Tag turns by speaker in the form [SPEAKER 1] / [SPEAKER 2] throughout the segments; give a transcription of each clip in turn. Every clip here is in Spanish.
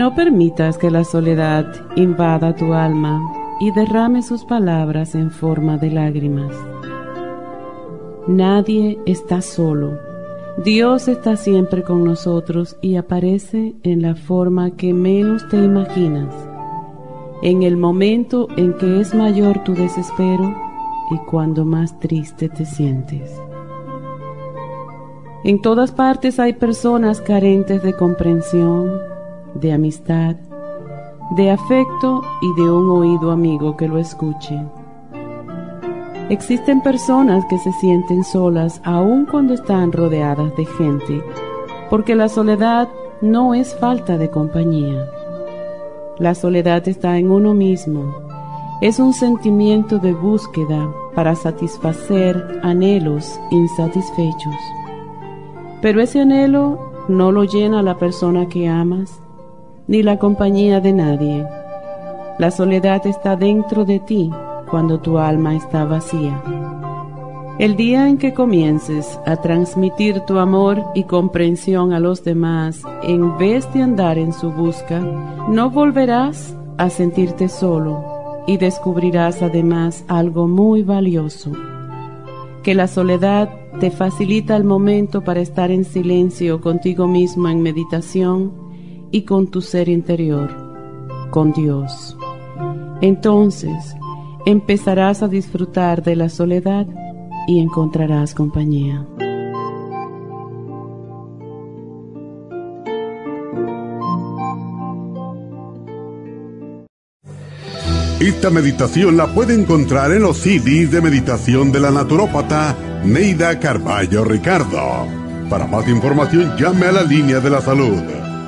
[SPEAKER 1] No permitas que la soledad invada tu alma y derrame sus palabras en forma de lágrimas. Nadie está solo. Dios está siempre con nosotros y aparece en la forma que menos te imaginas, en el momento en que es mayor tu desespero y cuando más triste te sientes. En todas partes hay personas carentes de comprensión, de amistad, de afecto y de un oído amigo que lo escuche. Existen personas que se sienten solas aun cuando están rodeadas de gente, porque la soledad no es falta de compañía. La soledad está en uno mismo. Es un sentimiento de búsqueda para satisfacer anhelos insatisfechos. Pero ese anhelo no lo llena la persona que amas, ni la compañía de nadie. La soledad está dentro de ti cuando tu alma está vacía. El día en que comiences a transmitir tu amor y comprensión a los demás en vez de andar en su busca, no volverás a sentirte solo y descubrirás además algo muy valioso, que la soledad te facilita el momento para estar en silencio contigo mismo en meditación y con tu ser interior, con Dios. Entonces empezarás a disfrutar de la soledad y encontrarás compañía.
[SPEAKER 2] Esta meditación la puede encontrar en los CDs de meditación de la naturópata Neida Carballo Ricardo. Para más información llame a la línea de la salud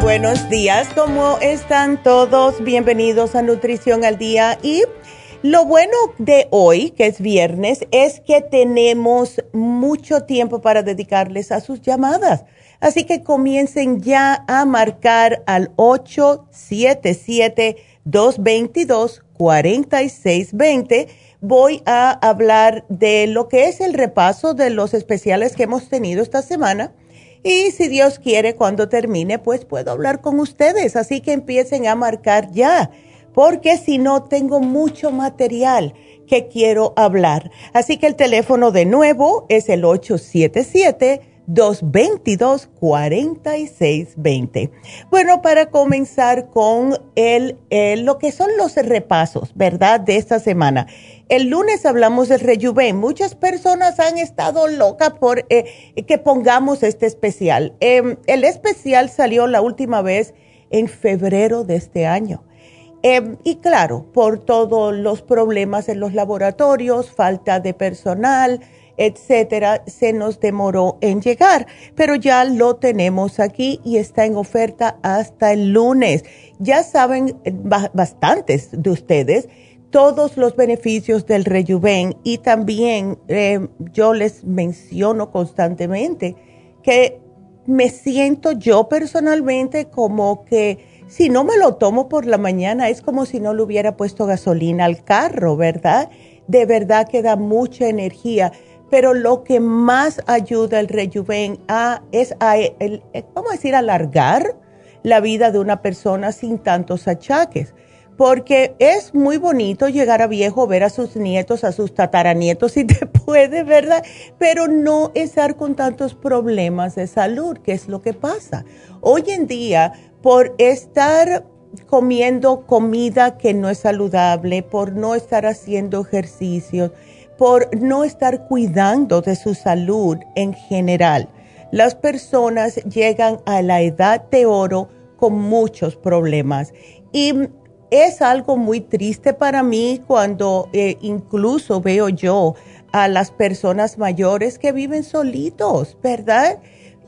[SPEAKER 3] 818-841-1422.
[SPEAKER 4] buenos días, ¿cómo están todos? Bienvenidos a Nutrición al Día. Y lo bueno de hoy, que es viernes, es que tenemos mucho tiempo para dedicarles a sus llamadas. Así que comiencen ya a marcar al 877-222-4620. Voy a hablar de lo que es el repaso de los especiales que hemos tenido esta semana y si Dios quiere, cuando termine, pues puedo hablar con ustedes. Así que empiecen a marcar ya, porque si no, tengo mucho material que quiero hablar. Así que el teléfono de nuevo es el 877 222-4620. Bueno, para comenzar con el, lo que son los repasos, ¿verdad? De esta semana. El lunes hablamos del rejuven. Muchas personas han estado locas por eh, que pongamos este especial. Em, el especial salió la última vez en febrero de este año. Em, y claro, por todos los problemas en los laboratorios, falta de personal, etcétera, se nos demoró en llegar, pero ya lo tenemos aquí y está en oferta hasta el lunes. Ya saben bastantes de ustedes todos los beneficios del Rejuven y también em, yo les menciono constantemente que me siento yo personalmente como que si no me lo tomo por la mañana es como si no le hubiera puesto gasolina al carro, ¿verdad? De verdad que da mucha energía pero lo que más ayuda el rejuven a, es a, el, vamos a decir, alargar la vida de una persona sin tantos achaques. Porque es muy bonito llegar a viejo, ver a sus nietos, a sus tataranietos, si te puede, ¿verdad? Pero no estar con tantos problemas de salud, que es lo que pasa. Hoy en día, por estar comiendo comida que no es saludable, por no estar haciendo ejercicios, por no estar cuidando de su salud en general. Las personas llegan a la edad de oro con muchos problemas y es algo muy triste para mí cuando eh, incluso veo yo a las personas mayores que viven solitos, ¿verdad?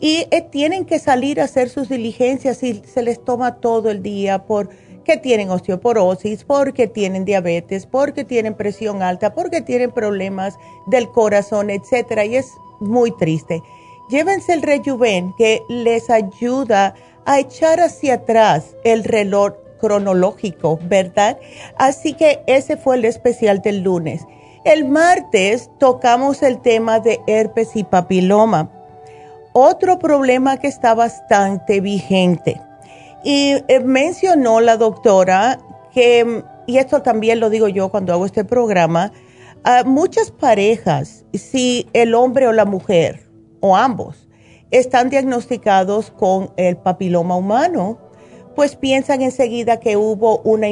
[SPEAKER 4] Y eh, tienen que salir a hacer sus diligencias y se les toma todo el día por que tienen osteoporosis, porque tienen diabetes, porque tienen presión alta, porque tienen problemas del corazón, etcétera, y es muy triste. Llévense el rejuven que les ayuda a echar hacia atrás el reloj cronológico, ¿verdad? Así que ese fue el especial del lunes. El martes tocamos el tema de herpes y papiloma, otro problema que está bastante vigente. Y eh, mencionó la doctora que, y esto también lo digo yo cuando hago este programa, muchas parejas, si el hombre o la mujer, o ambos, están diagnosticados con el papiloma humano, pues piensan enseguida que hubo una,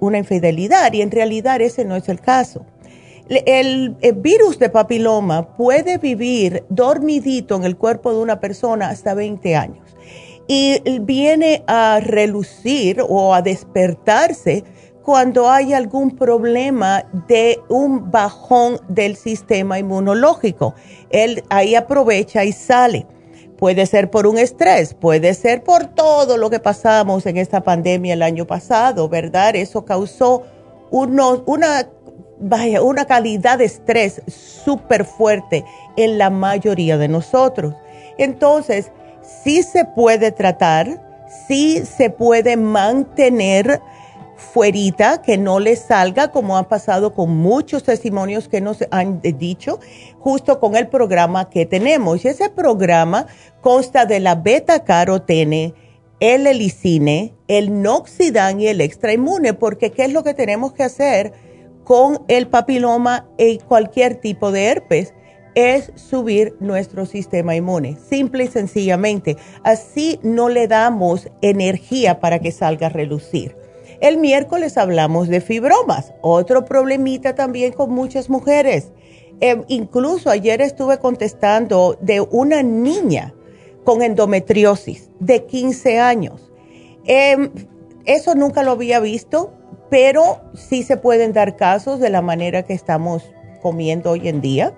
[SPEAKER 4] una infidelidad y en realidad ese no es el caso. el, virus de papiloma puede vivir dormidito en el cuerpo de una persona hasta 20 años y viene a relucir o a despertarse cuando hay algún problema de un bajón del sistema inmunológico. Él ahí aprovecha y sale. Puede ser por un estrés, puede ser por todo lo que pasamos en esta pandemia el año pasado, ¿verdad? Eso causó una, una calidad de estrés súper fuerte en la mayoría de nosotros. Entonces, sí se puede tratar, sí se puede mantener fuerita, que no le salga, como ha pasado con muchos testimonios que nos han dicho, justo con el programa que tenemos. Y ese programa consta de la beta-carotene, el helicine, el noxidán y el extrainmune, porque ¿qué es lo que tenemos que hacer con el papiloma y cualquier tipo de herpes? Es subir nuestro sistema inmune, simple y sencillamente. Así no le damos energía para que salga a relucir. El miércoles hablamos de fibromas, otro problemita también con muchas mujeres. Em, incluso ayer estuve contestando de una niña con endometriosis de 15 años. Em, eso nunca lo había visto, pero sí se pueden dar casos de la manera que estamos comiendo hoy en día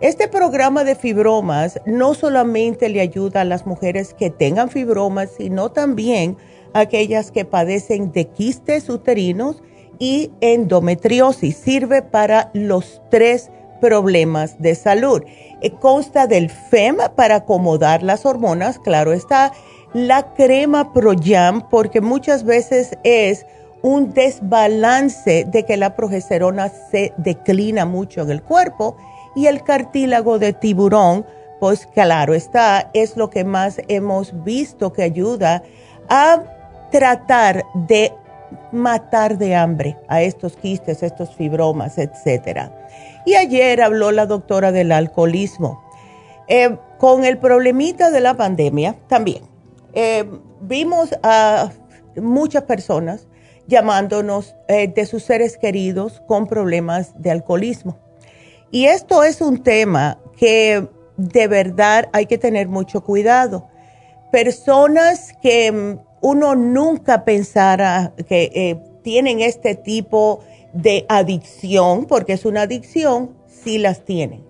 [SPEAKER 4] este programa de fibromas no solamente le ayuda a las mujeres que tengan fibromas, sino también a aquellas que padecen de quistes uterinos y endometriosis. Sirve para los tres problemas de salud. Eh, consta del FEM para acomodar las hormonas, claro está, la crema ProYam porque muchas veces es un desbalance de que la progesterona se declina mucho en el cuerpo y el cartílago de tiburón, pues claro está, es lo que más hemos visto que ayuda a tratar de matar de hambre a estos quistes, estos fibromas, etc. Y ayer habló la doctora del alcoholismo. Eh, con el problemita de la pandemia también. Eh, vimos a muchas personas llamándonos eh, de sus seres queridos con problemas de alcoholismo. Y esto es un tema que de verdad hay que tener mucho cuidado. Personas que mm, uno nunca pensara que eh, tienen este tipo de adicción, porque es una adicción, sí las tienen.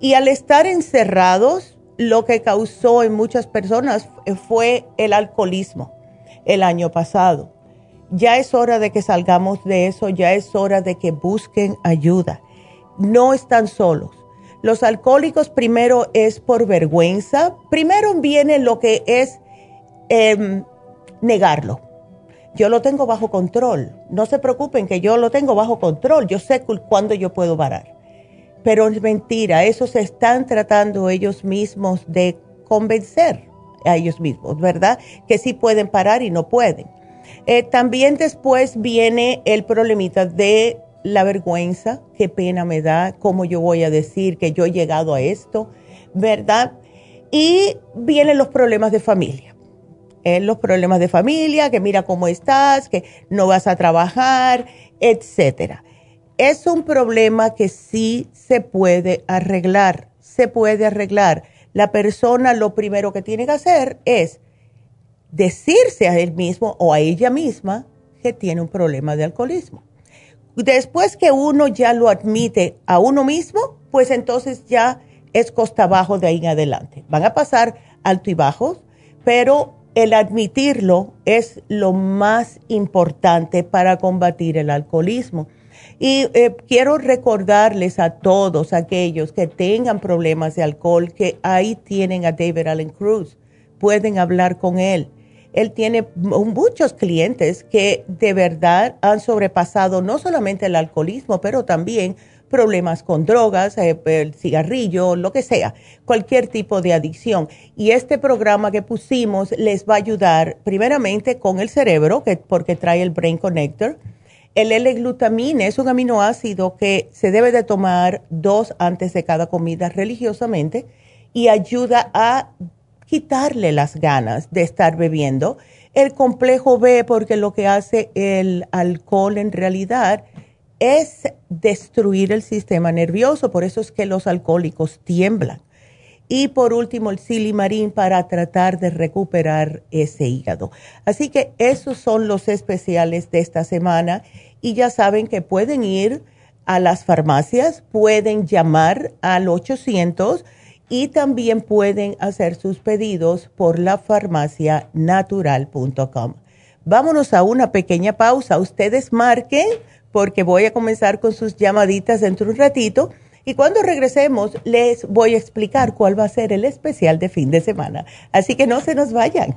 [SPEAKER 4] Y al estar encerrados, lo que causó en muchas personas fue el alcoholismo el año pasado. Ya es hora de que salgamos de eso, ya es hora de que busquen ayuda. No están solos. Los alcohólicos primero es por vergüenza, primero viene lo que es em, negarlo. Yo lo tengo bajo control. No se preocupen que yo lo tengo bajo control. Yo sé cuándo yo puedo parar. Pero es mentira. Eso se están tratando ellos mismos de convencer a ellos mismos, ¿verdad? Que sí pueden parar y no pueden. Eh, también después viene el problemita de la vergüenza, qué pena me da, cómo yo voy a decir que yo he llegado a esto, ¿verdad? Y vienen los problemas de familia. Eh, los problemas de familia, que mira cómo estás, que no vas a trabajar, etcétera. Es un problema que sí se puede arreglar, se puede arreglar la persona lo primero que tiene que hacer es decirse a él mismo o a ella misma que tiene un problema de alcoholismo. Después que uno ya lo admite a uno mismo, pues entonces ya es costa abajo de ahí en adelante. Van a pasar alto y bajos, pero el admitirlo es lo más importante para combatir el alcoholismo. Y eh, quiero recordarles a todos aquellos que tengan problemas de alcohol que ahí tienen a David Allen Cruz. Pueden hablar con él. Él tiene muchos clientes que de verdad han sobrepasado no solamente el alcoholismo, pero también problemas con drogas, eh, el cigarrillo, lo que sea, cualquier tipo de adicción. Y este programa que pusimos les va a ayudar primeramente con el cerebro, que, porque trae el Brain Connector el L-glutamina es un aminoácido que se debe de tomar dos antes de cada comida religiosamente y ayuda a quitarle las ganas de estar bebiendo. El complejo B, porque lo que hace el alcohol en realidad es destruir el sistema nervioso, por eso es que los alcohólicos tiemblan. Y por último, el silimarín para tratar de recuperar ese hígado. Así que esos son los especiales de esta semana. Y ya saben que pueden ir a las farmacias, pueden llamar al 800 y también pueden hacer sus pedidos por la farmacianatural.com. Vámonos a una pequeña pausa. Ustedes marquen porque voy a comenzar con sus llamaditas dentro de un ratito y cuando regresemos, les voy a explicar cuál va a ser el especial de fin de semana. Así que no se nos vayan.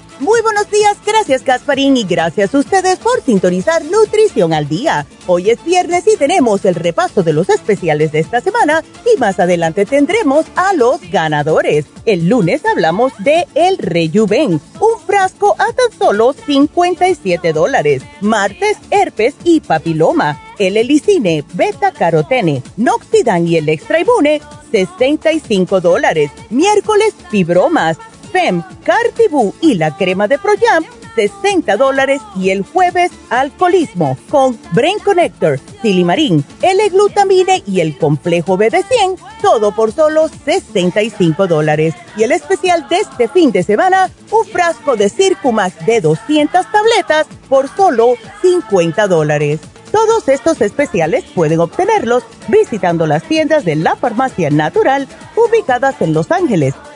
[SPEAKER 5] Muy buenos días, gracias Gasparín y gracias a ustedes por sintonizar Nutrición al Día. Hoy es viernes y tenemos el repaso de los especiales de esta semana y más adelante tendremos a los ganadores. El lunes hablamos de El Rejuven, un frasco a tan solo 57 dólares. Martes, herpes y papiloma. El Elicine, beta carotene, Noxidan y el Extraibune, 65 dólares. Miércoles, fibromas FEM, Cartibú y la crema de Proyam, 60 dólares y el jueves alcoholismo con Brain Connector, Silimarín, L-glutamine y el complejo BD100, todo por solo 65 dólares. Y el especial de este fin de semana, un frasco de Circumax de 200 tabletas por solo 50 dólares. Todos estos especiales pueden obtenerlos visitando las tiendas de la farmacia natural ubicadas en Los Ángeles,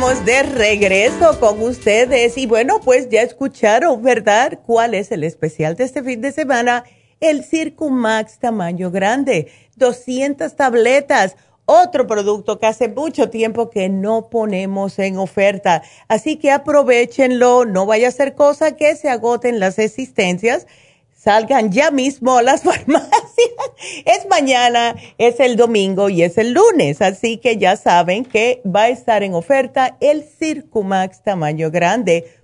[SPEAKER 4] Estamos de regreso con ustedes y bueno, pues ya escucharon, ¿verdad? ¿Cuál es el especial de este fin de semana? El Circumax tamaño grande, 200 tabletas, otro producto que hace mucho tiempo que no ponemos en oferta. Así que aprovechenlo, no vaya a ser cosa que se agoten las existencias salgan ya mismo a las farmacias. Es mañana, es el domingo y es el lunes, así que ya saben que va a estar en oferta el Circumax tamaño grande.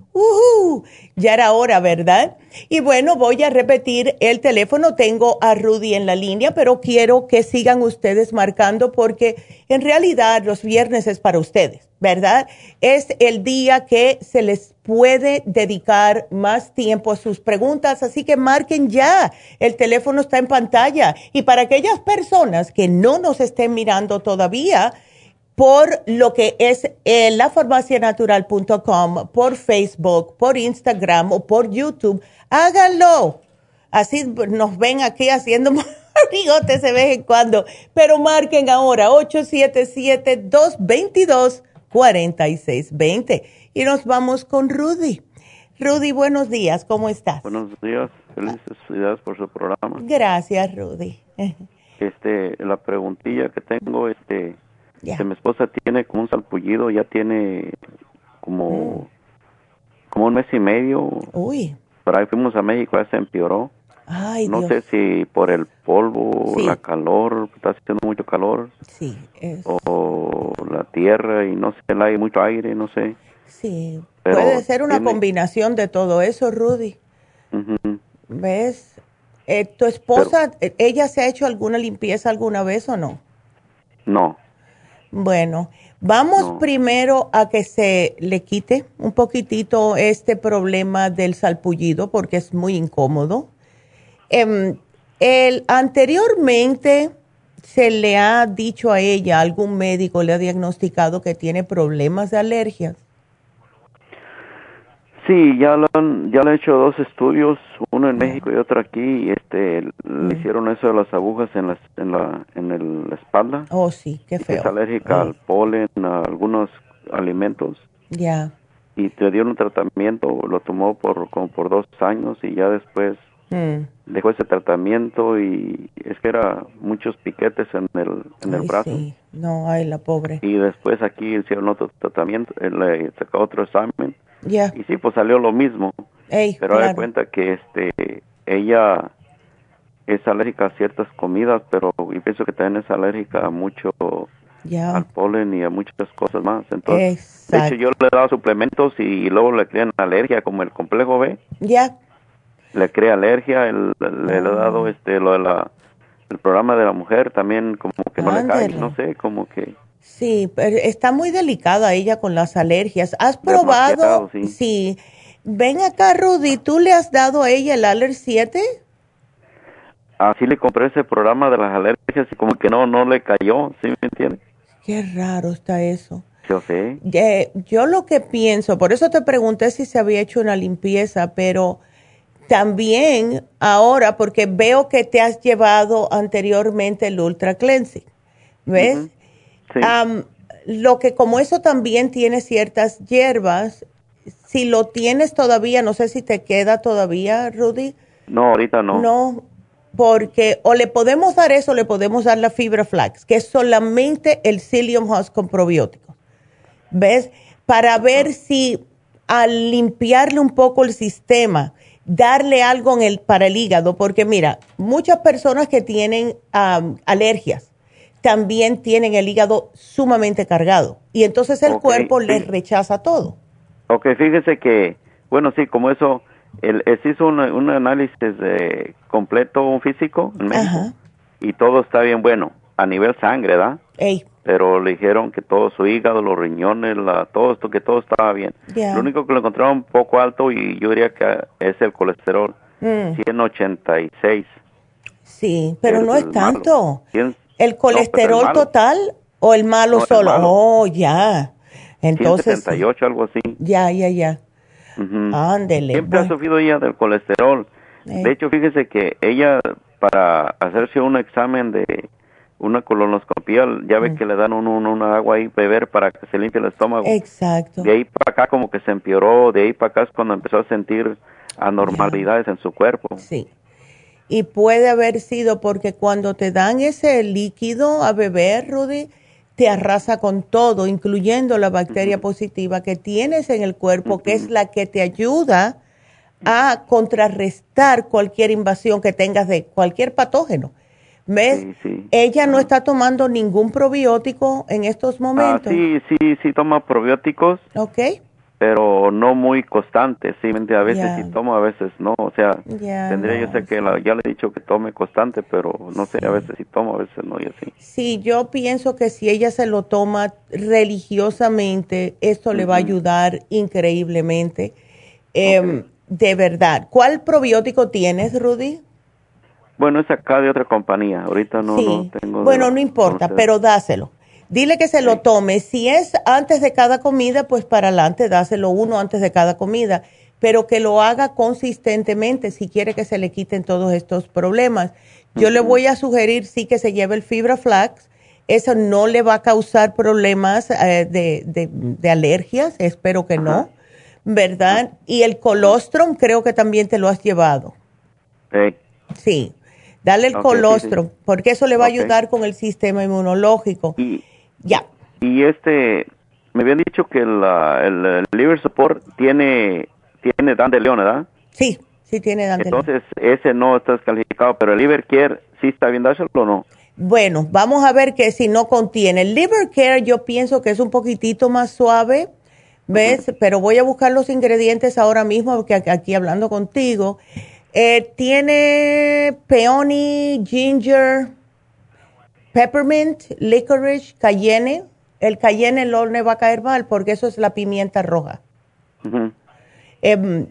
[SPEAKER 4] Ya era hora, ¿verdad? Y bueno, voy a repetir el teléfono. Tengo a Rudy en la línea, pero quiero que sigan ustedes marcando porque en realidad los viernes es para ustedes ¿verdad? Es el día que se les puede dedicar más tiempo a sus preguntas, así que marquen ya. El teléfono está en pantalla. Y para aquellas personas que no nos estén mirando todavía, por lo que es eh, lafarmacianatural.com, por Facebook, por Instagram o por YouTube, háganlo. Así nos ven aquí haciendo bigotes de vez en cuando. Pero marquen ahora 877 222 4620. Y nos vamos con Rudy. Rudy, buenos días, ¿cómo estás?
[SPEAKER 6] Buenos días, felicidades por su programa.
[SPEAKER 4] Gracias, Rudy.
[SPEAKER 6] Este, la preguntilla que tengo, este, que mi esposa tiene como un salpullido, ya tiene como, mm. como un mes y medio.
[SPEAKER 4] Uy.
[SPEAKER 6] Pero ahí fuimos a México, ya se empeoró.
[SPEAKER 4] Ay,
[SPEAKER 6] no sé si por el polvo, la calor, está haciendo mucho calor.
[SPEAKER 4] Sí,
[SPEAKER 6] O la tierra y no sé, hay mucho aire, no sé.
[SPEAKER 4] Sí, puede ser una combinación de todo eso, Rudy. ¿Ves? Eh, ¿Tu esposa, eh, ella se ha hecho alguna limpieza alguna vez o no?
[SPEAKER 6] No.
[SPEAKER 4] Bueno, vamos primero a que se le quite un poquitito este problema del salpullido porque es muy incómodo. Em, el, anteriormente se le ha dicho a ella, algún médico le ha diagnosticado que tiene problemas de alergias.
[SPEAKER 6] Sí, ya lo han, ya le han hecho dos estudios, uno en México y otro aquí, y este, le hicieron eso de las agujas en la, en la, en la espalda.
[SPEAKER 4] Oh, sí, qué feo.
[SPEAKER 6] Es alérgica al polen, a algunos alimentos.
[SPEAKER 4] Ya.
[SPEAKER 6] Y te dieron un tratamiento, lo tomó por, como por dos años y ya después Mm. Dejó ese tratamiento y es que era muchos piquetes en el, en el brazo.
[SPEAKER 4] No, ay, la pobre.
[SPEAKER 6] Y después aquí hicieron otro tratamiento, eh, le sacó otro examen.
[SPEAKER 4] Ya.
[SPEAKER 6] Y sí, pues salió lo mismo. pero claro. cuenta que este ella es alérgica a ciertas comidas, pero yo pienso que también es alérgica a mucho al polen y a muchas cosas más. Entonces, de hecho, yo le he dado suplementos y luego le crean alergia, como el complejo B.
[SPEAKER 4] Ya.
[SPEAKER 6] Le crea alergia, le, he dado ah. este lo de la el programa de la mujer también como que no le cae, no sé, como que
[SPEAKER 4] Sí, pero está muy delicada ella con las alergias. ¿Has probado? Sí. Ven acá, Rudy, ¿tú le has dado a ella el Aller 7?
[SPEAKER 6] Así le compré ese programa de las alergias y como que no, no le cayó, ¿sí me entiendes?
[SPEAKER 4] Qué raro está eso.
[SPEAKER 6] Yo sé.
[SPEAKER 4] yo lo que pienso, por eso te pregunté si se había hecho una limpieza, pero también ahora, porque veo que te has llevado anteriormente el Ultra Cleansing, ¿ves? sí. lo que como eso también tiene ciertas hierbas, si lo tienes todavía, no sé si te queda todavía, Rudy.
[SPEAKER 6] No, ahorita no.
[SPEAKER 4] No, porque o le podemos dar eso o le podemos dar la fibra flax, que es solamente el psyllium husk con probióticos. ¿Ves? Para ver si al limpiarle un poco el sistema, darle algo en el, para el hígado, porque mira, muchas personas que tienen alergias también tienen el hígado sumamente cargado y entonces el cuerpo les rechaza todo.
[SPEAKER 6] Ok, fíjese que, bueno, sí, como eso él, se hizo un, análisis de completo un físico en México y todo está bien bueno a nivel sangre, ¿verdad? Pero le dijeron que todo su hígado, los riñones, la, todo esto, que todo estaba bien. Lo único que lo encontraron un poco alto y yo diría que es el colesterol, 186.
[SPEAKER 4] Mm. Sí, pero no es tanto. ¿El colesterol total o el malo solo? Oh, ya. Entonces.
[SPEAKER 6] 178, algo así.
[SPEAKER 4] Ya, ya, ya.
[SPEAKER 6] Siempre ha sufrido ella del colesterol. Eh. De hecho, fíjese que ella, para hacerse un examen de una colonoscopia, ya ve mm. que le dan un, una agua ahí beber para que se limpie el estómago.
[SPEAKER 4] Exacto.
[SPEAKER 6] De ahí para acá como que se empeoró, de ahí para acá es cuando empezó a sentir anormalidades en su cuerpo.
[SPEAKER 4] Sí. Y puede haber sido porque cuando te dan ese líquido a beber, Rudy, te arrasa con todo, incluyendo la bacteria positiva que tienes en el cuerpo, que es la que te ayuda a contrarrestar cualquier invasión que tengas de cualquier patógeno. ¿Ves? Ella no está tomando ningún probiótico en estos momentos.
[SPEAKER 6] sí, sí, sí toma probióticos.
[SPEAKER 4] Ok
[SPEAKER 6] pero no muy constante, sí, a veces sí tomo, a veces no, o sea, tendría yo sé que ya le he dicho que tome constante, pero no sé, a veces sí tomo, a veces no, y así.
[SPEAKER 4] Sí, yo pienso que si ella se lo toma religiosamente, esto le va a ayudar increíblemente, em, de verdad. ¿Cuál probiótico tienes, Rudy?
[SPEAKER 6] Bueno, es acá de otra compañía, ahorita no, no tengo.
[SPEAKER 4] Bueno, no importa, pero dáselo. Dile que se lo tome. Si es antes de cada comida, pues para adelante, dáselo uno antes de cada comida, pero que lo haga consistentemente si quiere que se le quiten todos estos problemas. Yo le voy a sugerir sí que se lleve el fibra flax. Eso no le va a causar problemas eh, de, alergias, espero que no, ¿verdad? Y el colostrum creo que también te lo has llevado.
[SPEAKER 6] Sí.
[SPEAKER 4] Sí. Dale el colostrum, porque eso le va a ayudar con el sistema inmunológico. Ya.
[SPEAKER 6] Y este, me habían dicho que el, liver support tiene, tiene Dan de León, ¿verdad?
[SPEAKER 4] Sí, sí tiene Dan de
[SPEAKER 6] León. Entonces, ese no está descalificado, pero el liver care sí está bien dárselo o no.
[SPEAKER 4] Bueno, vamos a ver que si no contiene. El liver care yo pienso que es un poquitito más suave, ¿ves? Pero voy a buscar los ingredientes ahora mismo, porque aquí hablando contigo. Eh, tiene peony, ginger, peppermint, licorice, cayenne. El cayenne no le va a caer mal porque eso es la pimienta roja. Em,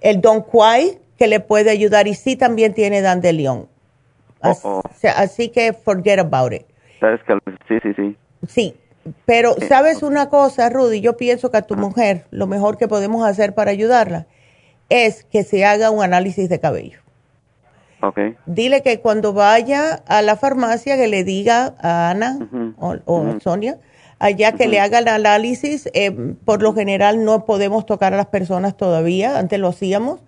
[SPEAKER 4] el don quai que le puede ayudar y sí también tiene dandelion. Así, así que forget about it.
[SPEAKER 6] Sí, sí, sí.
[SPEAKER 4] Sí, pero ¿sabes una cosa, Rudy? Yo pienso que a tu mujer lo mejor que podemos hacer para ayudarla es que se haga un análisis de cabello. Dile que cuando vaya a la farmacia que le diga a Ana o, Sonia, allá que le haga el análisis, eh, por lo general no podemos tocar a las personas todavía, antes lo hacíamos,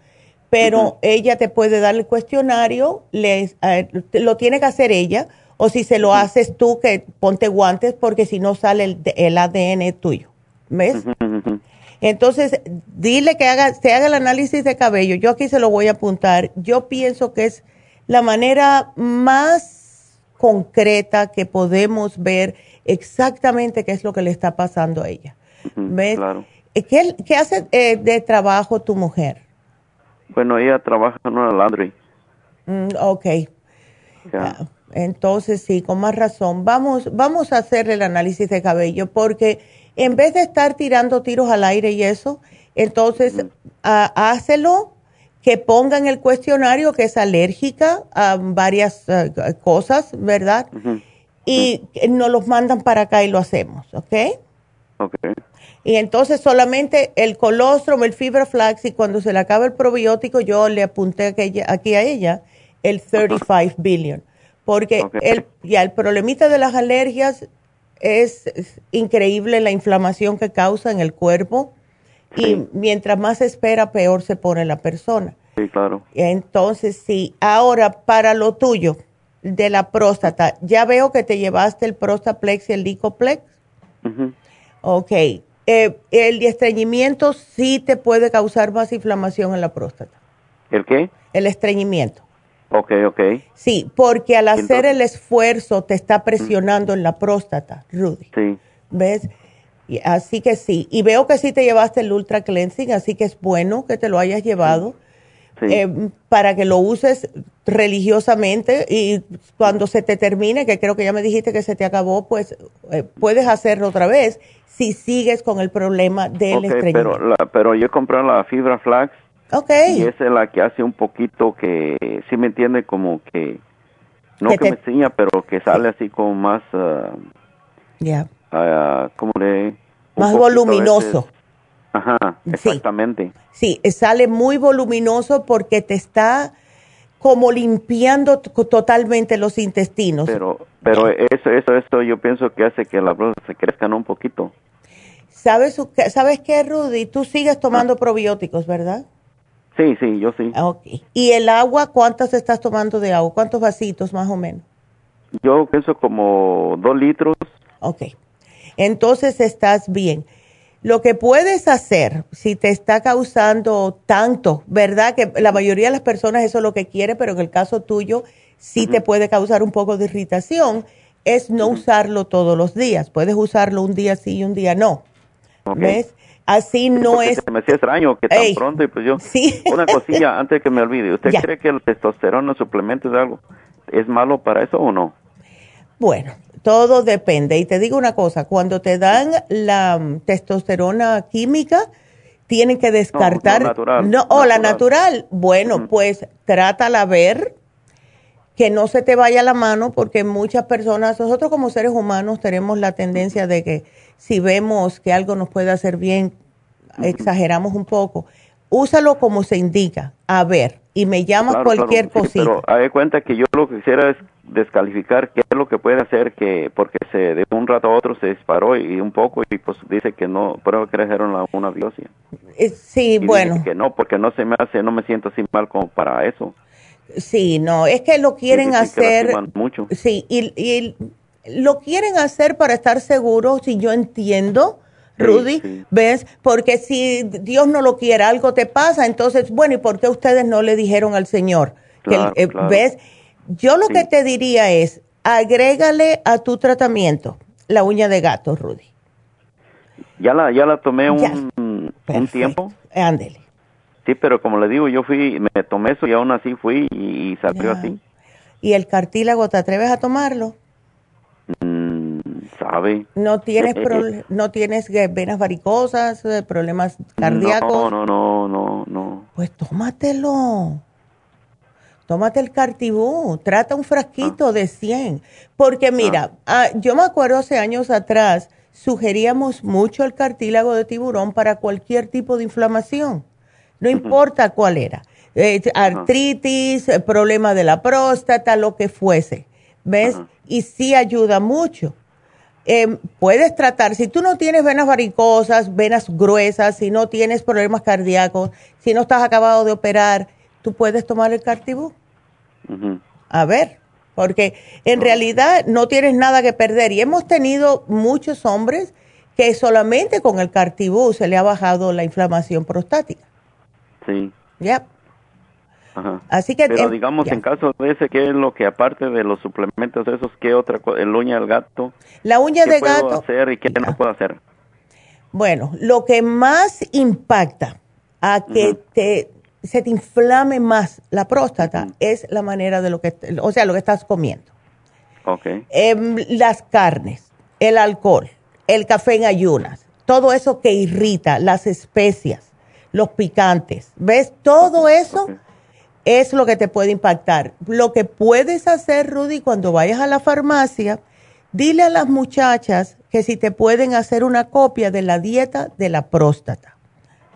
[SPEAKER 4] pero ella te puede dar el cuestionario, le, eh, lo tiene que hacer ella, o si se lo haces tú, que ponte guantes, porque si no sale el, el ADN tuyo. ¿Ves? Entonces, dile que haga, se haga el análisis de cabello. Yo aquí se lo voy a apuntar. Yo pienso que es la manera más concreta que podemos ver exactamente qué es lo que le está pasando a ella. Eh, ¿Qué, hace eh, de trabajo tu mujer?
[SPEAKER 6] Bueno, ella trabaja en una laundry.
[SPEAKER 4] Mm, ok. Ah, entonces, sí, con más razón. Vamos, vamos a hacer el análisis de cabello porque en vez de estar tirando tiros al aire y eso, entonces hácelo, que pongan el cuestionario que es alérgica a varias eh, cosas, ¿verdad? Y nos los mandan para acá y lo hacemos, ¿ok?
[SPEAKER 6] Ok.
[SPEAKER 4] Y entonces solamente el colostrum, el fibra flax y cuando se le acaba el probiótico, yo le apunté aquí a ella el 35 billion. Porque el, ya el problemita de las alergias es, increíble la inflamación que causa en el cuerpo y mientras más espera, peor se pone la persona.
[SPEAKER 6] Sí, claro.
[SPEAKER 4] Entonces, sí. Ahora, para lo tuyo, de la próstata, ya veo que te llevaste el Prostaplex y el Licoplex. Ok. Eh, el estreñimiento sí te puede causar más inflamación en la próstata.
[SPEAKER 6] ¿El qué?
[SPEAKER 4] El estreñimiento.
[SPEAKER 6] Ok, ok.
[SPEAKER 4] Sí, porque al hacer el esfuerzo te está presionando en la próstata, Rudy.
[SPEAKER 6] Sí.
[SPEAKER 4] ¿Ves? así que sí. Y veo que sí te llevaste el Ultra Cleansing, así que es bueno que te lo hayas llevado. Eh, para que lo uses religiosamente y cuando se te termine, que creo que ya me dijiste que se te acabó, pues eh, puedes hacerlo otra vez si sigues con el problema del okay,
[SPEAKER 6] Pero, pero yo compré la fibra flax
[SPEAKER 4] okay.
[SPEAKER 6] y esa es la que hace un poquito que, sí me entiende, como que, no que, me enseña, pero que sale así como más, uh,
[SPEAKER 4] ya
[SPEAKER 6] como de...
[SPEAKER 4] Más voluminoso.
[SPEAKER 6] Ajá, exactamente.
[SPEAKER 4] Sí, sale muy voluminoso porque te está como limpiando totalmente los intestinos.
[SPEAKER 6] Pero, pero eso, eso, eso yo pienso que hace que las próstata se crezcan un poquito.
[SPEAKER 4] ¿Sabes, ¿Sabes qué, Rudy? Tú sigues tomando probióticos, ¿verdad?
[SPEAKER 6] Sí, sí, yo sí.
[SPEAKER 4] Ah, ok. ¿Y el agua, cuántas estás tomando de agua? ¿Cuántos vasitos más o menos?
[SPEAKER 6] Yo pienso como dos litros.
[SPEAKER 4] Ok. Entonces estás bien. Lo que puedes hacer, si te está causando tanto, ¿verdad? Que la mayoría de las personas eso es lo que quiere, pero en el caso tuyo sí te puede causar un poco de irritación, es no usarlo todos los días. Puedes usarlo un día sí y un día no. ¿Ves? Así no es.
[SPEAKER 6] Me hacía extraño que tan pronto y pues yo.
[SPEAKER 4] Sí.
[SPEAKER 6] Una cosilla antes que me olvide. ¿Usted cree que el testosterona suplemento es algo? ¿Es malo para eso o no?
[SPEAKER 4] Bueno, todo depende. Y te digo una cosa, cuando te dan la mm, testosterona química, tienen que descartar.
[SPEAKER 6] No, natural,
[SPEAKER 4] no o la natural. Bueno, pues trátala a ver que no se te vaya la mano porque muchas personas, nosotros como seres humanos tenemos la tendencia de que si vemos que algo nos puede hacer bien, exageramos un poco. Úsalo como se indica, a ver, y me llamas cualquier cosita.
[SPEAKER 6] pero hay cuenta que yo lo que quisiera es descalificar qué es lo que puede hacer que porque se de un rato a otro se disparó y, un poco y pues dice que no prueba que le una biopsia.
[SPEAKER 4] Eh, sí bueno.
[SPEAKER 6] que no porque no se me hace no me siento así mal como para eso.
[SPEAKER 4] Sí no es que lo quieren hacer
[SPEAKER 6] mucho.
[SPEAKER 4] Sí y, y, lo quieren hacer para estar seguros si yo entiendo Rudy, ¿ves? Porque si Dios no lo quiere, algo te pasa, entonces, bueno, ¿y por qué ustedes no le dijeron al Señor? que, eh, ¿Ves? Yo lo que te diría es, agrégale a tu tratamiento la uña de gato, Rudy.
[SPEAKER 6] Ya la, ya la tomé un, un tiempo.
[SPEAKER 4] Ándele.
[SPEAKER 6] Sí, pero como le digo, yo fui, me tomé eso y aún así fui y, salió así.
[SPEAKER 4] ¿Y el cartílago, te atreves a tomarlo?
[SPEAKER 6] Sabe.
[SPEAKER 4] ¿No tienes, no tienes venas varicosas, eh, problemas cardíacos?
[SPEAKER 6] No, no, no, no, no.
[SPEAKER 4] Pues tómatelo tómate el cartibú, trata un frasquito ah. de 100. Porque mira, ah. Ah, yo me acuerdo hace años atrás, sugeríamos mucho el cartílago de tiburón para cualquier tipo de inflamación, no importa cuál era. Eh, artritis, eh, problema de la próstata, lo que fuese. ¿Ves? Y sí ayuda mucho. Em, puedes tratar, si tú no tienes venas varicosas, venas gruesas, si no tienes problemas cardíacos, si no estás acabado de operar, tú puedes tomar el cartibú. A ver, porque en realidad no tienes nada que perder. Y hemos tenido muchos hombres que solamente con el cartibú se le ha bajado la inflamación prostática.
[SPEAKER 6] Sí.
[SPEAKER 4] Ya.
[SPEAKER 6] Así que pero digamos en caso de ese qué es lo que aparte de los suplementos esos qué otra cosa el uña del gato
[SPEAKER 4] la uña de gato
[SPEAKER 6] puedo hacer y qué no puedo hacer
[SPEAKER 4] bueno lo que más impacta a que te se te inflame más la próstata es la manera de lo que o sea lo que estás comiendo.
[SPEAKER 6] Okay
[SPEAKER 4] em, las carnes el alcohol el café en ayunas todo eso que irrita las especias los picantes. Ves todo eso es lo que te puede impactar. Lo que puedes hacer, Rudy, cuando vayas a la farmacia, dile a las muchachas que si te pueden hacer una copia de la dieta de la próstata.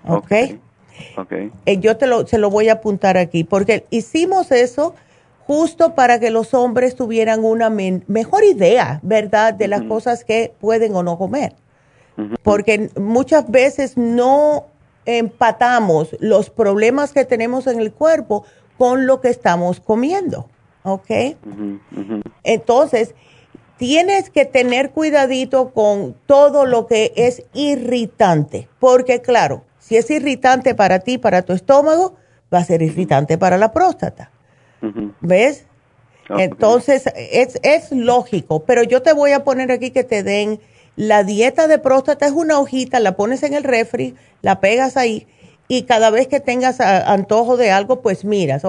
[SPEAKER 4] ¿Ok?
[SPEAKER 6] okay.
[SPEAKER 4] Eh, yo te lo, se lo voy a apuntar aquí, porque hicimos eso justo para que los hombres tuvieran una mejor idea, ¿verdad?, de las cosas que pueden o no comer. Porque muchas veces no empatamos los problemas que tenemos en el cuerpo con lo que estamos comiendo, ¿ok? Entonces, tienes que tener cuidadito con todo lo que es irritante, porque claro, si es irritante para ti, para tu estómago, va a ser irritante para la próstata. ¿Ves? Entonces, es, es lógico, pero yo te voy a poner aquí que te den la dieta de próstata, es una hojita, la pones en el refri, la pegas ahí y cada vez que tengas antojo de algo, pues miras.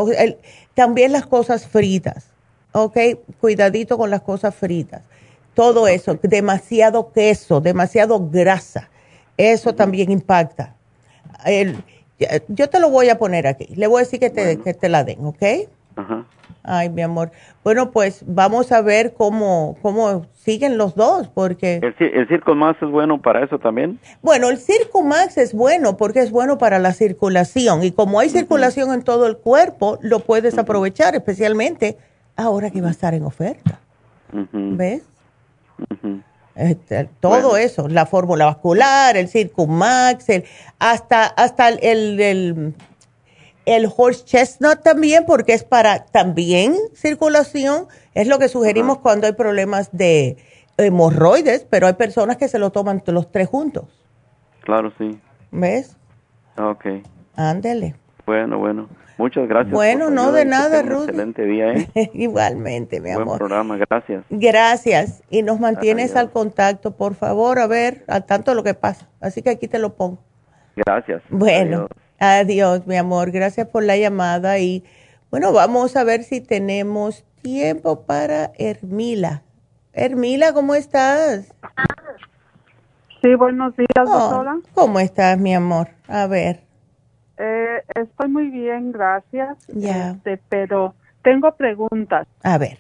[SPEAKER 4] también las cosas fritas, ¿ok? Cuidadito con las cosas fritas. Todo eso, demasiado queso, demasiado grasa, eso también impacta. yo te lo voy a poner aquí. Le voy a decir que te, que te la den, ¿ok? Ajá. Ay, mi amor. Bueno, pues vamos a ver cómo, cómo siguen los dos, porque...
[SPEAKER 6] ¿El, Circo Max es bueno para eso también?
[SPEAKER 4] Bueno, el Circo Max es bueno porque es bueno para la circulación y como hay circulación en todo el cuerpo, lo puedes aprovechar, especialmente ahora que va a estar en oferta. ¿Ves? Este, todo eso, la fórmula vascular, el Circo Max, el, hasta, hasta el el horse chestnut también, porque es para también circulación. Es lo que sugerimos cuando hay problemas de hemorroides, pero hay personas que se lo toman los tres juntos.
[SPEAKER 6] Claro, sí.
[SPEAKER 4] ¿Ves?
[SPEAKER 6] Ok.
[SPEAKER 4] Ándele.
[SPEAKER 6] Bueno, bueno. Muchas gracias.
[SPEAKER 4] Bueno, no de nada, Ruth.
[SPEAKER 6] Excelente día, ¿eh?
[SPEAKER 4] Igualmente, mi amor.
[SPEAKER 6] Buen programa, gracias.
[SPEAKER 4] Gracias. Y nos mantienes al contacto, por favor, a ver, al tanto lo que pasa. Así que aquí te lo pongo.
[SPEAKER 6] Gracias.
[SPEAKER 4] Bueno. Adiós, mi amor. Gracias por la llamada y bueno, vamos a ver si tenemos tiempo para Hermila. Hermila, ¿cómo estás?
[SPEAKER 7] Sí, buenos días, oh, doctora.
[SPEAKER 4] ¿Cómo estás, mi amor? A ver.
[SPEAKER 7] Eh, estoy muy bien, gracias.
[SPEAKER 4] Ya.
[SPEAKER 7] Este, pero tengo preguntas.
[SPEAKER 4] A ver.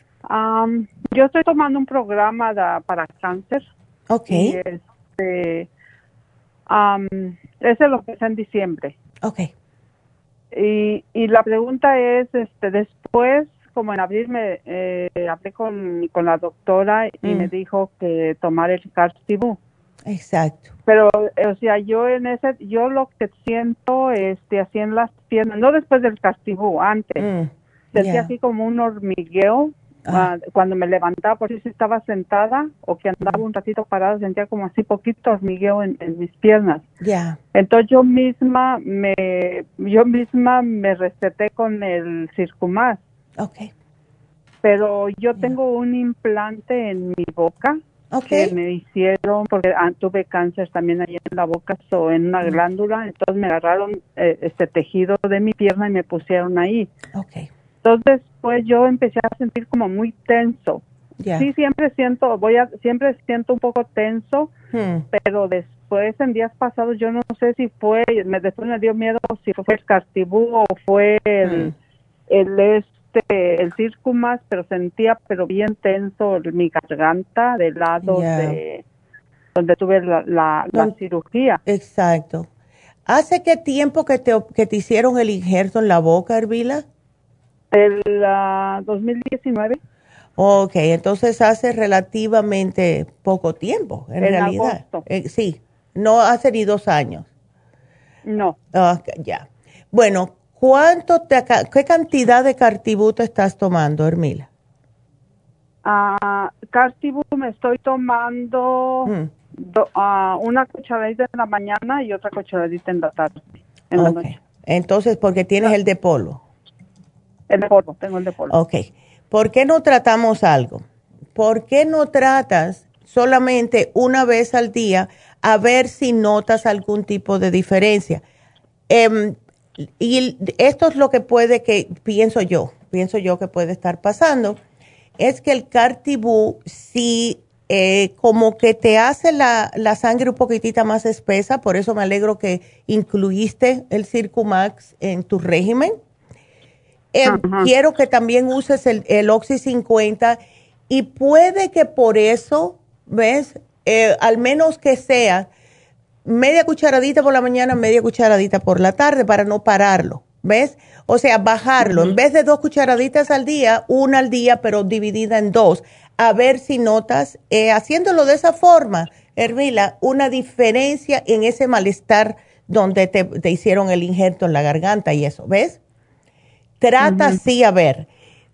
[SPEAKER 7] yo estoy tomando un programa para cáncer.
[SPEAKER 4] Ok.
[SPEAKER 7] Y este, ese lo empecé en diciembre.
[SPEAKER 4] Ok.
[SPEAKER 7] Y, y la pregunta es, este, después, como en abril me eh, hablé con, con la doctora y me mm. dijo que tomar el Cartibú.
[SPEAKER 4] Exacto.
[SPEAKER 7] Pero, o sea, yo en ese, yo lo que siento, este, así en las piernas, no después del Cartibú, antes, mm. sentía así como un hormigueo Ah, cuando me levantaba, por si estaba sentada o que andaba un ratito parada, sentía como así poquito hormigueo en, mis piernas.
[SPEAKER 4] Ya.
[SPEAKER 7] Entonces yo misma me, yo misma me receté con el Circumax.
[SPEAKER 4] Okay.
[SPEAKER 7] Pero yo tengo un implante en mi boca que me hicieron porque ah, tuve cáncer también ahí en la boca o en una glándula, entonces me agarraron eh, este tejido de mi pierna y me pusieron ahí.
[SPEAKER 4] Okay.
[SPEAKER 7] Entonces, pues yo empecé a sentir como muy tenso. Sí, siempre siento, voy a, siempre siento un poco tenso, hmm. pero después en días pasados yo no sé si fue, me, después me dio miedo si fue el castibú o fue el, hmm. el este, el circumas, pero sentía pero bien tenso mi garganta del lado de donde tuve la, la, cirugía.
[SPEAKER 4] Exacto. ¿Hace qué tiempo que te, que te hicieron el injerto en la boca, Hervila?
[SPEAKER 7] El 2019.
[SPEAKER 4] Ok, entonces hace relativamente poco tiempo, en, realidad. Eh, sí, no hace ni dos años.
[SPEAKER 7] No.
[SPEAKER 4] ya. Bueno, ¿cuánto te, qué cantidad de cartibuto estás tomando, Hermila?
[SPEAKER 7] Uh, me estoy tomando mm. una cucharadita en la mañana y otra cucharadita en la tarde.
[SPEAKER 4] En Entonces, porque tienes el de polvo.
[SPEAKER 7] El de tengo el de polvo.
[SPEAKER 4] Ok. ¿Por qué no tratamos algo? ¿Por qué no tratas solamente una vez al día a ver si notas algún tipo de diferencia? Em, y esto es lo que puede que, pienso yo, pienso yo que puede estar pasando, es que el cartibú si eh, como que te hace la, sangre un poquitita más espesa, por eso me alegro que incluiste el Circumax en tu régimen. Em, quiero que también uses el, el Oxy 50 y puede que por eso, ¿ves? Eh, al menos que sea media cucharadita por la mañana, media cucharadita por la tarde para no pararlo, ¿ves? O sea, bajarlo. En vez de dos cucharaditas al día, una al día, pero dividida en dos. A ver si notas, eh, haciéndolo de esa forma, Hermila, una diferencia en ese malestar donde te, hicieron el injerto en la garganta y eso, ¿ves? Trata así a ver.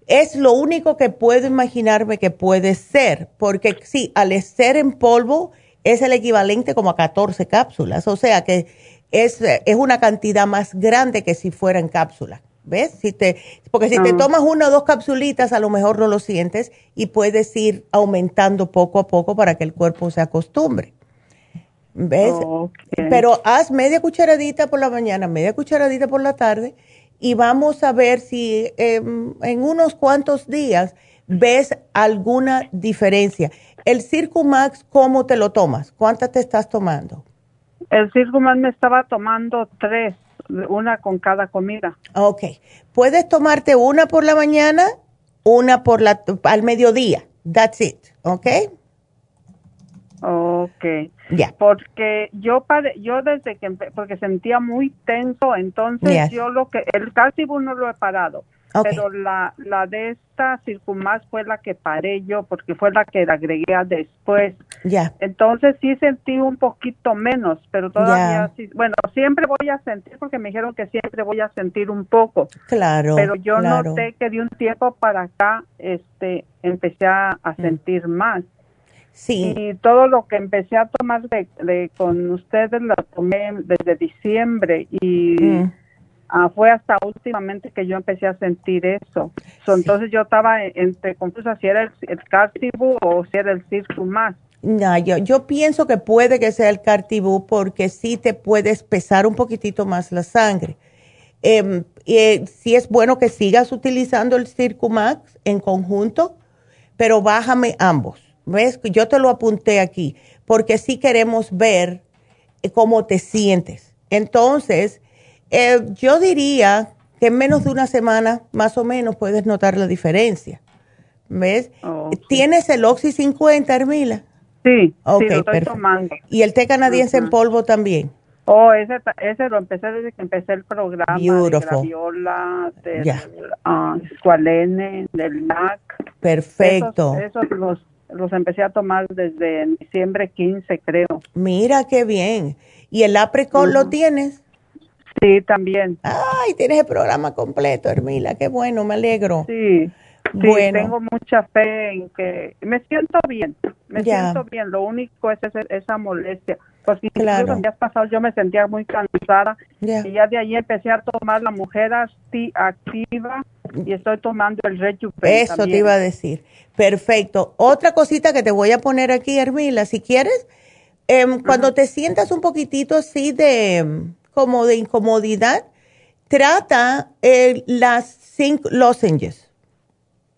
[SPEAKER 4] Es lo único que puedo imaginarme que puede ser, porque sí, al ser en polvo es el equivalente como a 14 cápsulas, o sea que es, es una cantidad más grande que si fuera en cápsula. ¿Ves? Si te, porque si te ah. tomas una o dos capsulitas, a lo mejor no lo sientes y puedes ir aumentando poco a poco para que el cuerpo se acostumbre. ¿Ves? Pero haz media cucharadita por la mañana, media cucharadita por la tarde y vamos a ver si em, en unos cuantos días ves alguna diferencia. El Circumax, ¿cómo te lo tomas? ¿Cuántas te estás tomando?
[SPEAKER 7] El Circumax me estaba tomando tres, una con cada comida.
[SPEAKER 4] Ok. Puedes tomarte una por la mañana, una por la al mediodía. That's it, ¿ok?
[SPEAKER 7] Ok. Ya. Porque yo yo desde que porque sentía muy tenso, entonces yo lo que el calcium no lo he parado. Pero la, la de esta Circumás fue la que paré yo porque fue la que la agregué después. Ya. Entonces sí sentí un poquito menos, pero todavía sí, bueno, siempre voy a sentir porque me dijeron que siempre voy a sentir un poco.
[SPEAKER 4] Claro.
[SPEAKER 7] Pero yo noté que de un tiempo para acá este empecé a, mm. sentir más. Sí. Y todo lo que empecé a tomar de, con ustedes lo tomé desde diciembre y mm. ah, fue hasta últimamente que yo empecé a sentir eso. Entonces yo estaba entre confusa si era el, el o si era el Circu más.
[SPEAKER 4] No, yo, yo pienso que puede que sea el Cartibú porque sí te puede espesar un poquitito más la sangre. Eh, sí es bueno que sigas utilizando el Circumax en conjunto, pero bájame ambos ¿Ves? Yo te lo apunté aquí, porque sí queremos ver eh, cómo te sientes. Entonces, eh, yo diría que en menos de una semana, más o menos, puedes notar la diferencia. ¿Ves? ¿Tienes el Oxy 50, Hermila?
[SPEAKER 7] Sí, okay, sí, lo estoy tomando.
[SPEAKER 4] ¿Y el té canadiense en polvo también?
[SPEAKER 7] Oh, ese, ese lo empecé desde que empecé el programa Beautiful. de Graviola, del ah, del NAC.
[SPEAKER 4] Perfecto.
[SPEAKER 7] Esos, esos los los empecé a tomar desde diciembre 15, creo.
[SPEAKER 4] Mira qué bien. ¿Y el apricot lo tienes?
[SPEAKER 7] Sí, también.
[SPEAKER 4] Ay, tienes el programa completo, Hermila. Qué bueno, me alegro.
[SPEAKER 7] Sí. bueno. tengo mucha fe en que me siento bien, me siento bien. Lo único es esa, molestia. Pues claro. los días pasados yo me sentía muy cansada y ya de ahí empecé a tomar la mujer activa y estoy tomando el Rejuven.
[SPEAKER 4] Eso te iba a decir. Perfecto. Otra cosita que te voy a poner aquí, Hermila, si quieres, em, cuando te sientas un poquitito así de como de incomodidad, trata eh, las cinco lozenges.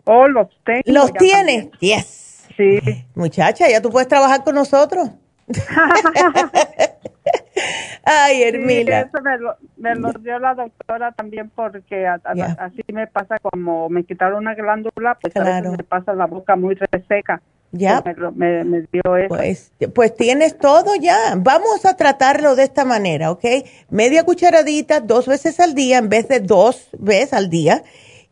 [SPEAKER 7] Oh, los tengo.
[SPEAKER 4] ¿Los tienes? Yes.
[SPEAKER 7] Sí.
[SPEAKER 4] Muchacha, ya tú puedes trabajar con nosotros. Ay, Hermila.
[SPEAKER 7] eso me lo, dio la doctora también porque así me pasa como me quitaron una glándula, pues me pasa la boca muy reseca. Ya. me, dio eso.
[SPEAKER 4] Pues, pues tienes todo ya. Vamos a tratarlo de esta manera, ¿ok? Media cucharadita dos veces al día en vez de dos veces al día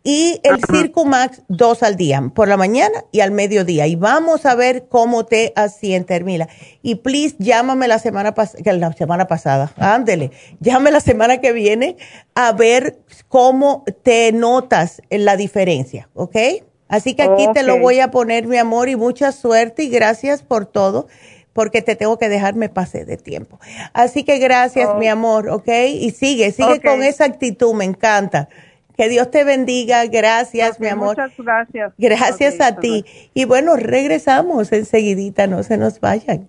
[SPEAKER 4] y el Circumax dos al día, por la mañana y al mediodía. Y vamos a ver cómo te asienta, Hermila. Y please, llámame la semana, la semana pasada, ándele, llame la semana que viene a ver cómo te notas en la diferencia, ¿ok? Así que aquí te lo voy a poner, mi amor, y mucha suerte y gracias por todo, porque te tengo que dejar, me pasé de tiempo. Así que gracias, mi amor, ¿ok? Y sigue, sigue con esa actitud, me encanta. Que Dios te bendiga. Gracias, mi amor.
[SPEAKER 7] Muchas gracias.
[SPEAKER 4] Gracias a ti. Y bueno, regresamos enseguidita, no se nos vayan.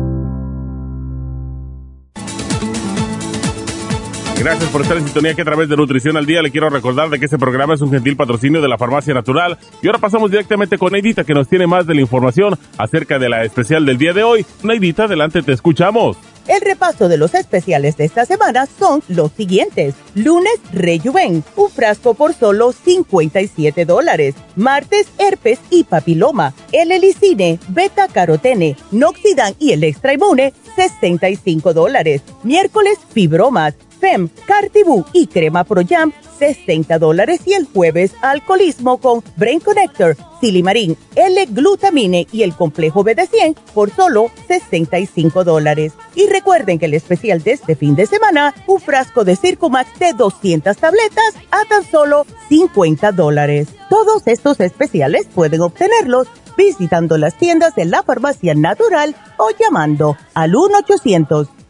[SPEAKER 8] Gracias por estar en sintonía que a través de Nutrición al Día le quiero recordar de que este programa es un gentil patrocinio de la Farmacia Natural. Y ahora pasamos directamente con Neidita que nos tiene más de la información acerca de la especial del día de hoy. Neidita, adelante, te escuchamos.
[SPEAKER 5] El repaso de los especiales de esta semana son los siguientes. Lunes, Rejuven, un frasco por solo 57 dólares. Martes, herpes y papiloma. El helicine, beta carotene, noxidan y el extra inmune, 65 dólares. Miércoles, fibromas FEM, Cartibú y Crema Pro Jam, 60 dólares. Y el jueves, alcoholismo con Brain Connector, Silimarín, L-Glutamine y el complejo BD100 por solo 65 dólares. Y recuerden que el especial de este fin de semana, un frasco de Circumax de 200 tabletas a tan solo 50 dólares. Todos estos especiales pueden obtenerlos visitando las tiendas de la farmacia natural o llamando al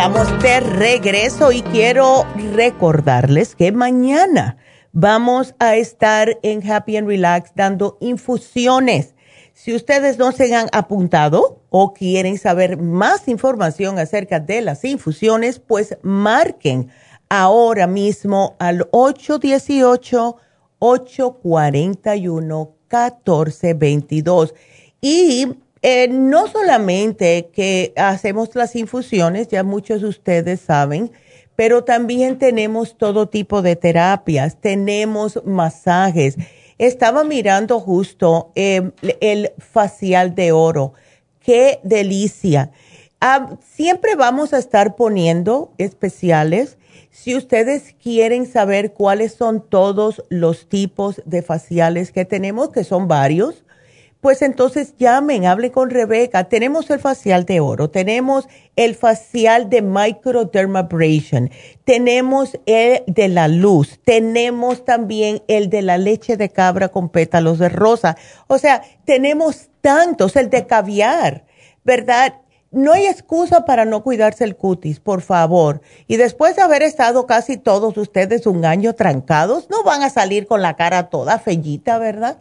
[SPEAKER 4] Estamos de regreso y quiero recordarles que mañana vamos a estar en Happy and Relax dando infusiones. Si ustedes no se han apuntado o quieren saber más información acerca de las infusiones, pues marquen ahora mismo al 818-841-1422. Y eh, no solamente que hacemos las infusiones, ya muchos de ustedes saben, pero también tenemos todo tipo de terapias, tenemos masajes. Estaba mirando justo em, el facial de oro. Qué delicia. Ah, siempre vamos a estar poniendo especiales. Si ustedes quieren saber cuáles son todos los tipos de faciales que tenemos, que son varios, pues entonces llamen, hablen con Rebeca. Tenemos el facial de oro, tenemos el facial de microdermabrasion, tenemos el de la luz, tenemos también el de la leche de cabra con pétalos de rosa. O sea, tenemos tantos, el de caviar, ¿verdad? no hay excusa para no cuidarse el cutis, por favor. Y después de haber estado casi todos ustedes un año trancados, no van a salir con la cara toda fellita, ¿verdad?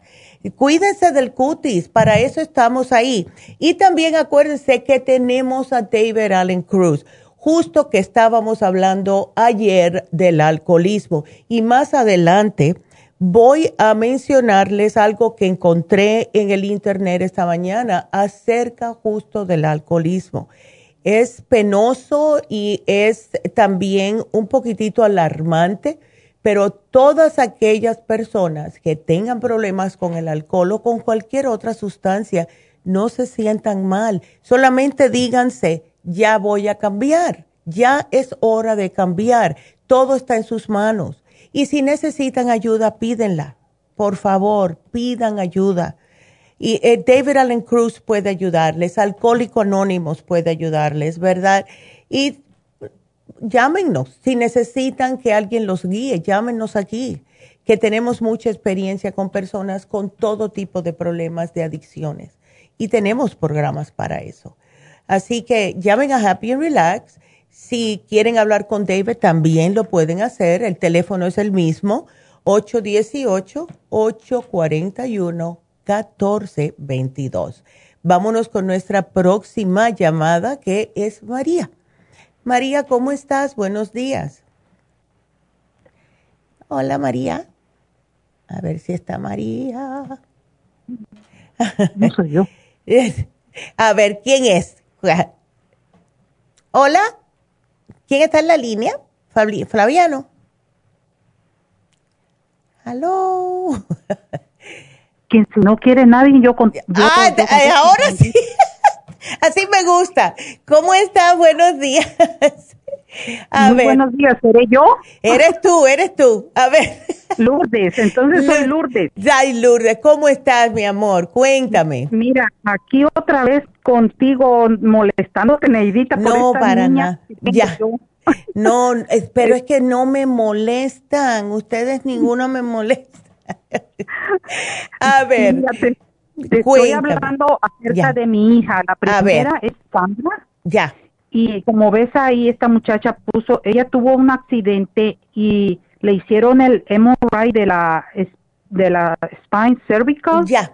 [SPEAKER 4] Cuídense del cutis, para eso estamos ahí. Y también acuérdense que tenemos a David Allen Cruz, justo que estábamos hablando ayer del alcoholismo. Y más adelante voy a mencionarles algo que encontré en el internet esta mañana acerca justo del alcoholismo. Es penoso y es también un poquitito alarmante, pero todas aquellas personas que tengan problemas con el alcohol o con cualquier otra sustancia, no se sientan mal, solamente díganse, ya voy a cambiar, ya es hora de cambiar, todo está en sus manos y si necesitan ayuda, pídenla. Por favor, pidan ayuda. Y eh, David Allen Cruz puede ayudarles, Alcohólico Anónimos puede ayudarles, ¿verdad? Y llámenos. Si necesitan que alguien los guíe, llámenos aquí, que tenemos mucha experiencia con personas con todo tipo de problemas de adicciones. Y tenemos programas para eso. Así que llamen a Happy and Relax si quieren hablar con David, también lo pueden hacer. El teléfono es el mismo, 818-841-1422. Vámonos con nuestra próxima llamada, que es María. María, ¿cómo estás? Buenos días. Hola, María. A ver si está María.
[SPEAKER 9] No soy yo.
[SPEAKER 4] A ver, ¿quién es? Hola. ¿Quién está en la línea? Flaviano. Aló.
[SPEAKER 9] Quien si no quiere nadie, yo con.
[SPEAKER 4] ah, eh, ahora sí. Así me gusta. ¿Cómo está? Buenos días.
[SPEAKER 9] A Muy buenos días, ¿seré yo?
[SPEAKER 4] Eres tú, eres tú. A ver.
[SPEAKER 9] Lourdes, entonces soy Lourdes.
[SPEAKER 4] Ay, Lourdes, ¿cómo estás, mi amor? Cuéntame.
[SPEAKER 9] Mira, aquí otra vez contigo molestándote, Neidita. Por
[SPEAKER 4] no, para nada. Ya. No, pero es que no me molestan. Ustedes ninguno me molesta. A ver.
[SPEAKER 9] Te, estoy hablando acerca de mi hija. La primera es Sandra.
[SPEAKER 4] Ya
[SPEAKER 9] y como ves ahí, esta muchacha puso, ella tuvo un accidente y le hicieron el MRI de la de la spine cervical.
[SPEAKER 4] Ya.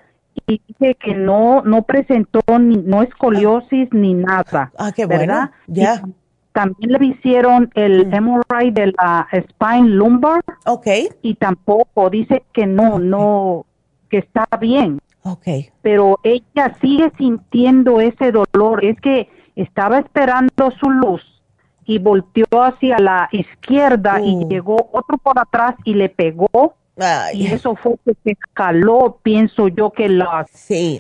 [SPEAKER 9] Y dice que no no presentó ni no escoliosis ni nada.
[SPEAKER 4] Ah, qué bueno. Ya.
[SPEAKER 9] también le hicieron el MRI de la spine lumbar.
[SPEAKER 4] Ok.
[SPEAKER 9] Y tampoco dice que no, no que está bien.
[SPEAKER 4] Ok.
[SPEAKER 9] Pero ella sigue sintiendo ese dolor. Es que estaba esperando su luz y volteó hacia la izquierda y uh. llegó otro por atrás y le pegó. Y eso fue que se escaló, pienso yo que los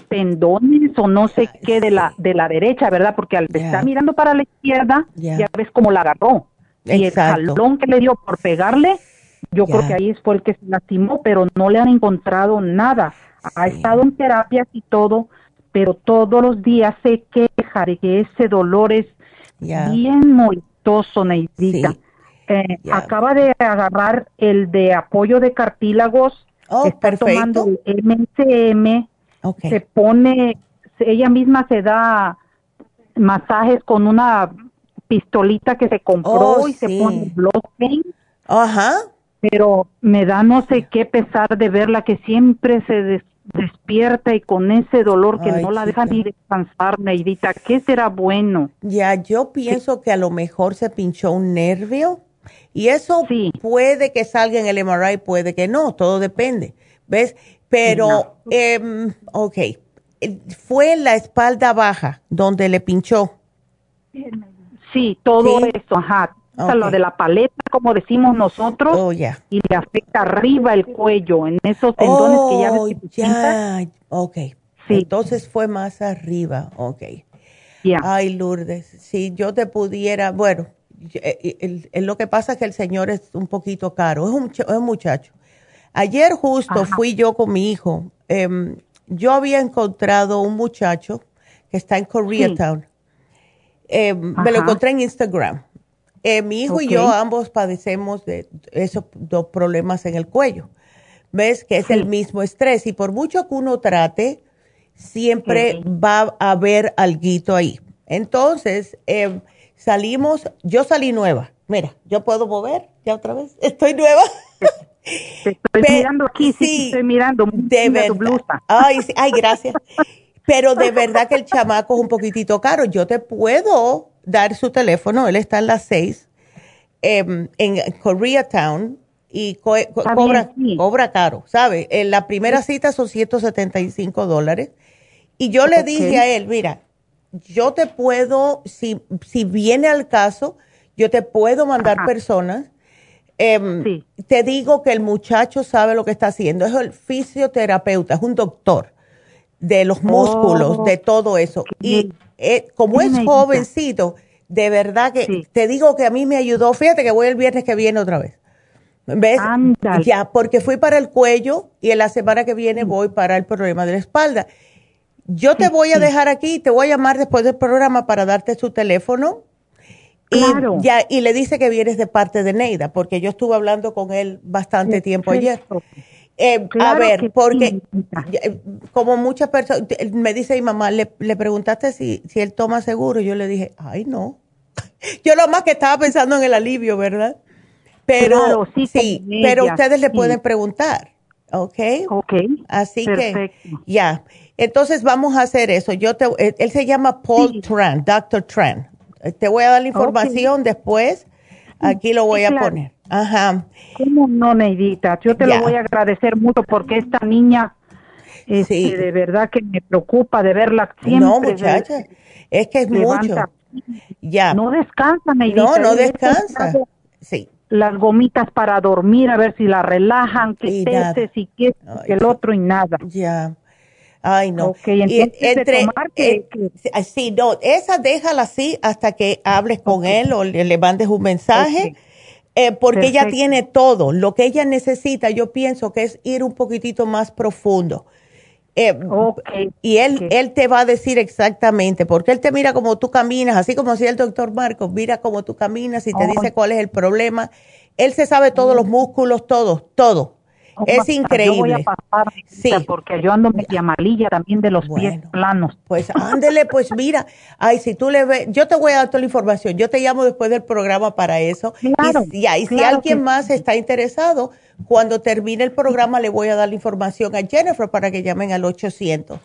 [SPEAKER 9] tendones o no sé qué de la de la derecha, ¿verdad? Porque al estar mirando para la izquierda, ya ves cómo la agarró. Y el jalón que le dio por pegarle, yo creo que ahí fue el que se lastimó, pero no le han encontrado nada. Ha estado en terapias y todo, pero todos los días se queja de que ese dolor es bien molestoso, Neidita. Eh, acaba de agarrar el de apoyo de cartílagos,
[SPEAKER 4] oh,
[SPEAKER 9] está tomando el MSM, se pone, ella misma se da masajes con una pistolita que se compró
[SPEAKER 4] oh,
[SPEAKER 9] y se pone blockchain.
[SPEAKER 4] Ajá.
[SPEAKER 9] Pero me da no sé qué pesar de verla que siempre se despierta y con ese dolor que no la deja ni descansar, Neidita, ¿qué será bueno?
[SPEAKER 4] Ya, yo pienso que a lo mejor se pinchó un nervio y eso puede que salga en el MRI, puede que no, todo depende, ¿ves? Pero, em, ok, fue en la espalda baja donde le pinchó.
[SPEAKER 9] Sí, todo eso, ajá lo de la paleta, como decimos nosotros,
[SPEAKER 4] oh,
[SPEAKER 9] y le afecta arriba el cuello, en esos tendones que ya ves
[SPEAKER 4] oh,
[SPEAKER 9] que ya.
[SPEAKER 4] ok. Sí. Entonces fue más arriba, ok.
[SPEAKER 9] Ya.
[SPEAKER 4] Ay, Lourdes, si yo te pudiera, bueno, eh, lo que pasa es que el señor es un poquito caro, es un, es un muchacho. Ayer justo fui yo con mi hijo, em, yo había encontrado un muchacho que está en Koreatown, em, me lo encontré en Instagram eh, mi hijo y yo ambos padecemos de esos dos problemas en el cuello. ¿Ves? Que es el mismo estrés y por mucho que uno trate, siempre va a haber alguito ahí. Entonces, em, salimos, yo salí nueva. Mira, yo puedo mover ya otra vez. Estoy nueva.
[SPEAKER 9] estoy mirando aquí, sí, estoy mirando.
[SPEAKER 4] De verdad. Ay, ay, gracias. Pero de verdad que el chamaco es un poquitito caro. Yo te puedo dar su teléfono, él está en las seis, em, en Koreatown, y cobra, cobra caro, ¿sabe? En la primera cita son 175 dólares. Y yo le dije a él, mira, yo te puedo, si, si viene al caso, yo te puedo mandar personas. Em, te digo que el muchacho sabe lo que está haciendo. Es el fisioterapeuta, es un doctor de los músculos, de oh, todo eso. Y eh, como es jovencito, de verdad que te digo que a mí me ayudó. Fíjate que voy el viernes que viene otra vez. ¿Ves? Ya, porque fui para el cuello y en la semana que viene voy para el problema de la espalda. Yo te voy a dejar aquí, te voy a llamar después del programa para darte su teléfono. Y, ya, y le dice que vienes de parte de Neida, porque yo estuve hablando con él bastante tiempo ayer. Eh, a ver, porque eh, como muchas personas, me dice mi mamá, le, le preguntaste si, si él toma seguro, yo le dije, ay no. yo lo más que estaba pensando en el alivio, ¿verdad? Pero sí, pero ustedes le pueden preguntar, ¿ok?
[SPEAKER 9] Ok.
[SPEAKER 4] Así que ya. Entonces vamos a hacer eso. Yo te, eh, él se llama Paul Tran, Dr. Tran. Eh, te voy a dar la información después. Aquí lo voy a poner. Ajá.
[SPEAKER 9] ¿Cómo no, Neidita? Yo te lo voy a agradecer mucho porque esta niña, este, de verdad que me preocupa de verla siempre.
[SPEAKER 4] No, muchacha, es que es mucho. Ya.
[SPEAKER 9] No descansa, Neidita.
[SPEAKER 4] No, no descansa. Sí
[SPEAKER 9] las gomitas para dormir, a ver si la relajan, que este, si que el otro y nada.
[SPEAKER 4] Ya. Ay, no.
[SPEAKER 9] entonces entre, tomar
[SPEAKER 4] que, eh, sí, no, esa déjala así hasta que hables con él o le, mandes un mensaje. Eh, porque ella tiene todo. Lo que ella necesita, yo pienso que es ir un poquitito más profundo. Eh, y él, él te va a decir exactamente, porque él te mira como tú caminas, así como decía el doctor Marcos, mira cómo tú caminas y te dice cuál es el problema. Él se sabe todos los músculos, todo, todo. Es increíble.
[SPEAKER 9] sí. porque yo ando media malilla también de los pies planos.
[SPEAKER 4] Pues ándele, pues mira, ay, si tú le ves, yo te voy a dar toda la información, yo te llamo después del programa para eso. y, y, si alguien más está interesado, cuando termine el programa le voy a dar la información a Jennifer para que llamen al 800.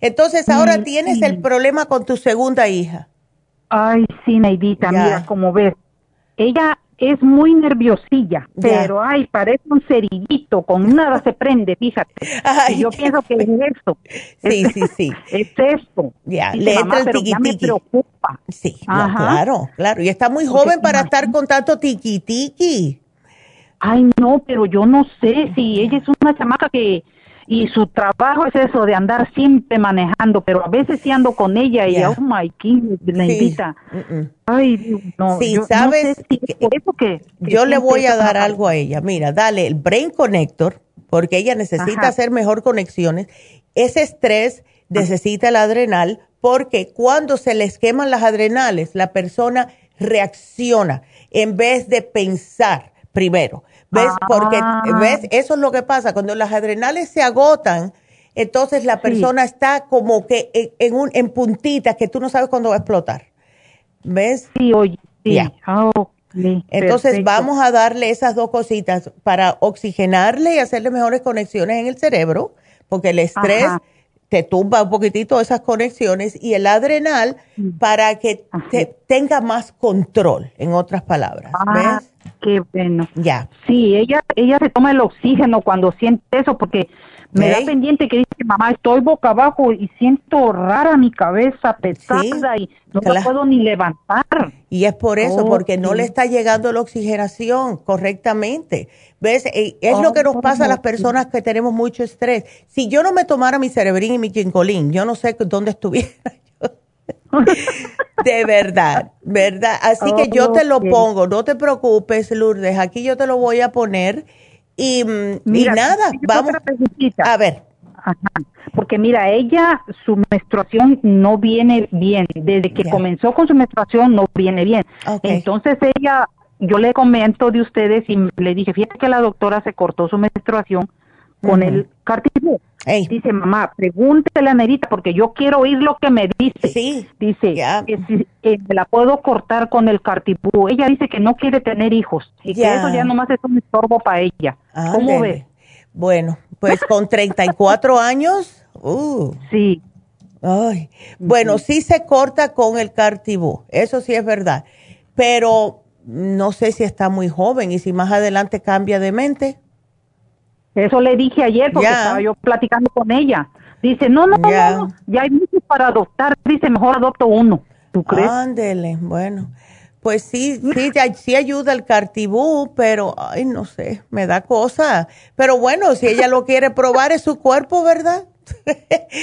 [SPEAKER 4] Entonces, ahora tienes el problema con tu segunda hija.
[SPEAKER 9] Ay, sí, Neidita, mira, como ves, ella es muy nerviosilla, pero ay, parece un cerillito, con nada se prende, fíjate. yo pienso que es eso.
[SPEAKER 4] Sí, sí, sí.
[SPEAKER 9] Es esto.
[SPEAKER 4] Ya, le entra el
[SPEAKER 9] me preocupa.
[SPEAKER 4] Sí, claro, claro. Y está muy joven para estar con tanto tiqui tiqui.
[SPEAKER 9] Ay, no, pero yo no sé si ella es una chamaca que y su trabajo es eso de andar siempre manejando, pero a veces sí ando con ella y oh my king, me invita. Ay, no,
[SPEAKER 4] sí, sabes, eso que, yo le voy a dar algo a ella. Mira, dale el Brain Connector, porque ella necesita hacer mejor conexiones. Ese estrés necesita el adrenal, porque cuando se les queman las adrenales, la persona reacciona en vez de pensar primero. ¿Ves? Porque, ah. ¿ves? Eso es lo que pasa. Cuando las adrenales se agotan, entonces la persona está como que en, un, en puntitas que tú no sabes cuándo va a explotar. ¿Ves?
[SPEAKER 9] Sí, oye, sí. Ah,
[SPEAKER 4] entonces vamos a darle esas dos cositas para oxigenarle y hacerle mejores conexiones en el cerebro, porque el estrés te tumba un poquitito esas conexiones y el adrenal para que te, tenga más control, en otras palabras. Ah, ¿Ves?
[SPEAKER 9] Qué bueno.
[SPEAKER 4] Ya.
[SPEAKER 9] Sí, ella, ella se toma el oxígeno cuando siente eso, porque me da pendiente que dice, mamá, estoy boca abajo y siento rara mi cabeza pesada y no la puedo ni levantar.
[SPEAKER 4] Y es por eso, porque no le está llegando la oxigenación correctamente. ¿Ves? Eh, es lo que nos pasa a las personas que tenemos mucho estrés. Si yo no me tomara mi cerebrín y mi ginkolín, yo no sé dónde estuviera de verdad, ¿verdad? Así que yo te lo pongo, no te preocupes, Lourdes, aquí yo te lo voy a poner y, mm, nada, vamos a ver.
[SPEAKER 9] Porque mira, ella, su menstruación no viene bien. Desde que comenzó con su menstruación no viene bien. Entonces ella, yo le comento de ustedes y le dije, fíjate que la doctora se cortó su menstruación con el cartílago. Dice, mamá, pregúntele a Nerita porque yo quiero oír lo que me dice. Sí. Dice, que si eh, la puedo cortar con el cartibú. Ella dice que no quiere tener hijos y que eso ya nomás es un estorbo para ella. ¿Cómo ve?
[SPEAKER 10] Bueno, pues con 34 años. Uh.
[SPEAKER 9] Sí.
[SPEAKER 10] Ay. Bueno, sí se corta con el cartibú, eso sí es verdad. Pero no sé si está muy joven y si más adelante cambia de mente.
[SPEAKER 9] Eso le dije ayer porque estaba yo platicando con ella. Dice, no, no, no, ya hay muchos para adoptar. Dice, mejor adopto uno. ¿Tú crees?
[SPEAKER 10] Ándele, bueno. Pues sí, sí, sí ayuda el cartibú, pero, ay, no sé, me da cosa. Pero bueno, si ella lo quiere probar, es su cuerpo, ¿verdad?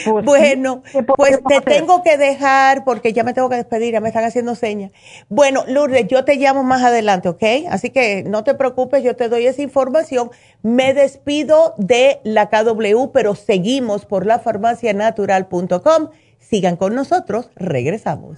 [SPEAKER 10] Pues bueno, pues te tengo que dejar porque ya me tengo que despedir, ya me están haciendo señas. Bueno, Lourdes, yo te llamo más adelante, ¿ok? Así que no te preocupes, yo te doy esa información. Me despido de la KW, pero seguimos por la farmacianatural.com. Sigan con nosotros, regresamos.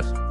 [SPEAKER 11] días.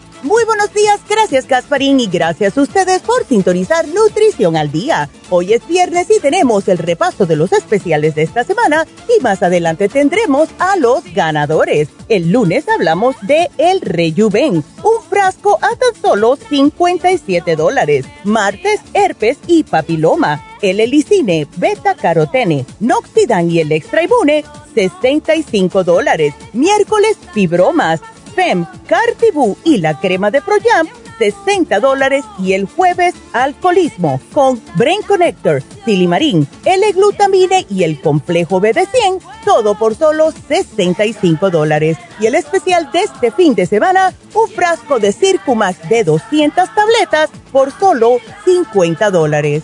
[SPEAKER 4] Muy buenos días, gracias Gasparín y gracias a ustedes por sintonizar Nutrición al Día. Hoy es viernes y tenemos el repaso de los especiales de esta semana y más adelante tendremos a los ganadores. El lunes hablamos de El Rejuven, un frasco a tan solo 57 dólares. Martes, herpes y papiloma. El Elicine, beta carotene, Noxidan y el Extra 65 dólares. Miércoles, fibromas FEM, Cartibú y la crema de Proyam, 60 dólares y el jueves alcoholismo con Brain Connector, Silimarín, L-glutamine y el complejo BD100, todo por solo 65 dólares. Y el especial de este fin de semana, un frasco de Circumax de 200 tabletas por solo 50 dólares.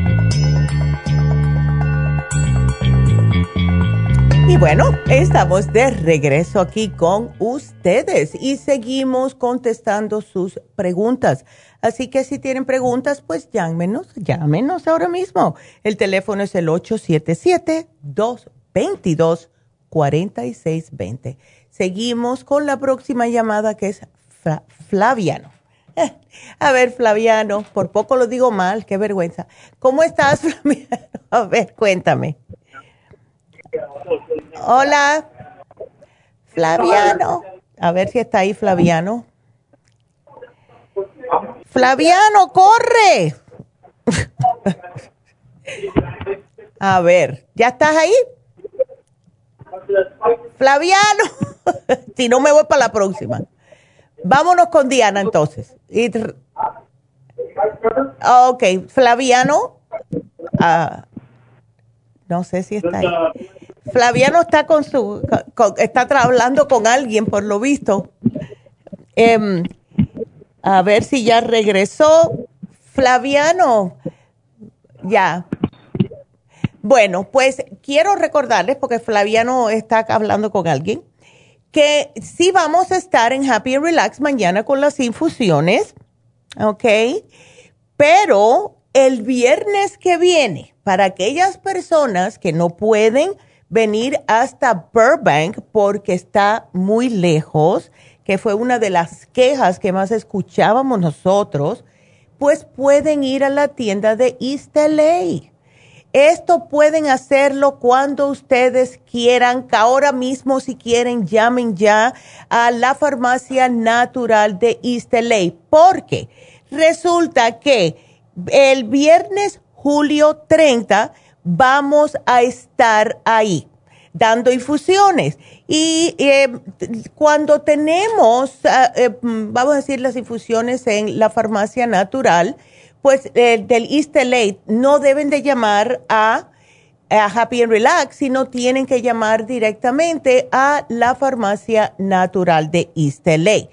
[SPEAKER 4] Y bueno, estamos de regreso aquí con ustedes y seguimos contestando sus preguntas. Así que si tienen preguntas, pues llámenos, llámenos ahora mismo. El teléfono es el 877-222-4620. Seguimos con la próxima llamada que es Flaviano. a ver, Flaviano, por poco lo digo mal, qué vergüenza. ¿Cómo estás, Flaviano? A ver, cuéntame. Hola, Flaviano. A ver si está ahí Flaviano. Flaviano, corre. A ver, ¿ya estás ahí? Flaviano. si no me voy para la próxima. Vámonos con Diana entonces. Ok, Flaviano. Ah, no sé si está ahí. Flaviano está con su, está hablando con alguien por lo visto. Em, a ver si ya regresó. Flaviano, ya. Bueno, pues quiero recordarles, porque Flaviano está hablando con alguien, que sí vamos a estar en Happy and Relax mañana con las infusiones, ¿ok? Pero el viernes que viene, para aquellas personas que no pueden venir hasta Burbank porque está muy lejos, que fue una de las quejas que más escuchábamos nosotros, pues pueden ir a la tienda de East. Esto pueden hacerlo cuando ustedes quieran, que ahora mismo si quieren llamen ya a la farmacia natural de East porque resulta que el viernes julio 30 vamos a estar ahí dando infusiones. Y eh, cuando tenemos, ah, eh, vamos a decir, las infusiones en la farmacia natural, pues eh, del East LA no deben de llamar a, Happy and Relax, sino tienen que llamar directamente a la farmacia natural de East LA.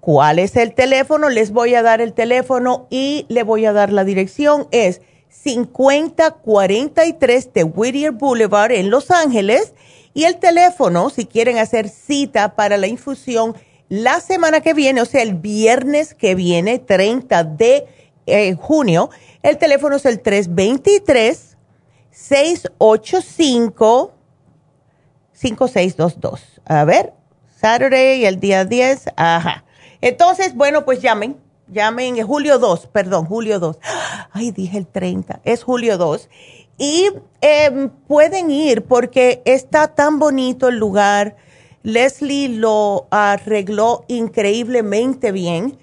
[SPEAKER 4] ¿Cuál es el teléfono? Les voy a dar el teléfono y le voy a dar la dirección. Es 5043 de Whittier Boulevard en Los Ángeles. Y el teléfono, si quieren hacer cita para la infusión la semana que viene, o sea, el viernes que viene, 30 de eh, junio, el teléfono es el 323-685-5622. A ver, Saturday, el día 10, ajá. Entonces, bueno, pues llamen llamen, julio 2, perdón, julio 2. Ay, dije el 30, es julio 2. Y em, pueden ir porque está tan bonito el lugar. Leslie lo arregló increíblemente bien.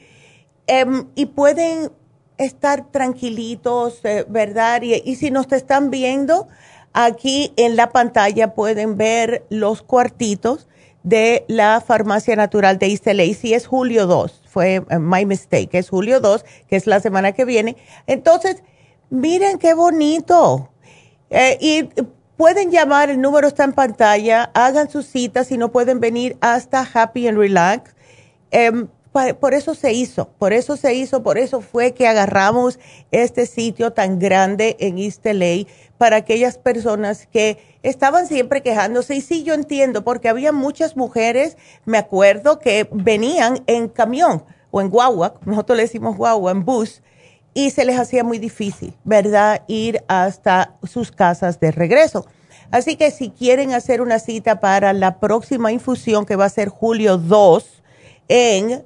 [SPEAKER 4] Em, y pueden estar tranquilitos, eh, ¿verdad? Y, si nos están viendo, aquí en la pantalla pueden ver los cuartitos de la farmacia natural de East Si es julio 2, fue eh, my mistake, es julio 2, que es la semana que viene. Entonces, miren qué bonito. Eh, y pueden llamar, el número está en pantalla, hagan sus citas si no pueden venir hasta Happy and Relax. Em, por eso se hizo, por eso se hizo, por eso fue que agarramos este sitio tan grande en East LA para aquellas personas que estaban siempre quejándose. Y sí, yo entiendo, porque había muchas mujeres, me acuerdo, que venían en camión o en guagua, nosotros le decimos guagua, en bus, y se les hacía muy difícil, ¿verdad?, ir hasta sus casas de regreso. Así que si quieren hacer una cita para la próxima infusión, que va a ser julio 2 en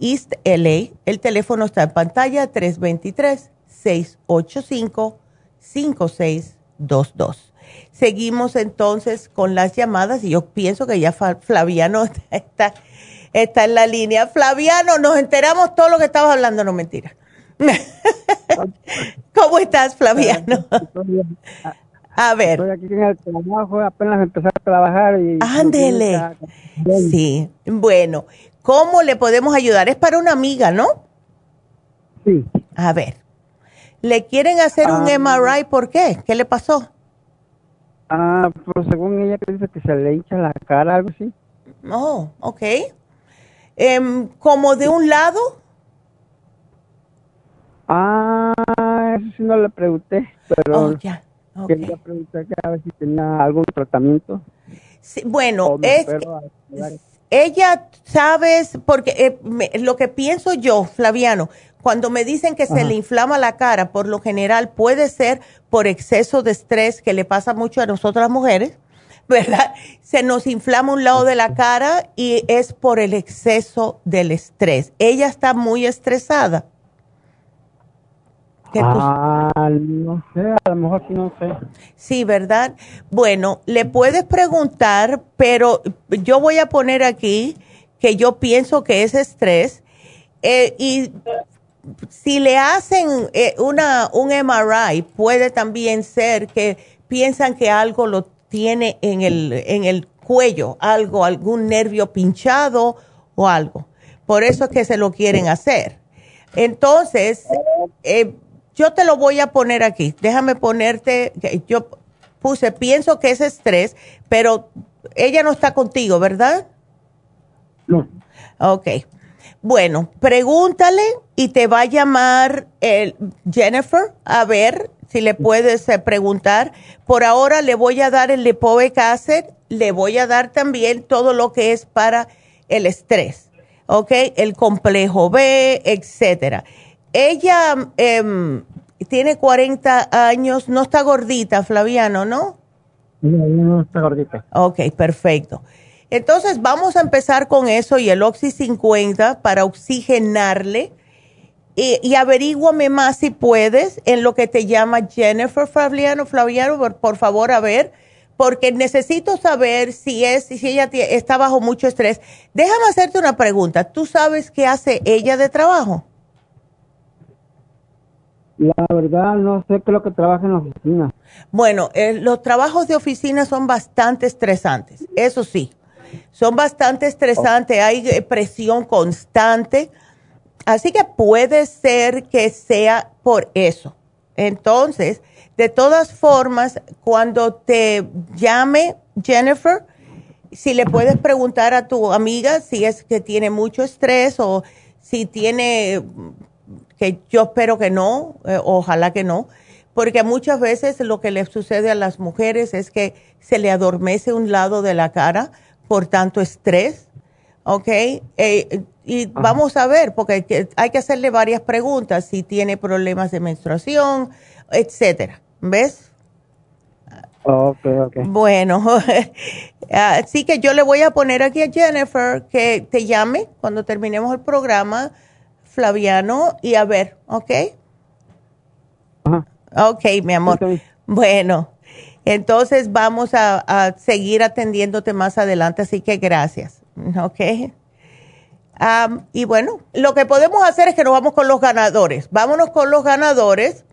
[SPEAKER 4] East LA, el teléfono está en pantalla 323 685 5622. Seguimos entonces con las llamadas y yo pienso que ya Flaviano está, está en la línea. Flaviano, nos enteramos todo lo que estabas hablando, no mentira. ¿Cómo estás, Flaviano? A ver.
[SPEAKER 12] Estoy aquí en el trabajo, apenas empezar a trabajar y...
[SPEAKER 4] Ándele. Sí, bueno. ¿Cómo le podemos ayudar? Es para una amiga, ¿no?
[SPEAKER 12] Sí.
[SPEAKER 4] A ver. ¿Le quieren hacer un ah. MRI? ¿Por qué? ¿Qué le pasó?
[SPEAKER 12] Ah, pues según ella dice que se le hincha la cara, algo así.
[SPEAKER 4] Oh, ok. Em, ¿Como de un lado?
[SPEAKER 12] Ah, eso sí no le pregunté, pero oh, ya. quería preguntar a ver si tenía algún tratamiento.
[SPEAKER 4] bueno, es, ella, sabes, porque eh, lo que pienso yo, Flaviano, cuando me dicen que se le inflama la cara, por lo general puede ser por exceso de estrés que le pasa mucho a nosotras mujeres, ¿verdad? Se nos inflama un lado de la cara y es por el exceso del estrés. Ella está muy estresada.
[SPEAKER 12] Ah, no sé, a lo mejor sí no sé.
[SPEAKER 4] Sí, ¿verdad? Bueno, le puedes preguntar, pero yo voy a poner aquí que yo pienso que es estrés eh, y si le hacen eh, una, un MRI, puede también ser que piensan que algo lo tiene en el, en el cuello, algo, algún nervio pinchado o algo. Por eso es que se lo quieren hacer. Entonces, eh, yo te lo voy a poner aquí. Déjame ponerte, yo puse, pienso que es estrés, pero ella no está contigo, ¿verdad?
[SPEAKER 12] No.
[SPEAKER 4] Ok. Bueno, pregúntale y te va a llamar el Jennifer a ver si le puedes eh, preguntar. Por ahora le voy a dar el Lipoic Acid, le voy a dar también todo lo que es para el estrés, ¿ok? El complejo B, etcétera. Ella em, tiene 40 años, no está gordita, Flaviano, ¿no?
[SPEAKER 12] No, no está gordita.
[SPEAKER 4] Ok, perfecto. Entonces vamos a empezar con eso y el Oxy 50 para oxigenarle. Y, y, averíguame más si puedes en lo que te llama Jennifer Flaviano. Flaviano, por, por favor, a ver, porque necesito saber si es, si ella está bajo mucho estrés. Déjame hacerte una pregunta. ¿Tú sabes qué hace ella de trabajo?
[SPEAKER 12] La verdad, no sé qué es lo que trabaja en la oficina.
[SPEAKER 4] Bueno, eh, los trabajos de oficina son bastante estresantes, eso sí. Son bastante estresantes, hay eh, presión constante. Así que puede ser que sea por eso. Entonces, de todas formas, cuando te llame Jennifer, si le puedes preguntar a tu amiga si es que tiene mucho estrés o si tiene que yo espero que no, eh, ojalá que no, porque muchas veces lo que le sucede a las mujeres es que se le adormece un lado de la cara por tanto estrés, ¿ok? Eh, y vamos a ver, porque hay que hacerle varias preguntas, si tiene problemas de menstruación, etcétera, ¿ves?
[SPEAKER 12] Ok, ok.
[SPEAKER 4] Bueno, así que yo le voy a poner aquí a Jennifer que te llame cuando terminemos el programa Flaviano y a ver, ¿ok? Ok, mi amor. Bueno, entonces vamos a, seguir atendiéndote más adelante, así que gracias, ¿ok? y bueno, lo que podemos hacer es que nos vamos con los ganadores. Vámonos con los ganadores.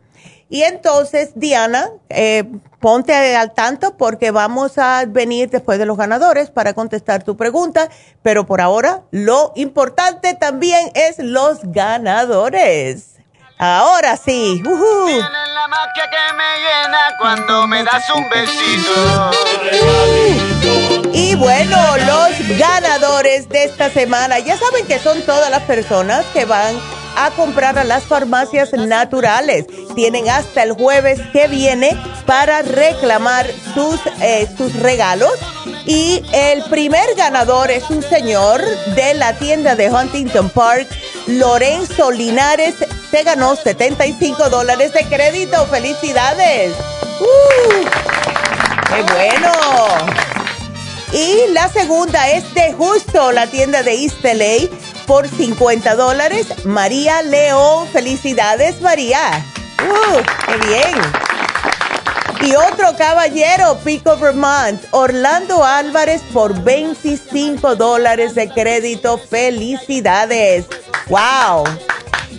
[SPEAKER 4] Y entonces, Diana, eh, ponte al tanto porque vamos a venir después de los ganadores para contestar tu pregunta, pero por ahora lo importante también es los ganadores. Ahora sí. la magia que me llena cuando me das un besito. Y bueno, los ganadores de esta semana, ya saben que son todas las personas que van a comprar a las farmacias naturales. Tienen hasta el jueves que viene para reclamar sus, eh, sus regalos. Y el primer ganador es un señor de la tienda de Huntington Park, Lorenzo Linares. Se ganó 75 dólares de crédito. ¡Felicidades! ¡Uh! ¡Qué bueno! Y la segunda es de justo la tienda de East por 50 dólares. María León, felicidades María. ¡Uh, qué bien! Y otro caballero, Pico Vermont, Orlando Álvarez por 25 dólares de crédito. Felicidades. ¡Wow!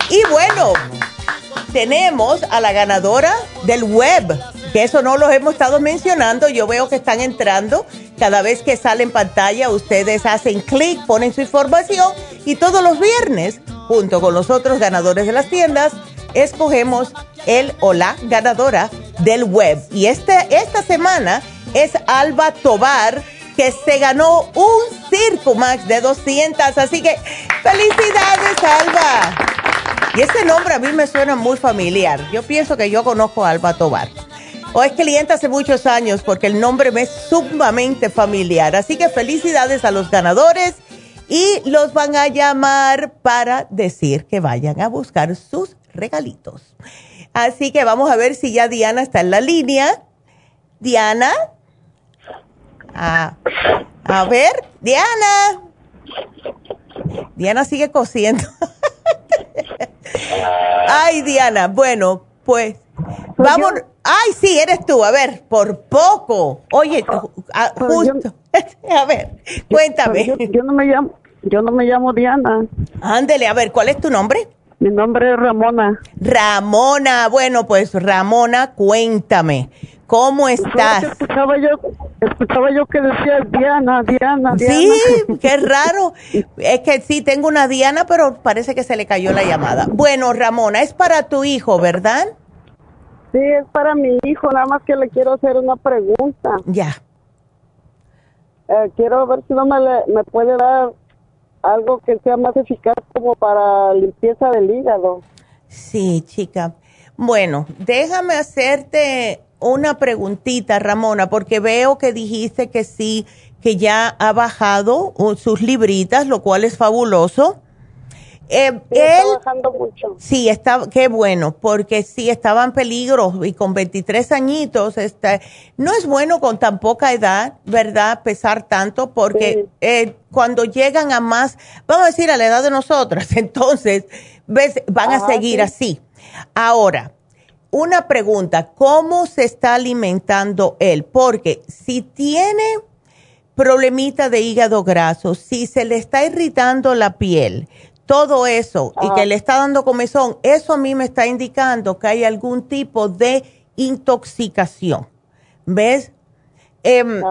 [SPEAKER 4] Y bueno, tenemos a la ganadora del web, que eso no los hemos estado mencionando. Yo veo que están entrando. Cada vez que sale en pantalla, ustedes hacen clic, ponen su información y todos los viernes, junto con los otros ganadores de las tiendas, escogemos el o la ganadora del web. Y este, esta semana es Alba Tobar, que se ganó un Circo Max de 200. Así que felicidades, Alba. Y ese nombre a mí me suena muy familiar. Yo pienso que yo conozco a Alba Tobar. o es cliente hace muchos años porque el nombre me es sumamente familiar. Así que felicidades a los ganadores y los van a llamar para decir que vayan a buscar sus regalitos. Así que vamos a ver si ya Diana está en la línea. Diana. Ah, a ver, Diana. Diana sigue cosiendo. Ay, Diana, bueno, pues vamos. Ay, sí, eres tú. A ver, por poco. Oye, ah, justo. a ver, cuéntame.
[SPEAKER 13] Yo, no me llamo, yo no me llamo Diana.
[SPEAKER 4] Ándele, a ver, ¿cuál es tu nombre?
[SPEAKER 13] Mi nombre es Ramona.
[SPEAKER 4] Ramona, bueno, pues Ramona, cuéntame. ¿Cómo estás?
[SPEAKER 13] Escuchaba yo, escuchaba yo que decía Diana, Diana, Diana.
[SPEAKER 4] Sí, qué raro. Es que sí, tengo una Diana, pero parece que se le cayó la llamada. Bueno, Ramona, es para tu hijo, ¿verdad?
[SPEAKER 13] Sí, es para mi hijo, nada más que le quiero hacer una pregunta.
[SPEAKER 4] Ya.
[SPEAKER 13] Eh, quiero ver si no me, me puede dar algo que sea más eficaz como para limpieza del hígado.
[SPEAKER 4] Sí, chica. Bueno, déjame hacerte una preguntita, Ramona, porque veo que dijiste que sí, que ya ha bajado uh, sus libritas, lo cual es fabuloso.
[SPEAKER 13] Eh, sí, mucho.
[SPEAKER 4] Sí, está, qué bueno, porque sí estaba en peligro y con 23 añitos, está, no es bueno con tan poca edad, ¿verdad? Pesar tanto, porque eh, cuando llegan a más, vamos a decir a la edad de nosotras, entonces, ves, van a seguir así. Ahora, una pregunta, ¿cómo se está alimentando él? Porque si tiene problemita de hígado graso, si se le está irritando la piel, todo eso, y que le está dando comezón, eso a mí me está indicando que hay algún tipo de intoxicación. ¿Ves? Em,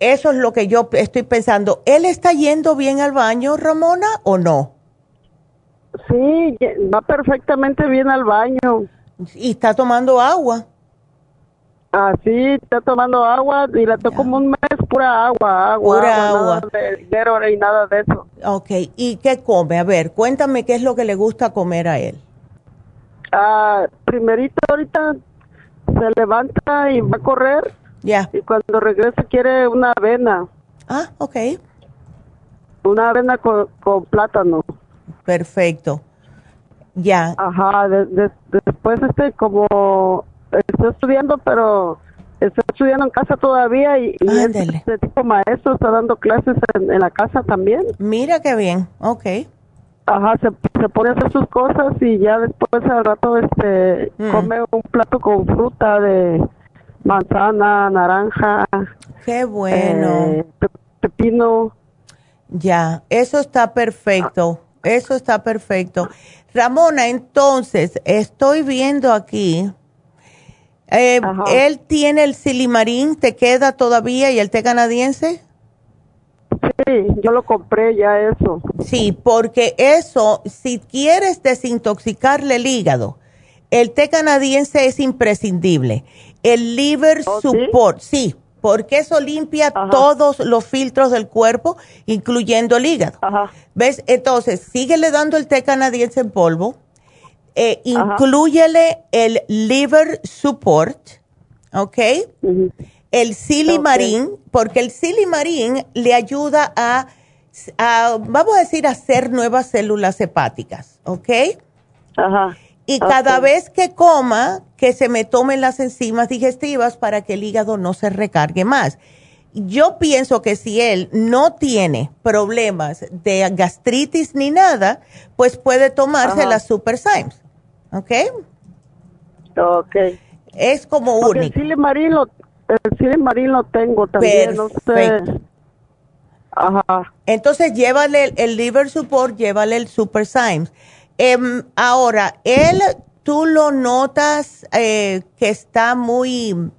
[SPEAKER 4] eso es lo que yo estoy pensando. ¿Él está yendo bien al baño, Ramona, o no?
[SPEAKER 13] Sí, va perfectamente bien al baño.
[SPEAKER 4] ¿Y está tomando agua?
[SPEAKER 13] Ah, sí, está tomando agua y le toco como un mes pura agua, agua.
[SPEAKER 4] Pura agua.
[SPEAKER 13] Nada de y nada de eso.
[SPEAKER 4] Ok, ¿y qué come? A ver, cuéntame qué es lo que le gusta comer a él.
[SPEAKER 13] Ah, primerito ahorita se levanta y va a correr.
[SPEAKER 4] Ya.
[SPEAKER 13] Y cuando regresa quiere una avena.
[SPEAKER 4] Ah, ok.
[SPEAKER 13] Una avena con, con plátano.
[SPEAKER 4] Perfecto. Ya.
[SPEAKER 13] Ajá, después este como estoy estudiando, pero estoy estudiando en casa todavía y, y este tipo maestro está dando clases en, la casa también.
[SPEAKER 4] Mira qué bien, ok.
[SPEAKER 13] Ajá, se, se pone a hacer sus cosas y ya después al rato este mm. come un plato con fruta de manzana, naranja.
[SPEAKER 4] Qué bueno.
[SPEAKER 13] Eh, pepino.
[SPEAKER 4] Ya, eso está perfecto. Eso está perfecto. Ramona, entonces, estoy viendo aquí, eh, ¿él tiene el silimarín, te queda todavía y el té canadiense?
[SPEAKER 13] Sí, yo lo compré ya eso.
[SPEAKER 4] Sí, porque eso, si quieres desintoxicarle el hígado, el té canadiense es imprescindible. El liver ¿Oh, support, sí, porque eso limpia todos los filtros del cuerpo, incluyendo el hígado. ¿Ves? Entonces, síguele dando el té canadiense en polvo, eh, incluyele el liver support, ¿ok? El silimarín, porque el silimarín le ayuda a, vamos a decir, a hacer nuevas células hepáticas, ¿ok?
[SPEAKER 13] Ajá.
[SPEAKER 4] Y cada vez que coma, que se me tomen las enzimas digestivas para que el hígado no se recargue más. Yo pienso que si él no tiene problemas de gastritis ni nada, pues puede tomarse las Super Symes. ¿Ok?
[SPEAKER 13] Ok.
[SPEAKER 4] Es como único. El
[SPEAKER 13] silimarín lo, el lo tengo también. Perfecto. Ajá.
[SPEAKER 4] Entonces llévale el, el, liver support, llévale el Super Symes Em, ahora, él, tú lo notas eh, que está muy,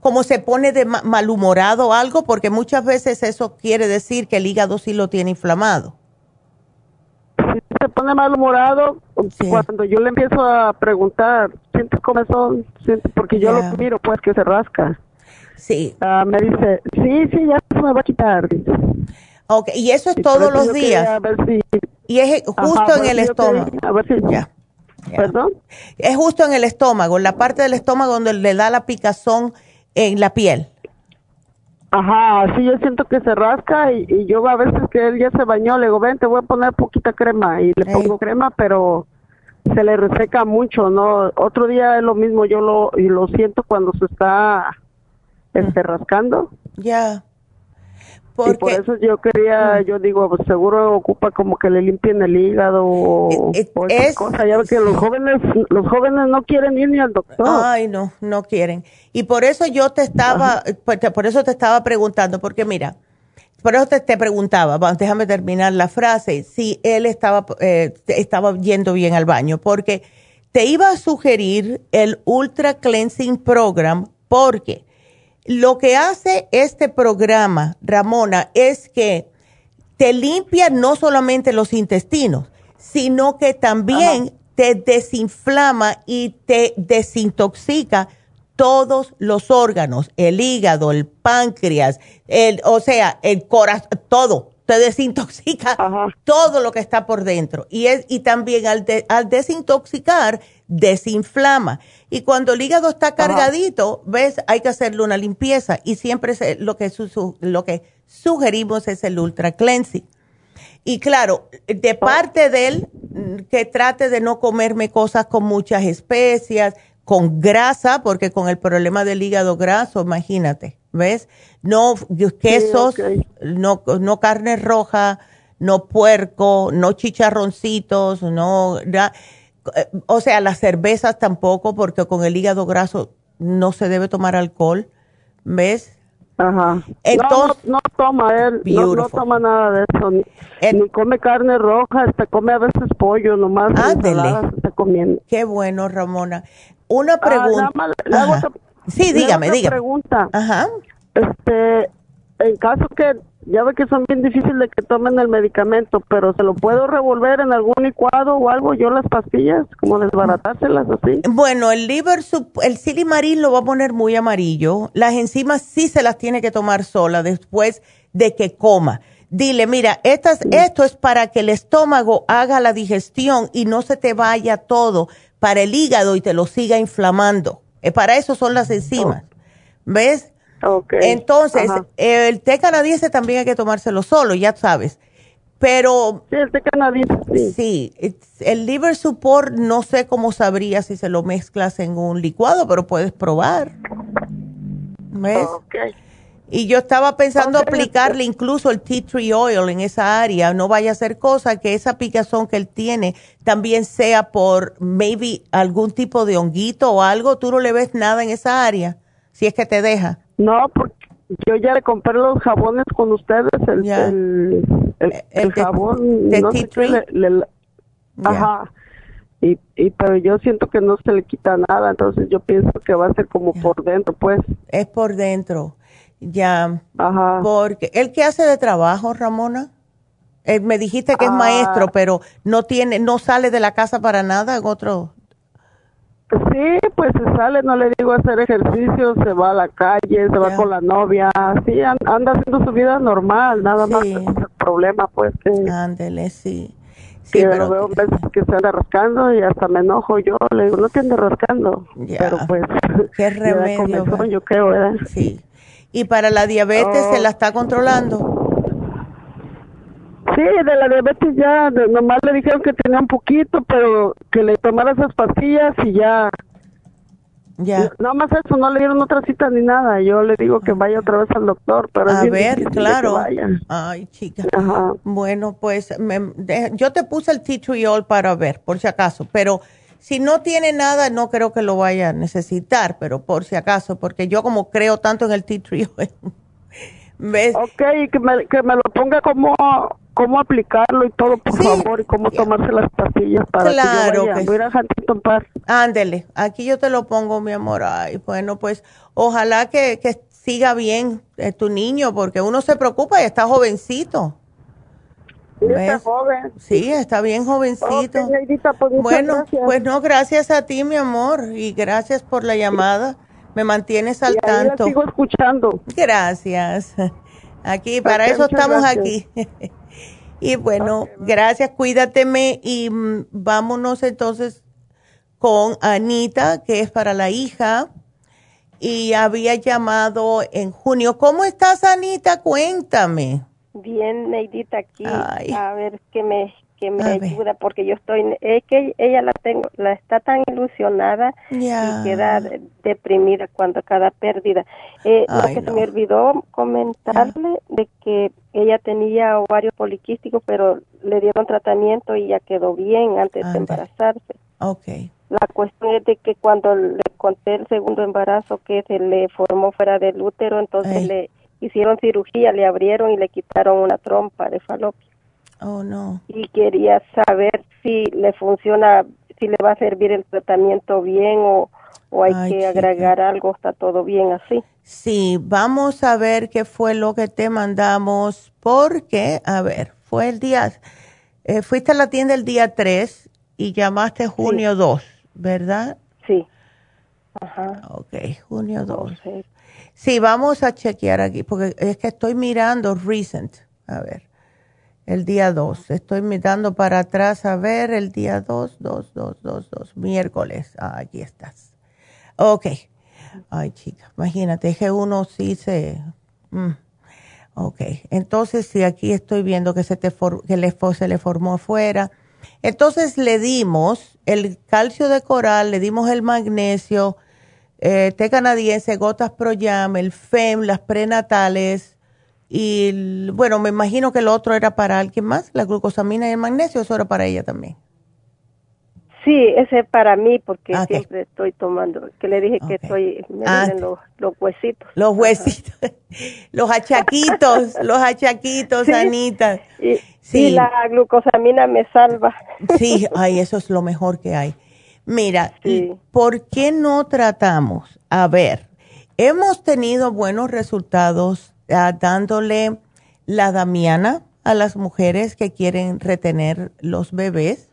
[SPEAKER 4] como se pone de malhumorado o algo, porque muchas veces eso quiere decir que el hígado sí lo tiene inflamado.
[SPEAKER 13] se pone malhumorado cuando yo le empiezo a preguntar, ¿sientes comezón? Porque yo lo miro, pues, que se rasca.
[SPEAKER 4] Sí.
[SPEAKER 13] Ah, me dice, sí, sí, ya se me va a quitar.
[SPEAKER 4] Ok, y eso es todos los días. y es justo en el estómago.
[SPEAKER 13] a ver si
[SPEAKER 4] ya.
[SPEAKER 13] ¿Perdón?
[SPEAKER 4] Es justo en el estómago, en la parte del estómago donde le da la picazón en la piel.
[SPEAKER 13] Ajá, sí, yo siento que se rasca y, yo a veces que él ya se bañó, le digo, ven, te voy a poner poquita crema y le pongo crema, pero se le reseca mucho, ¿no? Otro día es lo mismo, yo lo, y lo siento cuando se está este, rascando.
[SPEAKER 4] Ya.
[SPEAKER 13] Y por eso yo quería, yo digo, pues seguro ocupa como que le limpien el hígado o, eh, eh, cosa. Ya que los jóvenes, los jóvenes no quieren ir ni al doctor.
[SPEAKER 4] Ay, no, no quieren. Y por eso yo te estaba, pues, por eso te estaba preguntando, porque mira, por eso te, te preguntaba, déjame terminar la frase, si él estaba, eh, estaba yendo bien al baño, porque te iba a sugerir el Ultra Cleansing Program, porque lo que hace este programa, Ramona, es que te limpia no solamente los intestinos, sino que también te desinflama y te desintoxica todos los órganos, el hígado, el páncreas, el, o sea, el corazón, todo, te desintoxica todo lo que está por dentro. Y, es, y también al, al desintoxicar, desinflama. Y cuando el hígado está cargadito, ves, hay que hacerle una limpieza. Y siempre lo, que lo que sugerimos es el ultra cleansing. Y claro, de parte de él, mm, que trate de no comerme cosas con muchas especias, con grasa, porque con el problema del hígado graso, imagínate, ¿ves? No quesos, no, no carne roja, no puerco, no chicharroncitos, no o sea, las cervezas tampoco, porque con el hígado graso no se debe tomar alcohol, ¿ves?
[SPEAKER 13] Ajá. Entonces, no, toma él, no, toma nada de eso, ni, come carne roja, hasta come a veces pollo, nomás está comiendo.
[SPEAKER 4] Qué bueno, Ramona. Una ah, pregunta. sí, dígame, dígame.
[SPEAKER 13] pregunta. Ajá. Este, en caso que ya ve que son bien difíciles de que tomen el medicamento, pero se lo puedo revolver en algún licuado o algo, yo las pastillas, como desbaratárselas así.
[SPEAKER 4] Bueno, el liver, el silimarín lo va a poner muy amarillo. Las enzimas sí se las tiene que tomar sola después de que coma. Dile, mira, estas, esto es para que el estómago haga la digestión y no se te vaya todo para el hígado y te lo siga inflamando. Eh, para eso son las enzimas. ¿Ves? Entonces, el té canadiense también hay que tomárselo solo, ya sabes. Pero.
[SPEAKER 13] Sí, el té canadiense.
[SPEAKER 4] Sí. el liver support, no sé cómo sabría si se lo mezclas en un licuado, pero puedes probar. ¿Ves? Y yo estaba pensando aplicarle incluso el tea tree oil en esa área. No vaya a ser cosa que esa picazón que él tiene también sea por maybe algún tipo de honguito o algo. Tú no le ves nada en esa área, si es que te deja.
[SPEAKER 13] No, porque yo ya le compré los jabones con ustedes, el, el, el, jabón
[SPEAKER 4] de, no sé
[SPEAKER 13] Ajá. Y, y pero yo siento que no se le quita nada, entonces yo pienso que va a ser como por dentro, pues.
[SPEAKER 4] Es por dentro, ya. Ajá. Porque, ¿el qué hace de trabajo, Ramona? Eh, me dijiste que es maestro, ah. pero no tiene, no sale de la casa para nada en otro
[SPEAKER 13] Sí, pues se sale, no le digo hacer ejercicio, se va a la calle, se va con la novia, sí, anda haciendo su vida normal, nada más el problema, pues que...
[SPEAKER 4] Ándele, sí.
[SPEAKER 13] Sí, pero veo veces que se anda rascando y hasta me enojo yo, le digo, no te andes rascando, pero pues...
[SPEAKER 4] ¿Qué remedio?
[SPEAKER 13] yo creo, ¿verdad?
[SPEAKER 4] Sí. ¿Y para la diabetes se la está controlando?
[SPEAKER 13] Sí, de la diabetes ya, nomás le dijeron que tenía un poquito, pero que le tomara esas pastillas y ya.
[SPEAKER 4] Ya.
[SPEAKER 13] No más eso, no le dieron otra cita ni nada. Yo le digo que vaya otra vez al doctor, pero
[SPEAKER 4] a ver, claro. Ay, chica. Bueno, pues yo te puse el tea tree para ver, por si acaso, pero si no tiene nada, no creo que lo vaya a necesitar, pero por si acaso, porque yo como creo tanto en el tea tree
[SPEAKER 13] ¿ves? Ok, que me, que me lo ponga como cómo aplicarlo y todo, por favor, y cómo tomarse las pastillas para
[SPEAKER 4] claro
[SPEAKER 13] que yo vaya, que a Huntington Park.
[SPEAKER 4] Ándele, aquí yo te lo pongo, mi amor. Ay, bueno, pues ojalá que, que siga bien eh, tu niño, porque uno se preocupa y está jovencito.
[SPEAKER 13] Sí, está joven.
[SPEAKER 4] Sí, está bien jovencito.
[SPEAKER 13] pues
[SPEAKER 4] bueno, pues no, gracias a ti, mi amor, y gracias por la llamada. Me mantienes al tanto.
[SPEAKER 13] sigo escuchando.
[SPEAKER 4] Gracias. Aquí, para eso estamos aquí. Y bueno, gracias, cuídateme y mm, vámonos entonces con Anita, que es para la hija, y había llamado en junio. ¿Cómo estás, Anita? Cuéntame.
[SPEAKER 14] Bien, Neidita, aquí a ver qué me que me ayuda porque yo estoy es que ella la tengo la está tan ilusionada y queda deprimida cuando cada pérdida. Eh, lo que se me olvidó comentarle de que ella tenía ovario poliquístico pero le dieron tratamiento y ya quedó bien antes de embarazarse.
[SPEAKER 4] Okay
[SPEAKER 14] la cuestión es de que cuando le conté el segundo embarazo que se le formó fuera del útero entonces le hicieron cirugía le abrieron y le quitaron una trompa de falopio.
[SPEAKER 4] Oh, no.
[SPEAKER 14] Y quería saber si le funciona, si le va a servir el tratamiento bien o, hay que agregar algo, está todo bien así.
[SPEAKER 4] Sí, vamos a ver qué fue lo que te mandamos, porque, a ver, fue el día, eh, fuiste a la tienda el día 3 y llamaste junio 2, ¿verdad?
[SPEAKER 14] Sí. Ajá.
[SPEAKER 4] Ok, junio 2. Sí, vamos a chequear aquí, porque es que estoy mirando recent. A ver el día 2. Estoy mirando para atrás a ver el día 2, 2, 2, 2, 2, miércoles. Ah, aquí estás. Ok. Ay, chica, imagínate, que uno sí se... Mm. Ok, entonces si aquí estoy viendo que, se, te que el se le formó afuera. Entonces le dimos el calcio de coral, le dimos el magnesio, eh, canadiense, gotas Proyam, el FEM, las prenatales, y bueno, me imagino que el otro era para alguien más, la glucosamina y el magnesio, eso era para ella también.
[SPEAKER 14] Sí, ese es para mí porque ah, siempre estoy tomando, que le dije que estoy, me ah, los, los, huesitos.
[SPEAKER 4] Los huesitos, los achaquitos, los achaquitos, Anita.
[SPEAKER 14] Y, sí. la glucosamina me salva.
[SPEAKER 4] Sí, ay, eso es lo mejor que hay. Mira, ¿por qué no tratamos? A ver, hemos tenido buenos resultados dándole la damiana a las mujeres que quieren retener los bebés.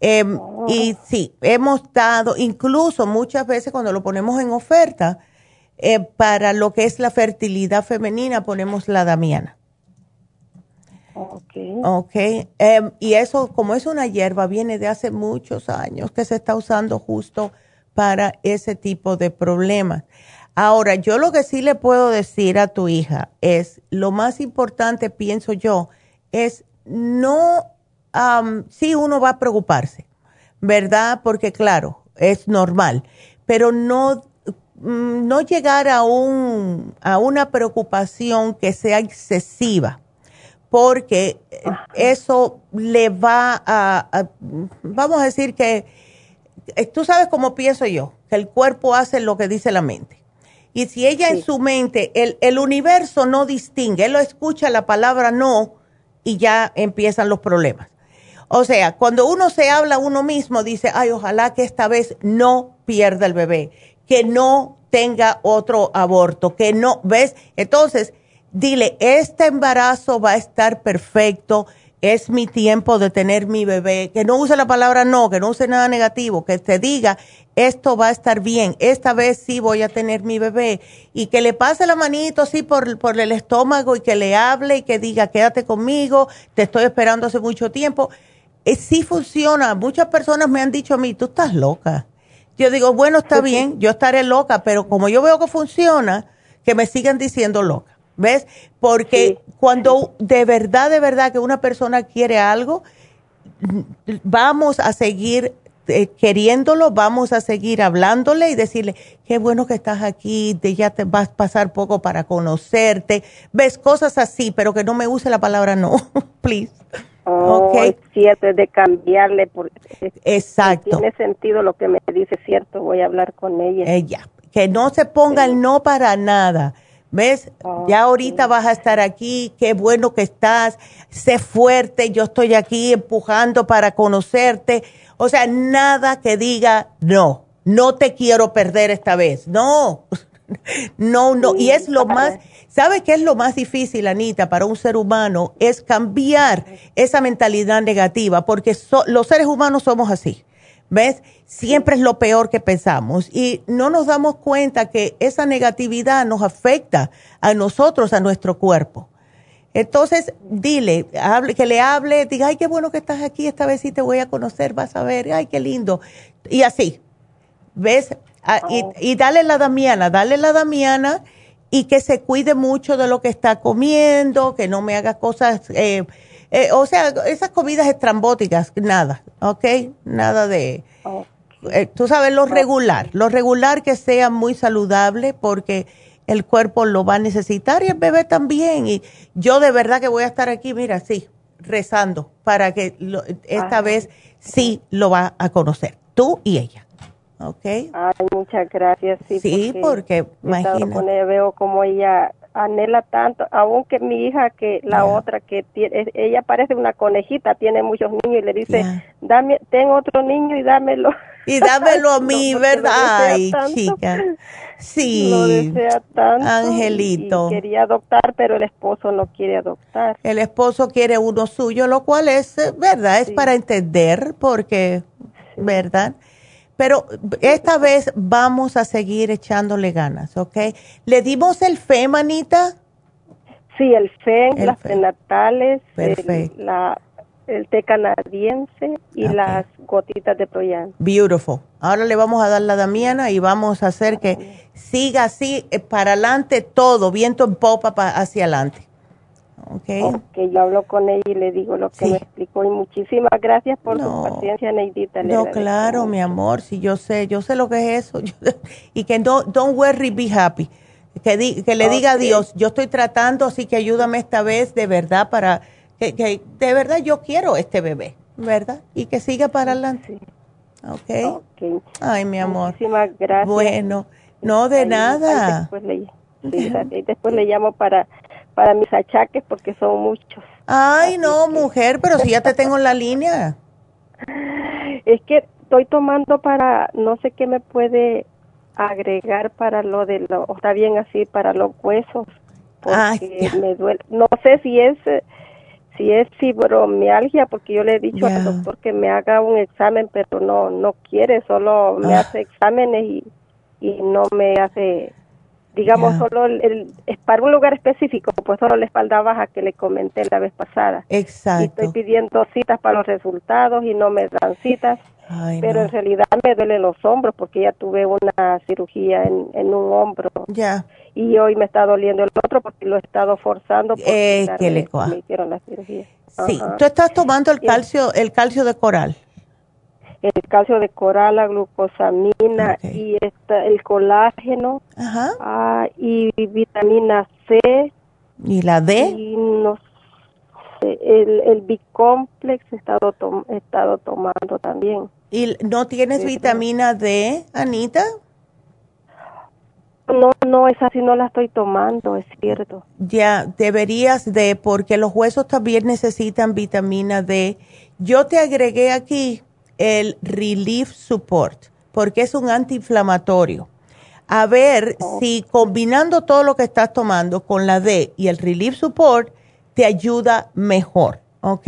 [SPEAKER 4] Em, y sí, hemos dado, incluso muchas veces cuando lo ponemos en oferta, eh, para lo que es la fertilidad femenina ponemos la damiana.
[SPEAKER 14] Ok.
[SPEAKER 4] Ok. Em, y eso, como es una hierba, viene de hace muchos años que se está usando justo para ese tipo de problemas. Ahora, yo lo que sí le puedo decir a tu hija es, lo más importante, pienso yo, es no, sí uno va a preocuparse, ¿verdad? Porque claro, es normal, pero no, mm, no llegar a, un, a una preocupación que sea excesiva, porque eso le va a, vamos a decir que, eh, tú sabes cómo pienso yo, que el cuerpo hace lo que dice la mente. Y si ella en su mente, el, el universo no distingue, él lo escucha la palabra no y ya empiezan los problemas. O sea, cuando uno se habla a uno mismo, dice, ay, ojalá que esta vez no pierda el bebé, que no tenga otro aborto, que no, ¿ves? Entonces, dile, este embarazo va a estar perfecto, es mi tiempo de tener mi bebé, que no use la palabra no, que no use nada negativo, que te diga, esto va a estar bien, esta vez sí voy a tener mi bebé, y que le pase la manito así por, por el estómago y que le hable y que diga, quédate conmigo, te estoy esperando hace mucho tiempo. Eh, sí funciona, muchas personas me han dicho a mí, tú estás loca. Yo digo, bueno, está bien, yo estaré loca, pero como yo veo que funciona, que me sigan diciendo loca. ¿Ves? Porque cuando de verdad, de verdad que una persona quiere algo, vamos a seguir eh, queriéndolo, vamos a seguir hablándole y decirle, qué bueno que estás aquí, ya te vas a pasar poco para conocerte, ves cosas así, pero que no me use la palabra no, please.
[SPEAKER 14] Oh, okay. cierto, de cambiarle. Por,
[SPEAKER 4] Exacto.
[SPEAKER 14] Tiene sentido lo que me dice, cierto, voy a hablar con ella.
[SPEAKER 4] Ella, que no se ponga el no para nada ¿Ves? ya ahorita vas a estar aquí, qué bueno que estás, sé fuerte, yo estoy aquí empujando para conocerte. O sea, nada que diga, no, no te quiero perder esta vez. No, no, no. y es lo más, ¿sabe qué es lo más difícil, Anita, para un ser humano? Es cambiar esa mentalidad negativa, porque los seres humanos somos así. ¿Ves? Siempre es lo peor que pensamos y no nos damos cuenta que esa negatividad nos afecta a nosotros, a nuestro cuerpo. Entonces, dile, hable, que le hable, diga, ay, qué bueno que estás aquí, esta vez sí te voy a conocer, vas a ver, ay, qué lindo. y así, ¿ves? Ah, y, oh. y, dale la damiana, dale la damiana y que se cuide mucho de lo que está comiendo, que no me haga cosas, eh, eh, o sea, esas comidas estrambóticas, nada, ¿ok? Nada de, eh, tú sabes, lo regular, lo regular que sea muy saludable porque el cuerpo lo va a necesitar y el bebé también. Y yo de verdad que voy a estar aquí, mira, sí, rezando para que esta vez sí lo va a conocer, tú y ella. ¿Ok?
[SPEAKER 14] Ay, muchas gracias.
[SPEAKER 4] Sí, sí porque,
[SPEAKER 14] imagínate. veo como ella anhela tanto, aunque mi hija que la otra que tiene, ella parece una conejita, tiene muchos niños y le dice, dame, tengo otro niño y dámelo.
[SPEAKER 4] Y dámelo a mí, ¿verdad? Ay, chica. Sí.
[SPEAKER 14] Lo desea tanto.
[SPEAKER 4] Angelito.
[SPEAKER 14] quería adoptar, pero el esposo no quiere adoptar.
[SPEAKER 4] El esposo quiere uno suyo, lo cual es, eh, ¿verdad? Es para entender, porque, ¿verdad? Pero esta vez vamos a seguir echándole ganas, ¿ok? ¿Le dimos el fe, manita?
[SPEAKER 14] Sí, el fe, las prenatales, el, la, el té canadiense y las gotitas de Proyan.
[SPEAKER 4] Beautiful. Ahora le vamos a dar la Damiana y vamos a hacer que siga así eh, para adelante todo, viento en popa hacia adelante.
[SPEAKER 14] Okay. ok, yo hablo con ella y le digo lo que me explicó y muchísimas gracias por su paciencia, Neidita.
[SPEAKER 4] No, claro, mi amor, si yo sé, yo sé lo que es eso. y que no, don't worry, be happy. Que, que le diga a Dios, yo estoy tratando, así que ayúdame esta vez de verdad para que, que de verdad yo quiero este bebé, ¿verdad? Y que siga para adelante. Ok. okay. Ay, mi amor.
[SPEAKER 14] Muchísimas gracias.
[SPEAKER 4] Bueno, no de nada.
[SPEAKER 14] después le, después le llamo para para mis achaques porque son muchos.
[SPEAKER 4] Ay, no, mujer, pero si ya te tengo en la línea.
[SPEAKER 14] Es que estoy tomando para, no sé qué me puede agregar para lo de lo, está bien así, para los huesos, porque me duele. No sé si es, si es fibromialgia, porque yo le he dicho al doctor que me haga un examen, pero no, no quiere, solo me ah. hace exámenes y, y no me hace digamos, solo el, es para un lugar específico, pues solo la espalda baja que le comenté la vez pasada.
[SPEAKER 4] Exacto.
[SPEAKER 14] Y estoy pidiendo citas para los resultados y no me dan citas, pero en realidad me duelen los hombros porque ya tuve una cirugía en, en un hombro.
[SPEAKER 4] Ya.
[SPEAKER 14] Y hoy me está doliendo el otro porque lo he estado forzando porque
[SPEAKER 4] eh, que le
[SPEAKER 14] me hicieron la cirugía.
[SPEAKER 4] Sí, tú estás tomando el calcio, el calcio de coral
[SPEAKER 14] el calcio de coral, la glucosamina y esta, el colágeno ah, y vitamina C.
[SPEAKER 4] ¿Y la D?
[SPEAKER 14] Y no el, el B-complex he estado, estado tomando también.
[SPEAKER 4] ¿Y no tienes vitamina D, Anita?
[SPEAKER 14] No, no, esa sí no la estoy tomando, es cierto.
[SPEAKER 4] Ya, deberías de, porque los huesos también necesitan vitamina D. Yo te agregué aquí el Relief Support, porque es un antiinflamatorio. A ver si combinando todo lo que estás tomando con la D y el Relief Support te ayuda mejor, ¿ok?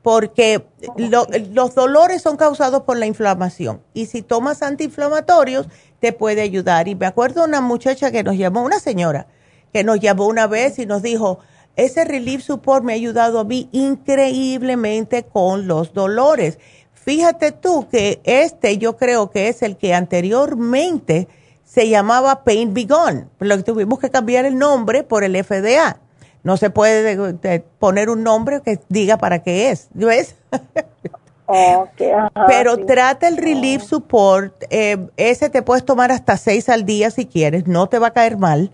[SPEAKER 4] Porque los dolores son causados por la inflamación y si tomas antiinflamatorios te puede ayudar. Y me acuerdo una muchacha que nos llamó, una señora, que nos llamó una vez y nos dijo, ese Relief Support me ha ayudado a mí increíblemente con los dolores Fíjate tú que este yo creo que es el que anteriormente se llamaba Pain Be Gone, lo que tuvimos que cambiar el nombre por el FDA. No se puede poner un nombre que diga para qué es, ¿ves? Pero trata el Relief Support, eh, ese te puedes tomar hasta seis al día si quieres, no te va a caer mal,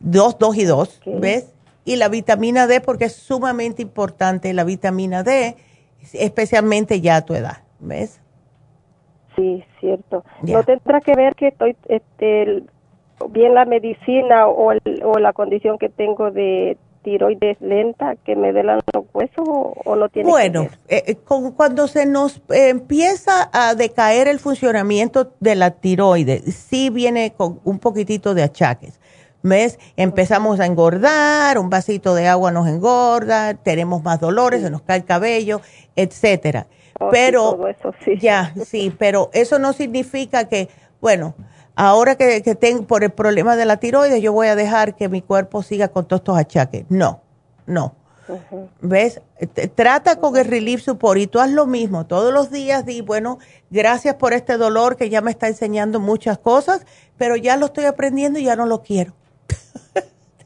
[SPEAKER 4] dos, dos y dos, ¿ves? Y la vitamina D, porque es sumamente importante la vitamina D especialmente ya a tu edad, ¿ves?
[SPEAKER 14] Sí, cierto. No tendrá que ver que estoy este, bien la medicina o, o la condición que tengo de tiroides lenta que me duelen los huesos o, no tiene
[SPEAKER 4] bueno eh, eh, cuando se nos empieza a decaer el funcionamiento de la tiroides sí viene con un poquitito de achaques ¿Ves? Empezamos a engordar, un vasito de agua nos engorda, tenemos más dolores, se nos cae el cabello, etcétera.
[SPEAKER 14] Oh,
[SPEAKER 4] pero
[SPEAKER 14] eso, sí.
[SPEAKER 4] ya, sí, pero eso no significa que, bueno, ahora que, que, tengo por el problema de la tiroides, yo voy a dejar que mi cuerpo siga con todos estos achaques. No, no. ¿Ves? Trata con el Relief Support y tú haz lo mismo. Todos los días di, bueno, gracias por este dolor que ya me está enseñando muchas cosas, pero ya lo estoy aprendiendo y ya no lo quiero.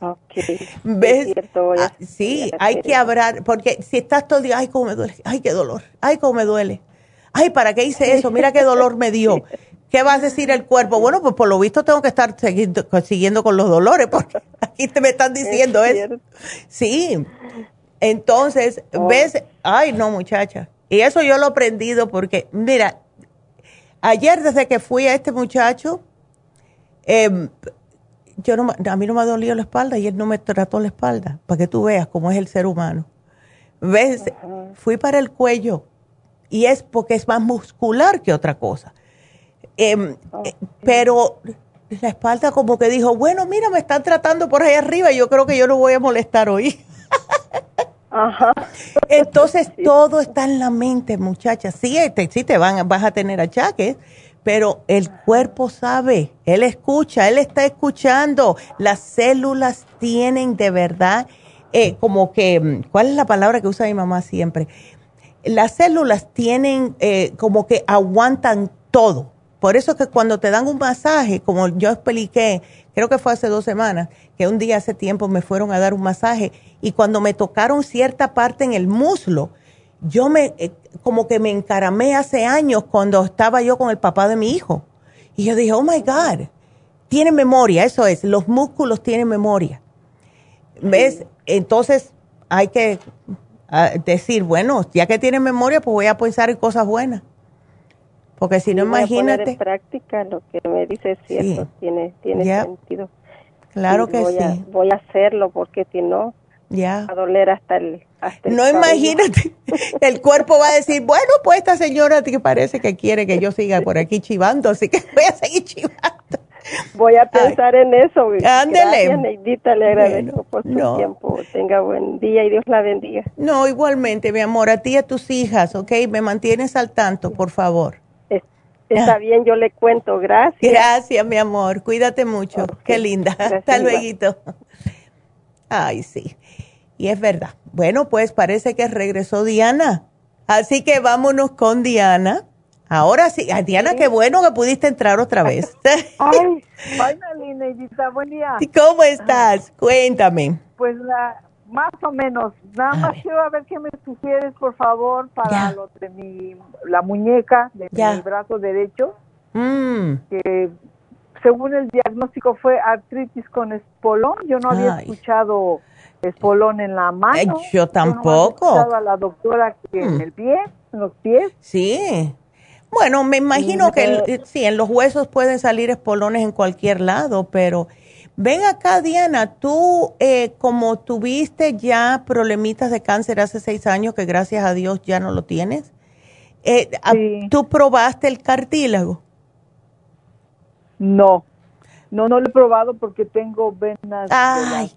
[SPEAKER 4] ¿Ves? Ah, sí, hay que hablar, porque si estás todo el día, ay, cómo me duele, ay, qué dolor, ay, cómo me duele, ay, ¿para qué hice eso? Mira qué dolor me dio. ¿Qué va a decir el cuerpo? Bueno, pues por lo visto tengo que estar siguiendo, con los dolores, porque aquí te me están diciendo eso. Sí. Entonces, oh. ves, ay, no, muchacha. Y eso yo lo he aprendido porque, mira, ayer desde que fui a este muchacho, eh, yo no, a mí no me ha dolido la espalda y él no me trató la espalda, para que tú veas cómo es el ser humano. ¿Ves? Fui para el cuello y es porque es más muscular que otra cosa. Em, eh, pero la espalda como que dijo, bueno, mira, me están tratando por ahí arriba, yo creo que yo no voy a molestar hoy. Entonces todo está en la mente, muchachas. Sí, te, sí te van, vas a tener achaques, pero el cuerpo sabe, él escucha, él está escuchando. Las células tienen de verdad, eh, como que, mm, ¿cuál es la palabra que usa mi mamá siempre? Las células tienen eh, como que aguantan todo. Por eso que cuando te dan un masaje, como yo expliqué, creo que fue hace dos semanas, que un día hace tiempo me fueron a dar un masaje y cuando me tocaron cierta parte en el muslo, yo me, eh, como que me encaramé hace años cuando estaba yo con el papá de mi hijo. Y yo dije, oh my God, tiene memoria, eso es, los músculos tienen memoria. ¿Ves? Entonces hay que ah, decir, bueno, ya que tiene memoria, pues voy a pensar en cosas buenas. Porque si no, imagínate.
[SPEAKER 14] A en práctica lo que me dice es cierto, tiene, tiene sentido.
[SPEAKER 4] Claro que
[SPEAKER 14] sí. voy a hacerlo porque si no, ya. a doler hasta el...
[SPEAKER 4] no imagínate, el cuerpo va a decir, bueno, pues esta señora que parece que quiere que yo siga por aquí chivando, así que voy a seguir chivando.
[SPEAKER 14] Voy a pensar en eso.
[SPEAKER 4] Ándele.
[SPEAKER 14] Gracias, Neidita, le agradezco por su tiempo. Tenga buen día y Dios la bendiga.
[SPEAKER 4] No, igualmente, mi amor, a ti y a tus hijas, ¿ok? Me mantienes al tanto, por favor.
[SPEAKER 14] Está ah. bien, yo le cuento. Gracias.
[SPEAKER 4] Gracias, mi amor. Cuídate mucho. Qué linda. Hasta luego. Ay, sí. Y es verdad. Bueno, pues parece que regresó Diana. Así que vámonos con Diana. Ahora sí, Diana, qué bueno que pudiste entrar otra vez.
[SPEAKER 15] Ay, buen día.
[SPEAKER 4] ¿Cómo estás? Cuéntame.
[SPEAKER 15] Pues la, más o menos. Nada más quiero a ver qué me sugieres, por favor, para lo de mi, la muñeca de mi brazo derecho. Mm. Que según el diagnóstico fue artritis con espolón. Yo no había escuchado espolón en la mano.
[SPEAKER 4] yo tampoco.
[SPEAKER 15] Yo a la doctora que en mm. el pie, en los pies.
[SPEAKER 4] Sí. Bueno, me imagino que sí, en los huesos pueden salir espolones en cualquier lado, pero ven acá, Diana, tú eh, como tuviste ya problemitas de cáncer hace seis años, que gracias a Dios ya no lo tienes, eh, ¿tú probaste el cartílago?
[SPEAKER 15] No, no, no lo he probado porque tengo venas Ay,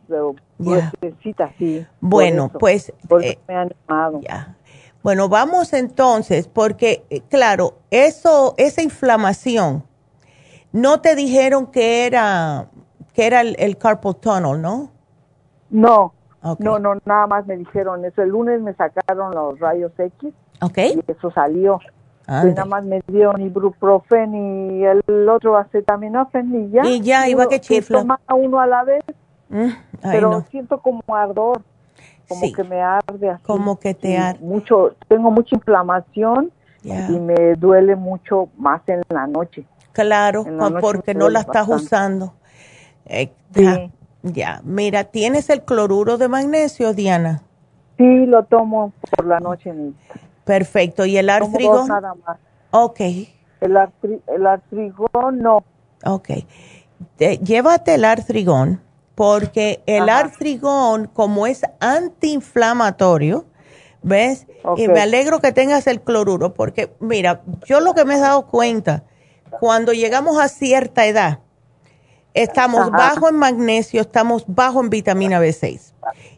[SPEAKER 15] sí.
[SPEAKER 4] Bueno, pues
[SPEAKER 15] eh, me han animado.
[SPEAKER 4] Ya. Bueno, vamos entonces, porque eh, claro, eso, esa inflamación, no te dijeron que era que era el, el carpal tunnel, ¿no?
[SPEAKER 15] No, no, no, nada más me dijeron eso. El lunes me sacaron los rayos X.
[SPEAKER 4] Okay.
[SPEAKER 15] Y eso salió. Nada más me dieron ibuprofen y el otro acetaminofén y ya.
[SPEAKER 4] Y ya, iba que chifla.
[SPEAKER 15] Toma uno a la vez. Mm, pero siento como ardor, como que me arde así.
[SPEAKER 4] Como que te arde.
[SPEAKER 15] Mucho, tengo mucha inflamación y me duele mucho más en la noche.
[SPEAKER 4] Claro, porque no la estás usando. Eh, ya, mira, ¿tienes el cloruro de magnesio, Diana?
[SPEAKER 15] Sí, lo tomo por la noche.
[SPEAKER 4] Perfecto. ¿Y el artrigón?
[SPEAKER 15] nada más.
[SPEAKER 4] Ok.
[SPEAKER 15] El, el artrigón no.
[SPEAKER 4] Ok. llévate el artrigón porque el artrigón, como es antiinflamatorio, ¿ves? Y me alegro que tengas el cloruro porque, mira, yo lo que me he dado cuenta, cuando llegamos a cierta edad, estamos bajo en magnesio, estamos bajo en vitamina B6.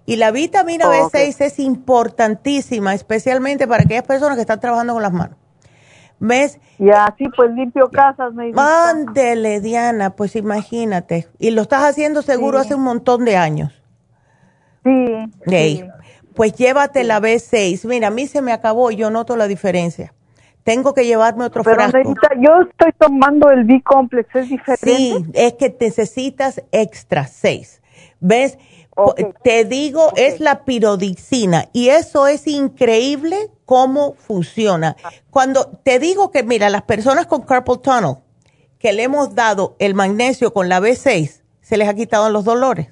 [SPEAKER 4] Y la vitamina B6 es importantísima, especialmente para aquellas personas que están trabajando con las manos. ¿Ves?
[SPEAKER 15] Y así pues limpio casas, me
[SPEAKER 4] Mándele, Diana, pues imagínate. Y lo estás haciendo seguro hace un montón de años.
[SPEAKER 15] Sí,
[SPEAKER 4] pues llévate la B6. Mira, a mí se me acabó yo noto la diferencia. Tengo que llevarme otro
[SPEAKER 15] Pero
[SPEAKER 4] frasco.
[SPEAKER 15] yo estoy tomando el B-Complex, ¿es diferente?
[SPEAKER 4] Sí, es que necesitas extra 6. ¿Ves? Te digo, es la pirodixina y eso es increíble cómo funciona. Cuando te digo que, mira, las personas con carpal tunnel que le hemos dado el magnesio con la B6, se les ha quitado los dolores.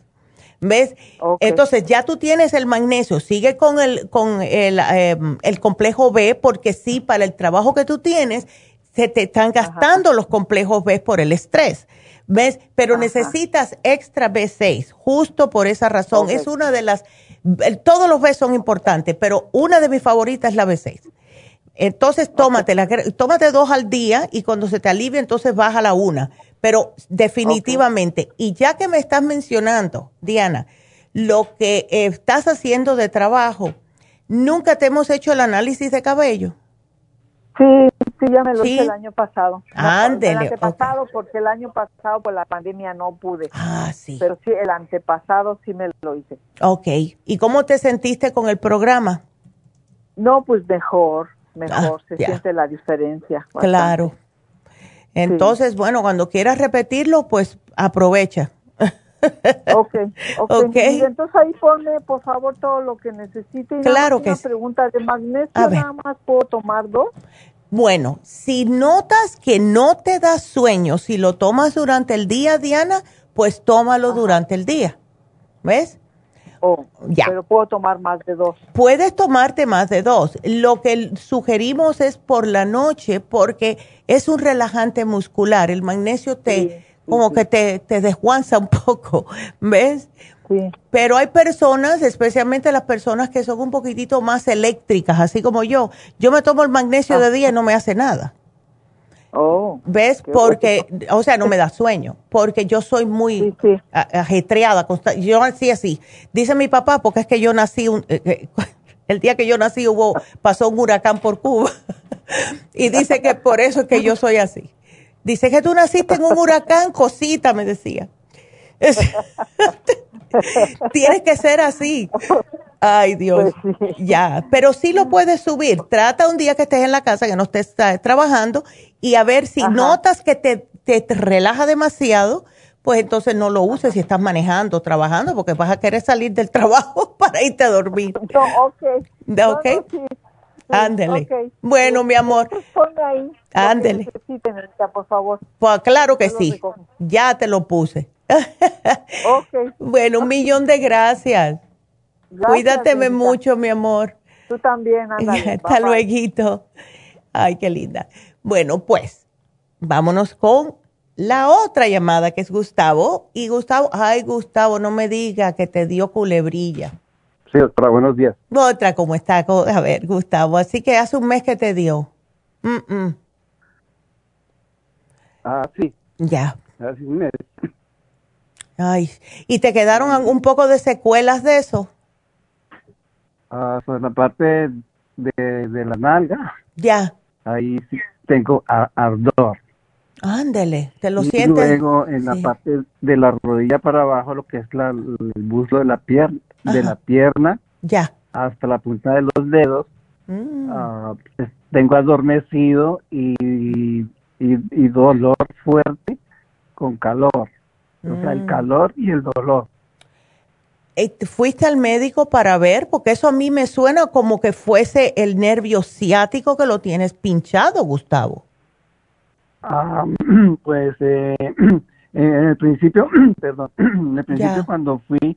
[SPEAKER 4] ¿Ves? Entonces ya tú tienes el magnesio, sigue con el, con el, em, el, complejo B porque sí, para el trabajo que tú tienes, se te están gastando los complejos B por el estrés. ¿Ves? Pero necesitas extra B6, justo por esa razón. Es una de las, todos los B son importantes, pero una de mis favoritas es la B6. Entonces, tómate, tómate dos al día y cuando se te alivie, entonces baja la una pero definitivamente, y ya que me estás mencionando, Diana, lo que estás haciendo de trabajo, ¿nunca te hemos hecho el análisis de cabello?
[SPEAKER 15] Sí, sí, ya me lo hice el año pasado.
[SPEAKER 4] Ándele.
[SPEAKER 15] El antepasado, porque el año pasado por la pandemia no pude.
[SPEAKER 4] Ah, sí.
[SPEAKER 15] Pero sí, el antepasado sí me lo hice.
[SPEAKER 4] Ok. ¿Y cómo te sentiste con el programa?
[SPEAKER 15] No, pues mejor, mejor. Ah, se siente la diferencia.
[SPEAKER 4] Claro. Entonces, bueno, cuando quieras repetirlo, pues aprovecha.
[SPEAKER 15] ok, ok. okay. Y entonces ahí pone, por favor, todo lo que necesite.
[SPEAKER 4] claro que
[SPEAKER 15] sí. pregunta de magnesio, nada más puedo tomar dos.
[SPEAKER 4] Bueno, si notas que no te da sueño, si lo tomas durante el día, Diana, pues tómalo durante el día. ¿Ves?
[SPEAKER 15] Oh, ya. Pero puedo tomar más de dos.
[SPEAKER 4] Puedes tomarte más de dos. Lo que sugerimos es por la noche porque es un relajante muscular. El magnesio te como que te, te desguanza un poco, ¿ves? Pero hay personas, especialmente las personas que son un poquitito más eléctricas, así como yo. Yo me tomo el magnesio de día y no me hace nada.
[SPEAKER 15] Oh,
[SPEAKER 4] ¿Ves? Porque, o sea, no me da sueño, porque yo soy muy ajetreada. Yo nací así. Dice mi papá, porque es que yo nací, eh, eh, el día que yo nací hubo, pasó un huracán por Cuba. y dice que por eso es que yo soy así. Dice que tú naciste en un huracán, cosita, me decía. Tienes que ser así. Ay, Dios. Pues ya, pero sí lo puedes subir. Trata un día que estés en la casa, que no estés trabajando, y a ver si notas que te, te, relaja demasiado, pues entonces no lo uses si estás manejando, trabajando, porque vas a querer salir del trabajo para irte a dormir.
[SPEAKER 15] No, ok.
[SPEAKER 4] ¿Ok? Ándele. Bueno, mi amor.
[SPEAKER 15] ahí.
[SPEAKER 4] Ándele.
[SPEAKER 15] por favor.
[SPEAKER 4] Pues claro que sí. Ya te lo puse.
[SPEAKER 15] Ok.
[SPEAKER 4] Bueno, un millón de gracias. Cuídateme mucho, mi amor.
[SPEAKER 15] Tú también, ándale.
[SPEAKER 4] Hasta luego. Ay, qué linda. Bueno, pues, vámonos con la otra llamada que es Gustavo. Y Gustavo, ay, Gustavo, no me diga que te dio culebrilla.
[SPEAKER 16] Sí, otra, buenos días.
[SPEAKER 4] Otra, ¿cómo está? A ver, Gustavo, así que hace un mes que te dio.
[SPEAKER 16] Ah, sí.
[SPEAKER 4] Ya.
[SPEAKER 16] Hace un mes.
[SPEAKER 4] Ay, ¿y te quedaron un poco de secuelas de eso?
[SPEAKER 16] Ah, pues la parte de, de la nalga.
[SPEAKER 4] Ya.
[SPEAKER 16] Ahí sí tengo ardor.
[SPEAKER 4] Ándele, te lo
[SPEAKER 16] y
[SPEAKER 4] sientes.
[SPEAKER 16] luego en la parte de la rodilla para abajo, lo que es la, el muslo de la pierna, de la pierna,
[SPEAKER 4] ya,
[SPEAKER 16] hasta la punta de los dedos, mm. ah, pues, tengo adormecido y, y, dolor fuerte con calor, o sea, el mm. calor y el dolor.
[SPEAKER 4] ¿Fuiste al médico para ver? Porque eso a mí me suena como que fuese el nervio ciático que lo tienes pinchado, Gustavo.
[SPEAKER 16] Ah, pues eh, en el principio, perdón, en el principio cuando fui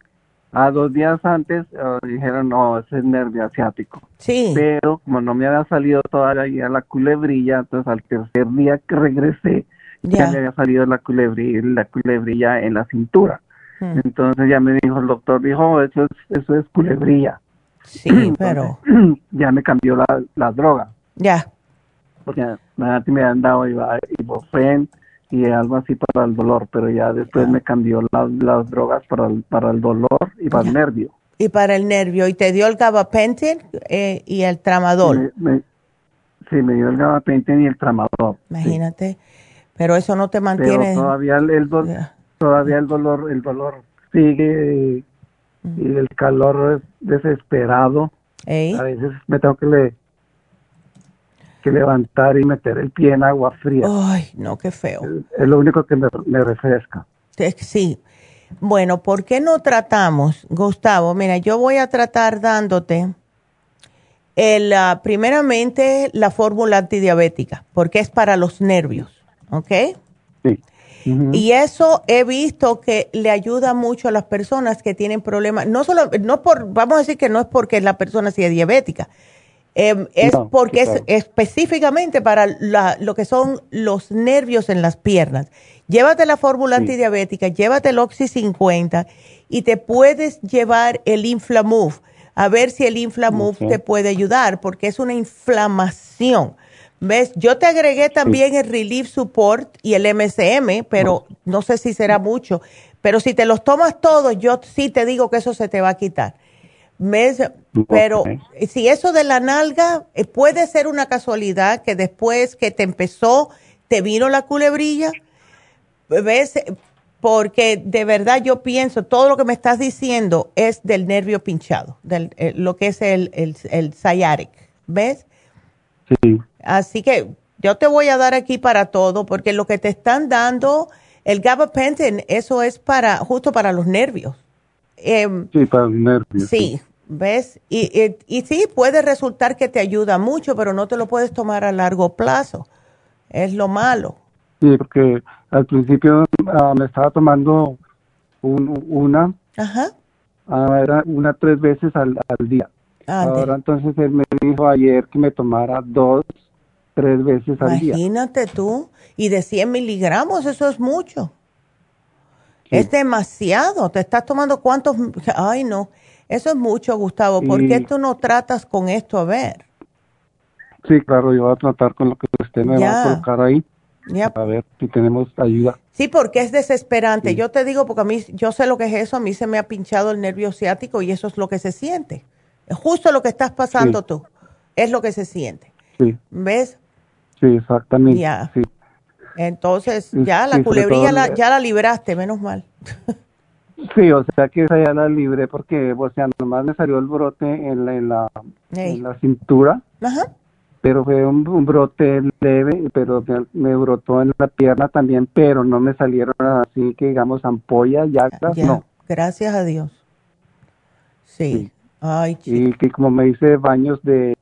[SPEAKER 16] a dos días antes ah, dijeron no, ese es nervio asiático.
[SPEAKER 4] Sí.
[SPEAKER 16] Pero como no me había salido todavía la culebrilla, entonces al tercer día que regresé ya me había salido la culebrilla, la culebrilla en la cintura. Hmm. Entonces ya me dijo el doctor, dijo, oh, eso es, eso es culebrilla.
[SPEAKER 4] Sí, pero...
[SPEAKER 16] Ya me cambió la, la droga.
[SPEAKER 4] Ya
[SPEAKER 16] porque me han dado ibuprofen y algo así para el dolor, pero ya después me cambió las drogas para el, para el dolor y para el nervio.
[SPEAKER 4] Y para el nervio, ¿y te dio el gabapentin eh, y el tramadol?
[SPEAKER 16] sí, me dio el gabapentin y el tramadol.
[SPEAKER 4] Imagínate, pero eso no te mantiene...
[SPEAKER 16] todavía el, todavía el dolor, el dolor sigue y el calor es desesperado. A veces me tengo que, le, que levantar y meter el pie en agua fría.
[SPEAKER 4] Ay, no, qué feo.
[SPEAKER 16] Es, lo único que me, me refresca.
[SPEAKER 4] Sí. Bueno, ¿por qué no tratamos, Gustavo? Mira, yo voy a tratar dándote el, ah, primeramente la fórmula antidiabética, porque es para los nervios, ¿ok?
[SPEAKER 16] Sí.
[SPEAKER 4] Y eso he visto que le ayuda mucho a las personas que tienen problemas, no solo, no por, vamos a decir que no es porque la persona sea diabética, em, es porque es específicamente para lo que son los nervios en las piernas. Llévate la fórmula antidiabética, llévate el Oxy 50 y te puedes llevar el Inflamove a ver si el Inflamove te puede ayudar, porque es una inflamación. ¿Ves? Yo te agregué también el Relief Support y el MSM, pero no sé si será mucho. Pero si te los tomas todos, yo sí te digo que eso se te va a quitar. ¿Ves? Pero si eso de la nalga, eh, puede ser una casualidad que después que te empezó, te vino la culebrilla. ¿Ves? porque de verdad yo pienso, todo lo que me estás diciendo es del nervio pinchado, del, eh, lo que es el, el, el sciatic, ¿ves?
[SPEAKER 16] Sí.
[SPEAKER 4] Así que yo te voy a dar aquí para todo, porque lo que te están dando, el gabapentin, eso es para, justo para los nervios.
[SPEAKER 16] Em, sí, para los nervios.
[SPEAKER 4] Sí, ¿ves? Y, y, y sí, puede resultar que te ayuda mucho, pero no te lo puedes tomar a largo plazo. Es lo malo.
[SPEAKER 16] Sí, porque al principio ah, me estaba tomando una,
[SPEAKER 4] Ajá.
[SPEAKER 16] Ah, era una tres veces al, día. Ahora entonces él me dijo ayer que me tomara dos, tres veces al
[SPEAKER 4] día. Imagínate tú, y de 100 miligramos, eso es mucho. Es demasiado, te estás tomando cuántos, ay no, eso es mucho, Gustavo. ¿Por qué tú no tratas con esto a ver?
[SPEAKER 16] Sí, claro, yo voy a tratar con lo que usted me va a colocar ahí. A ver si tenemos ayuda.
[SPEAKER 4] Sí, porque es desesperante. Yo te digo, porque a mí, yo sé lo que es eso, a mí se me ha pinchado el nervio ciático y eso es lo que se siente. Es justo lo que estás pasando tú. Es lo que se siente.
[SPEAKER 16] Sí.
[SPEAKER 4] ¿Ves?
[SPEAKER 16] Sí, exactamente.
[SPEAKER 4] Ya. Entonces, ya la culebrilla ya la libraste, menos mal.
[SPEAKER 16] Sí, o sea que esa ya la libré porque, o sea, nomás me salió el brote en la, en la, en la cintura.
[SPEAKER 4] Ajá
[SPEAKER 16] pero fue un, brote leve, pero me, brotó en la pierna también, pero no me salieron así que digamos ampollas, llagas, no.
[SPEAKER 4] Gracias a Dios. Sí. Ay,
[SPEAKER 16] y que como me dice baños de,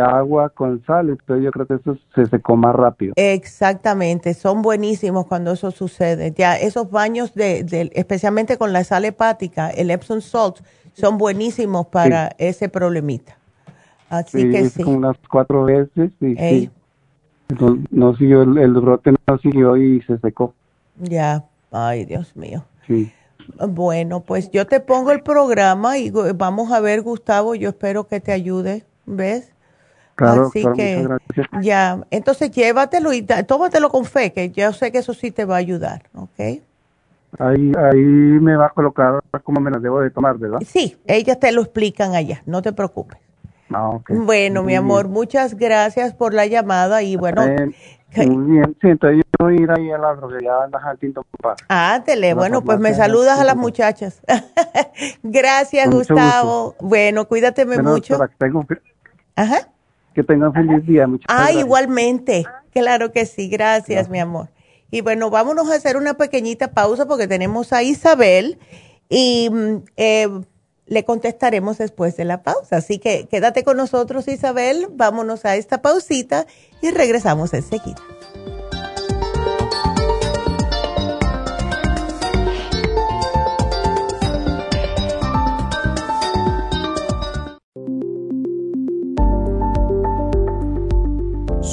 [SPEAKER 16] agua con sal, entonces yo creo que eso se secó más rápido.
[SPEAKER 4] Exactamente, son buenísimos cuando eso sucede. Ya esos baños de, especialmente con la sal hepática, el Epsom salt, son buenísimos para ese problemita. Así que sí.
[SPEAKER 16] Como unas cuatro veces y No, siguió, el, brote no siguió y se secó.
[SPEAKER 4] Ya, ay Dios mío.
[SPEAKER 16] Sí.
[SPEAKER 4] Bueno, pues yo te pongo el programa y vamos a ver, Gustavo, yo espero que te ayude, ¿ves?
[SPEAKER 16] Claro,
[SPEAKER 4] Así que ya, entonces llévatelo y tómatelo con fe, que yo sé que eso sí te va a ayudar, ¿ok?
[SPEAKER 16] Ahí, ahí me va a colocar cómo me las debo de tomar, ¿verdad?
[SPEAKER 4] Sí, ellas te lo explican allá, no te preocupes.
[SPEAKER 16] Ah,
[SPEAKER 4] bueno, mi amor, muchas gracias por la llamada y bueno.
[SPEAKER 16] muy bien, sí, entonces yo voy a ir ahí a la droguería
[SPEAKER 4] Ah, tele, bueno, pues me saludas a las muchachas. gracias, Gustavo. Bueno, cuídateme mucho. Ajá.
[SPEAKER 16] Que tengan feliz día. Muchas
[SPEAKER 4] ah, igualmente. Claro que sí, gracias, mi amor. Y bueno, vámonos a hacer una pequeñita pausa porque tenemos a Isabel y mm, eh, le contestaremos después de la pausa. Así que quédate con nosotros, Isabel. Vámonos a esta pausita y regresamos enseguida.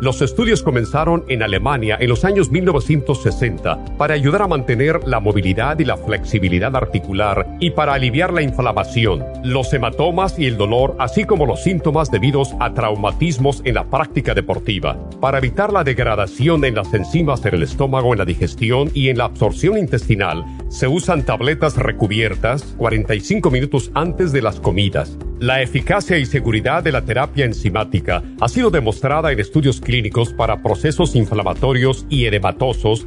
[SPEAKER 11] Los estudios comenzaron en Alemania en los años 1960 para ayudar a mantener la movilidad y la flexibilidad articular y para aliviar la inflamación, los hematomas y el dolor, así como los síntomas debidos a traumatismos en la práctica deportiva. Para evitar la degradación en las enzimas en el estómago, en la digestión y en la absorción intestinal, se usan tabletas recubiertas 45 minutos antes de las comidas. La eficacia y seguridad de la terapia enzimática ha sido demostrada en estudios clínicos para procesos inflamatorios y edematosos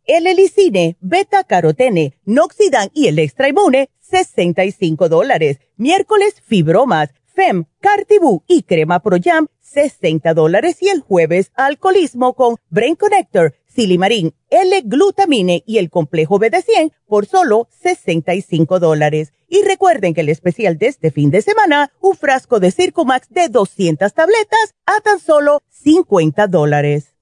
[SPEAKER 4] El helicine, beta carotene, noxidan y el extra inmune, 65 dólares. Miércoles, fibromas FEM, Cartibú y Crema Pro Jam, 60 dólares. Y el jueves, alcoholismo con Brain Connector, Silimarín, L-Glutamine y el complejo BD100 por solo 65 dólares. Y recuerden que el especial de este fin de semana, un frasco de Circumax de 200 tabletas a tan solo 50 dólares.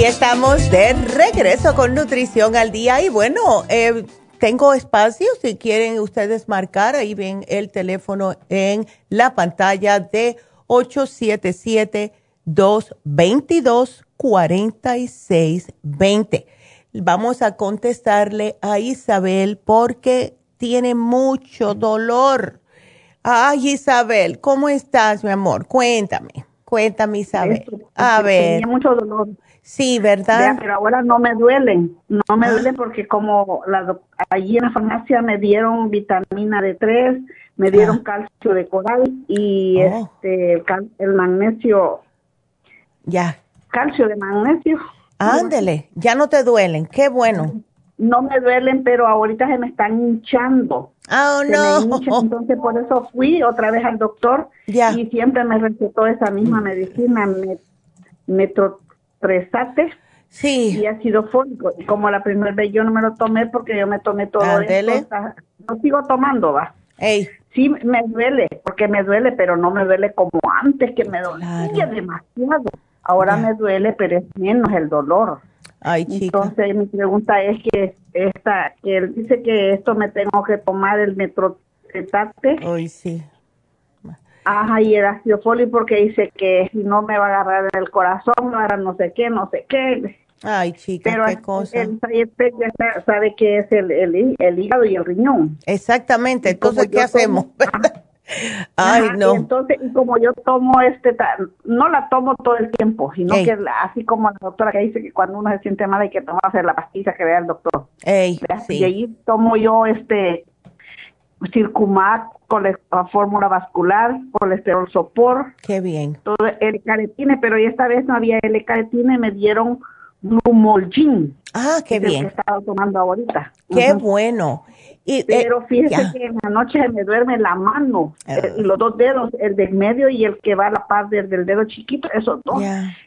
[SPEAKER 4] Y estamos de regreso con Nutrición al Día. Y bueno, eh, tengo espacio si quieren ustedes marcar. Ahí ven el teléfono en la pantalla de 877-222-4620. Vamos a contestarle a Isabel porque tiene mucho dolor. Ay, Isabel, ¿cómo estás, mi amor? Cuéntame, cuéntame, Isabel. A ver.
[SPEAKER 17] Tenía mucho dolor.
[SPEAKER 4] Sí, ¿verdad?
[SPEAKER 17] pero ahora no me duelen, no me ah. duelen porque como la, allí en la farmacia me dieron vitamina D3, me dieron ah. calcio de coral y oh. este el, magnesio.
[SPEAKER 4] Ya.
[SPEAKER 17] Calcio de magnesio.
[SPEAKER 4] Ándele, ya no te duelen, qué bueno.
[SPEAKER 17] No me duelen, pero ahorita se me están hinchando.
[SPEAKER 4] Oh, no.
[SPEAKER 17] entonces por eso fui otra vez al doctor y siempre me recetó esa misma medicina, me, metro, prestate
[SPEAKER 4] sí.
[SPEAKER 17] y ácido fólico. Y como la primera vez yo no me lo tomé porque yo me tomé todo esto, no sigo tomando, va. Sí, me duele, porque me duele, pero no me duele como antes, que me dolía demasiado. Ahora me duele, pero es menos el dolor.
[SPEAKER 4] Ay, chica.
[SPEAKER 17] Entonces mi pregunta es que esta, que él dice que esto me tengo que tomar el metrotrexate.
[SPEAKER 4] Ay, sí.
[SPEAKER 17] Ajá, y el ácido fólico porque dice que si no me va a agarrar el corazón, ahora no sé qué, no sé qué.
[SPEAKER 4] Ay, chica,
[SPEAKER 17] Pero
[SPEAKER 4] qué cosa.
[SPEAKER 17] El ya sabe que es el, el, hígado y el riñón.
[SPEAKER 4] Exactamente, entonces, ¿qué hacemos? Ay, no.
[SPEAKER 17] Y entonces, y como yo tomo este, no la tomo todo el tiempo, sino que así como la doctora que dice que cuando uno se siente mal hay que tomarse la pastilla que vea el doctor.
[SPEAKER 4] Ey,
[SPEAKER 17] Y ahí tomo yo este Circumac, fórmula vascular, colesterol sopor.
[SPEAKER 4] Qué bien.
[SPEAKER 17] Todo el caretine, pero esta vez no había el caretine, me dieron Glumolgin.
[SPEAKER 4] Ah, qué bien.
[SPEAKER 17] que estaba tomando ahorita.
[SPEAKER 4] Qué bueno.
[SPEAKER 17] Y, Pero eh, fíjese que en la noche me duerme la mano, ah. eh, los dos dedos, el del medio y el que va a la par del, dedo chiquito, esos dos.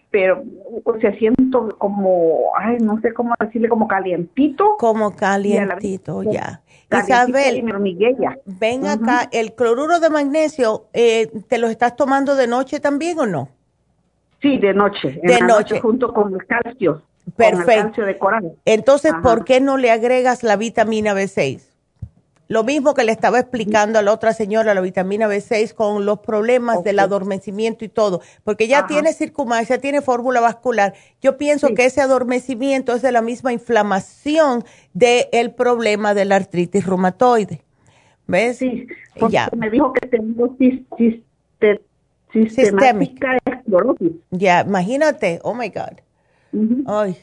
[SPEAKER 17] Pero o sea, siento como, ay, no sé cómo decirle, como calientito.
[SPEAKER 4] Como calientito, ya. Isabel, ven acá, ¿el cloruro de magnesio eh, te lo estás tomando de noche también o no?
[SPEAKER 17] Sí, de noche. de noche. Junto con el calcio.
[SPEAKER 4] Perfecto. Con el calcio de coral. Entonces, ¿por qué no le agregas la vitamina B6? Lo mismo que le estaba explicando a la otra señora, la vitamina B6 con los problemas del adormecimiento y todo, porque ya tiene circunmancia, tiene fórmula vascular. Yo pienso que ese adormecimiento es de la misma inflamación del problema de la artritis reumatoide. ¿Ves?
[SPEAKER 17] Sí, ya. me dijo que tengo sistemática esclerosis.
[SPEAKER 4] Ya, imagínate, oh my God. Ay.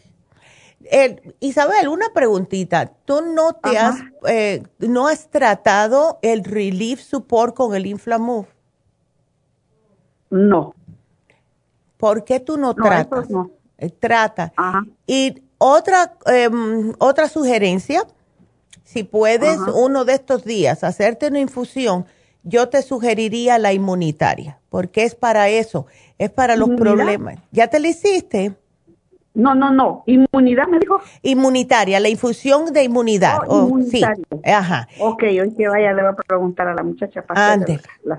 [SPEAKER 4] Isabel, una preguntita. ¿Tú no te has, eh, no has tratado el Relief Support con el Inflamove?
[SPEAKER 17] No.
[SPEAKER 4] ¿Por qué tú no, tratas? No. Eh, trata. Y otra, em, otra sugerencia, si puedes uno de estos días hacerte una infusión, yo te sugeriría la inmunitaria, porque es para eso, es para los problemas. ¿Ya te la hiciste?
[SPEAKER 17] No, no, no. Inmunidad, me dijo.
[SPEAKER 4] Inmunitaria, la infusión de inmunidad. Oh, sí. Ajá.
[SPEAKER 17] Ok, hoy que vaya le voy a preguntar a la muchacha para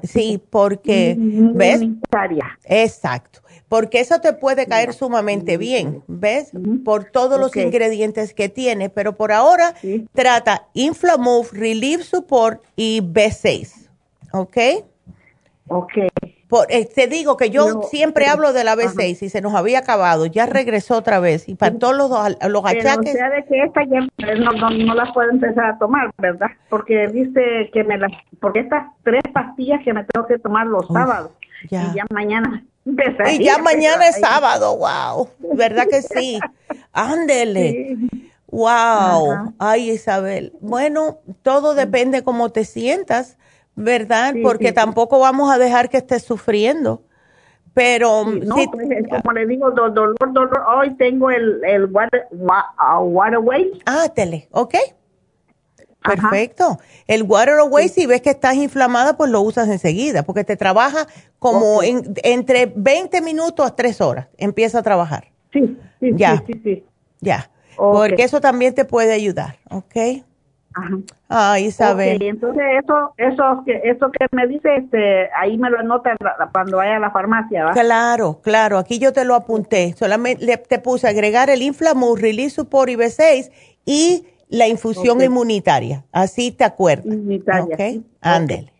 [SPEAKER 4] Sí, porque, ¿ves? Inmunitaria. Exacto. Porque eso te puede caer sumamente bien, ¿ves? Por todos los ingredientes que tiene, pero por ahora trata Inflamove, Relief Support y B6. ¿Ok?
[SPEAKER 17] Ok.
[SPEAKER 4] Eh, te digo que yo siempre hablo de la B6 y se nos había acabado, ya regresó otra vez y para todos los, los achaques.
[SPEAKER 17] Pero de que esta ya no, no, las puedo empezar a tomar, ¿verdad? Porque dice que me las, porque estas tres pastillas que me tengo que tomar los sábados y ya mañana.
[SPEAKER 4] Y ya mañana es sábado, wow, ¿verdad que sí? Ándele. Wow, ay Isabel. Bueno, todo depende cómo te sientas ¿verdad? Porque tampoco vamos a dejar que esté sufriendo. Pero
[SPEAKER 17] no, pues, como le digo, dolor, dolor, hoy tengo el, el water, waterway.
[SPEAKER 4] Ah, tele, ok. Perfecto. El waterway, si ves que estás inflamada, pues lo usas enseguida, porque te trabaja como entre 20 minutos a 3 horas. Empieza a trabajar.
[SPEAKER 17] Sí, sí, ya. sí, sí,
[SPEAKER 4] Ya. Porque eso también te puede ayudar, ¿ok?
[SPEAKER 17] Ajá.
[SPEAKER 4] Ah, Isabel.
[SPEAKER 17] entonces eso, eso que, eso que me dice, este, ahí me lo anota cuando vaya a la farmacia, ¿va?
[SPEAKER 4] Claro, claro, aquí yo te lo apunté. Solamente le, te puse agregar el Inflamur, Release Support y B6 y la infusión inmunitaria. Así te acuerdas. Inmunitaria. Ok, ándele.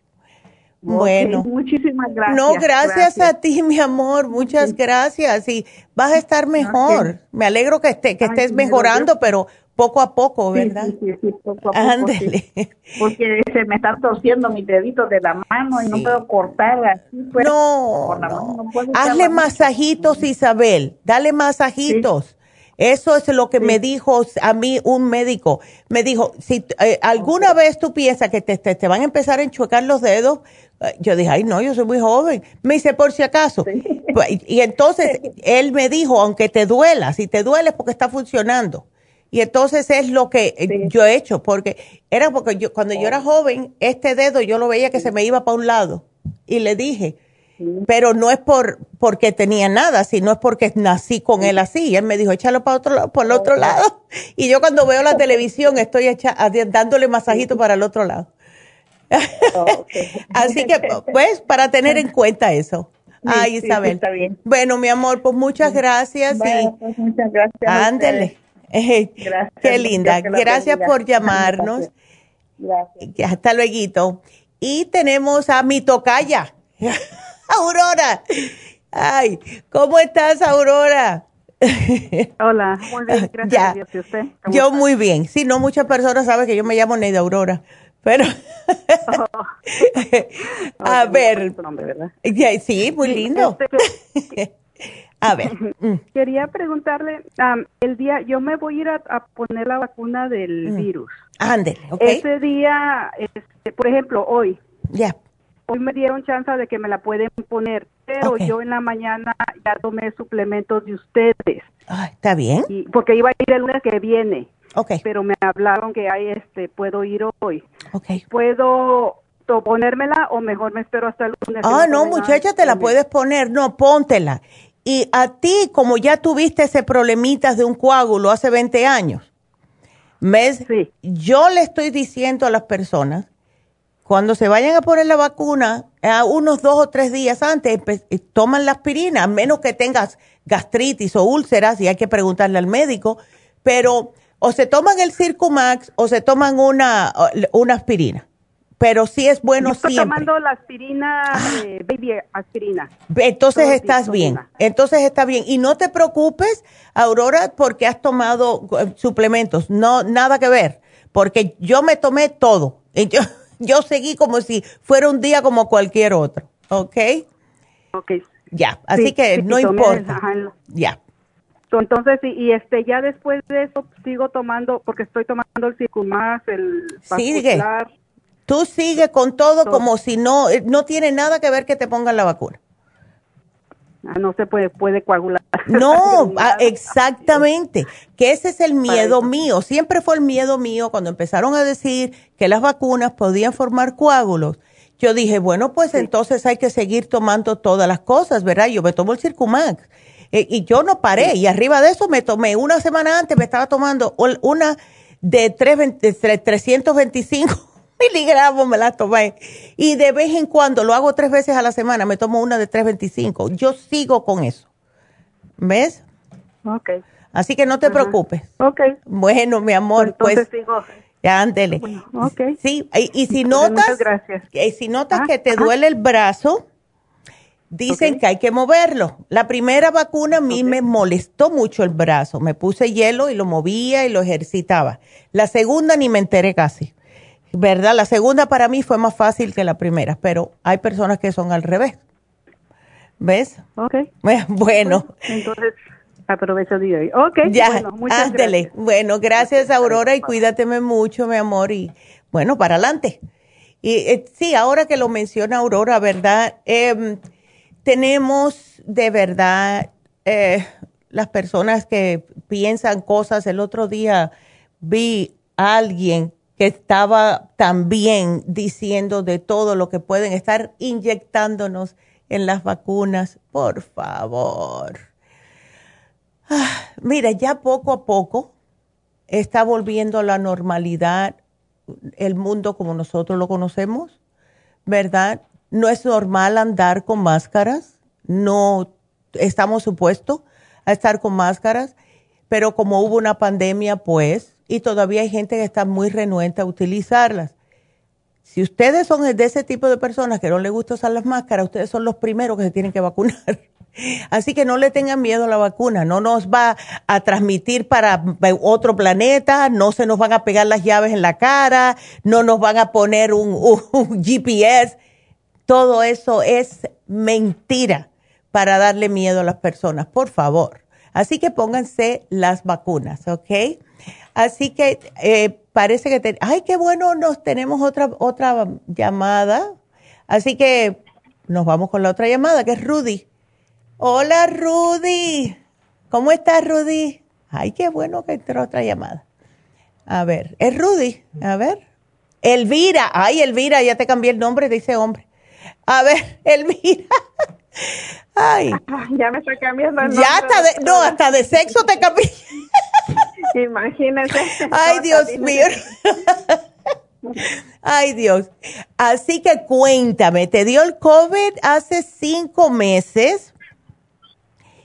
[SPEAKER 4] Bueno.
[SPEAKER 17] muchísimas gracias.
[SPEAKER 4] No, gracias, a ti, mi amor. Muchas gracias. Y vas a estar mejor. Me alegro que, esté, que estés mejorando, pero poco a poco, ¿verdad?
[SPEAKER 17] Sí, sí, sí, poco a poco. Porque se me están torciendo mis deditos de la mano y no puedo cortar así.
[SPEAKER 4] Pues, no, no. hazle masajitos, Isabel, dale masajitos. Eso es lo que me dijo a mí un médico. Me dijo, si eh, alguna vez tú piensas que te, te, van a empezar a enchuecar los dedos, eh, yo dije, ay, no, yo soy muy joven. Me dice, por si acaso. Pues, y entonces él me dijo, aunque te duela, si te duele es porque está funcionando. Y entonces es lo que eh, yo he hecho, porque era porque yo, cuando yo era oh. joven, este dedo yo lo veía que se me iba para un lado. Y le dije, pero no es por porque tenía nada, sino es porque nací con él así. Y él me dijo, échalo para otro lado, por el otro lado. Y yo cuando veo la televisión estoy echa, dándole masajito para el otro lado. Oh, así que, pues, para tener en cuenta eso. Ay, Isabel. está bien. Bueno, mi amor, pues muchas gracias. y
[SPEAKER 17] pues muchas gracias.
[SPEAKER 4] Ándele. Gracias. Qué linda. Gracias por llamarnos. Gracias. Hasta luego. Y tenemos a mi tocaya, Aurora. Ay, ¿cómo estás, Aurora?
[SPEAKER 18] Hola, muy bien, gracias
[SPEAKER 4] ¿Y usted? Yo muy bien. Sí, no muchas personas saben que yo me llamo Neida Aurora, pero oh. a ver, sí, muy lindo. Este, a ver.
[SPEAKER 18] Mm. Quería preguntarle, el día, yo me voy a ir a, poner la vacuna del mm. virus.
[SPEAKER 4] Ándele, ok.
[SPEAKER 18] Ese día, este, por ejemplo, hoy.
[SPEAKER 4] Ya.
[SPEAKER 18] Hoy me dieron chance de que me la pueden poner, pero yo en la mañana ya tomé suplementos de ustedes.
[SPEAKER 4] Ah, está bien.
[SPEAKER 18] porque iba a ir el lunes que viene. Ok. Pero me hablaron que hay este, puedo ir hoy. Ok. ¿Puedo ponérmela o mejor me espero hasta el lunes?
[SPEAKER 4] Ah, no, muchacha, te la puedes poner. No, póntela. Y a ti, como ya tuviste ese problemitas de un coágulo hace 20 años. Sí. Yo le estoy diciendo a las personas, cuando se vayan a poner la vacuna, a unos dos o tres días antes, toman la aspirina, a menos que tengas gastritis o úlceras, y hay que preguntarle al médico, pero o se toman el Circumax o se toman una, una aspirina. Pero sí es bueno Yo estoy
[SPEAKER 18] tomando la aspirina, ah. baby aspirina.
[SPEAKER 4] Entonces estás bien, entonces está bien. Y no te preocupes, Aurora, porque has tomado eh, suplementos. No, nada que ver, porque yo me tomé todo. Y yo, yo seguí como si fuera un día como cualquier otro, ¿ok?
[SPEAKER 18] Ok.
[SPEAKER 4] Ya, así que no importa. ya.
[SPEAKER 18] Entonces, y, este, ya después de eso sigo tomando, porque estoy tomando el Circumax, el
[SPEAKER 4] Sigue. Tú sigue con todo, como si no, eh, no tiene nada que ver que te pongan la vacuna.
[SPEAKER 18] Ah, no se puede, puede coagular.
[SPEAKER 4] No, ah, exactamente. Que ese es el miedo mío. Siempre fue el miedo mío cuando empezaron a decir que las vacunas podían formar coágulos. Yo dije, bueno, pues entonces hay que seguir tomando todas las cosas, ¿verdad? Yo me tomo el Circumax eh, y yo no paré. Y arriba de eso me tomé, una semana antes me estaba tomando una de, 3, de 325 miligramos, me la tomé. Y de vez en cuando, lo hago tres veces a la semana, me tomo una de 325. Yo sigo con eso. ¿Ves?
[SPEAKER 18] Ok.
[SPEAKER 4] Así que no te preocupes.
[SPEAKER 18] Ok.
[SPEAKER 4] Bueno, mi amor, pues. pues
[SPEAKER 18] sigo.
[SPEAKER 4] Ya, ándele.
[SPEAKER 18] okay.
[SPEAKER 4] Sí, y, si notas, gracias. Y si notas ah, que te duele el brazo, Dicen que hay que moverlo. La primera vacuna a mí me molestó mucho el brazo. Me puse hielo y lo movía y lo ejercitaba. La segunda ni me enteré casi. ¿Verdad? La segunda para mí fue más fácil que la primera, pero hay personas que son al revés. ¿Ves?
[SPEAKER 18] Ok.
[SPEAKER 4] Bueno.
[SPEAKER 18] Entonces, aprovecho de hoy. Ok.
[SPEAKER 4] Ya, bueno, muchas gracias. Bueno, gracias Aurora y cuídateme mucho, mi amor. Y bueno, para adelante. Y eh, sí, ahora que lo menciona Aurora, ¿verdad? Eh, tenemos de verdad eh, las personas que piensan cosas. El otro día vi a alguien que estaba también diciendo de todo lo que pueden estar inyectándonos en las vacunas. Por favor. Ah, mira, ya poco a poco está volviendo a la normalidad el mundo como nosotros lo conocemos, ¿verdad? no es normal andar con máscaras, no estamos supuestos a estar con máscaras, pero como hubo una pandemia, pues, y todavía hay gente que está muy renuente a utilizarlas. Si ustedes son de ese tipo de personas que no les gusta usar las máscaras, ustedes son los primeros que se tienen que vacunar. Así que no le tengan miedo a la vacuna, no nos va a transmitir para otro planeta, no se nos van a pegar las llaves en la cara, no nos van a poner un, GPS todo eso es mentira para darle miedo a las personas, por favor. Así que pónganse las vacunas, ¿ok? Así que eh, parece que... Te, ay, qué bueno, nos tenemos otra, otra llamada. Así que nos vamos con la otra llamada, que es Rudy. Hola, Rudy. ¿Cómo estás, Rudy? Ay, qué bueno que entró otra llamada. A ver, es Rudy. A ver. Elvira. Ay, Elvira, ya te cambié el nombre de ese hombre. A ver, Elvira. Ay.
[SPEAKER 19] Ya me está cambiando el
[SPEAKER 4] Ya hasta de, no, hasta de sexo te cambié.
[SPEAKER 19] Imagínense.
[SPEAKER 4] Ay, Dios mío. Ay, Dios. Así que cuéntame, te dio el COVID hace cinco meses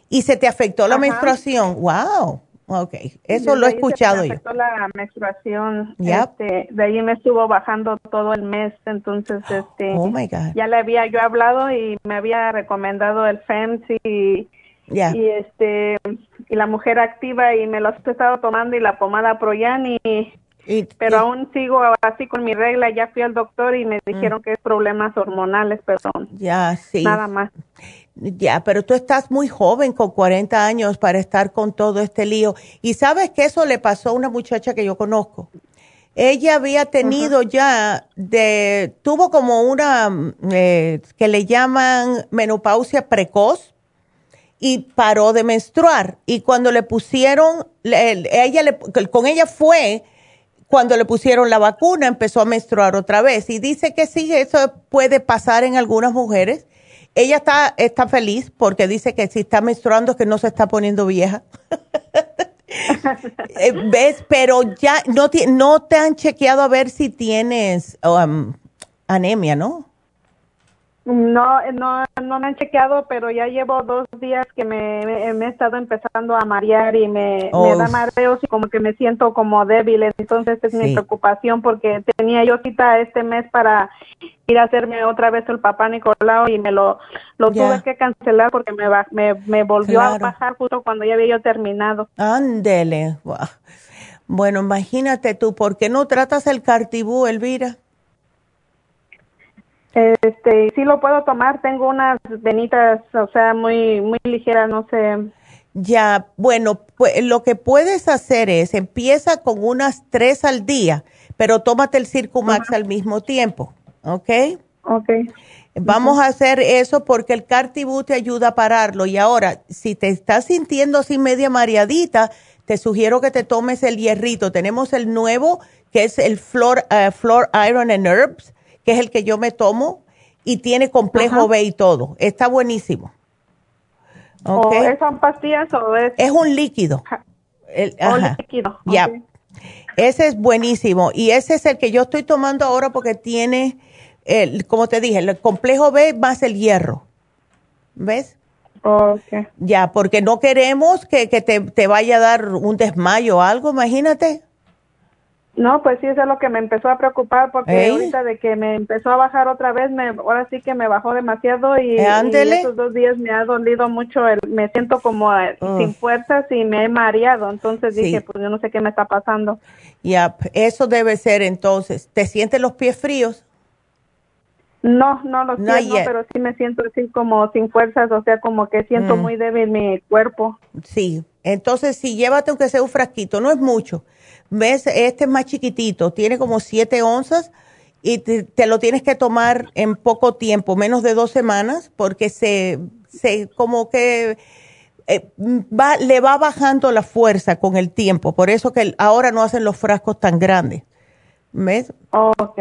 [SPEAKER 4] y se te afectó la menstruación. Wow. Ok, eso lo he escuchado
[SPEAKER 19] yo. afectó la menstruación. Este, de ahí me estuvo bajando todo el mes, entonces este
[SPEAKER 4] oh
[SPEAKER 19] ya le había yo hablado y me había recomendado el FEMS y, y este y la mujer activa y me lo he estado tomando y la pomada Proyan y, pero aún sigo así con mi regla, ya fui al doctor y me mm. dijeron que es problemas hormonales, perdón.
[SPEAKER 4] Ya, sí.
[SPEAKER 19] Nada más.
[SPEAKER 4] Ya, pero tú estás muy joven, con 40 años, para estar con todo este lío. Y sabes que eso le pasó a una muchacha que yo conozco. Ella había tenido ya, de, tuvo como una, eh, que le llaman menopausia precoz, y paró de menstruar. Y cuando le pusieron, ella le, con ella fue cuando le pusieron la vacuna, empezó a menstruar otra vez. Y dice que sí, eso puede pasar en algunas mujeres. Ella está, está feliz porque dice que si está menstruando es que no se está poniendo vieja. Eh, ¿Ves? Pero ya no, no te han chequeado a ver si tienes um, anemia, ¿no?
[SPEAKER 19] No, no, no me han chequeado, pero ya llevo dos días que me, he estado empezando a marear y me, da oh. mareos y como que me siento como débil. Entonces es mi preocupación porque tenía yo cita este mes para ir a hacerme otra vez el papá Nicolau y me lo, lo tuve que cancelar porque me, me, me volvió a bajar justo cuando ya había yo terminado.
[SPEAKER 4] Ándele. Bueno, imagínate tú, ¿por qué no tratas el cartibú, Elvira?
[SPEAKER 19] Este, sí lo puedo tomar, tengo unas venitas, o sea, muy muy ligeras, no sé.
[SPEAKER 4] Ya, bueno, pues lo que puedes hacer es, empieza con unas tres al día, pero tómate el Circumax al mismo tiempo, ¿ok?
[SPEAKER 19] Ok.
[SPEAKER 4] Vamos a hacer eso porque el Cartibú te ayuda a pararlo. Y ahora, si te estás sintiendo así media mareadita, te sugiero que te tomes el hierrito. Tenemos el nuevo, que es el Flor, uh, Flor Iron and Herbs que es el que yo me tomo, y tiene complejo B y todo. Está buenísimo.
[SPEAKER 19] Okay. ¿Son pastillas o es?
[SPEAKER 4] Es un líquido.
[SPEAKER 19] El, líquido.
[SPEAKER 4] Ya. Ese es buenísimo. Y ese es el que yo estoy tomando ahora porque tiene, el, como te dije, el complejo B más el hierro. ¿Ves?
[SPEAKER 19] Okay.
[SPEAKER 4] Ya, porque no queremos que, que te, te, vaya a dar un desmayo o algo, imagínate.
[SPEAKER 19] No, pues sí, eso es lo que me empezó a preocupar porque ahorita de que me empezó a bajar otra vez, me, ahora sí que me bajó demasiado y, estos dos días me ha dolido mucho, el, me siento como eh, sin fuerzas y me he mareado, entonces dije, pues yo no sé qué me está pasando.
[SPEAKER 4] Ya, eso debe ser entonces. ¿Te sientes los pies fríos?
[SPEAKER 19] No, no los pies, no, pero sí me siento así como sin fuerzas, o sea, como que siento mm. muy débil mi cuerpo.
[SPEAKER 4] Sí, entonces sí, llévate aunque sea un frasquito, no es mucho ¿Ves? Este es más chiquitito, tiene como 7 onzas y te, lo tienes que tomar en poco tiempo, menos de dos semanas, porque se, se como que eh, va, le va bajando la fuerza con el tiempo. Por eso que ahora no hacen los frascos tan grandes. ¿Ves?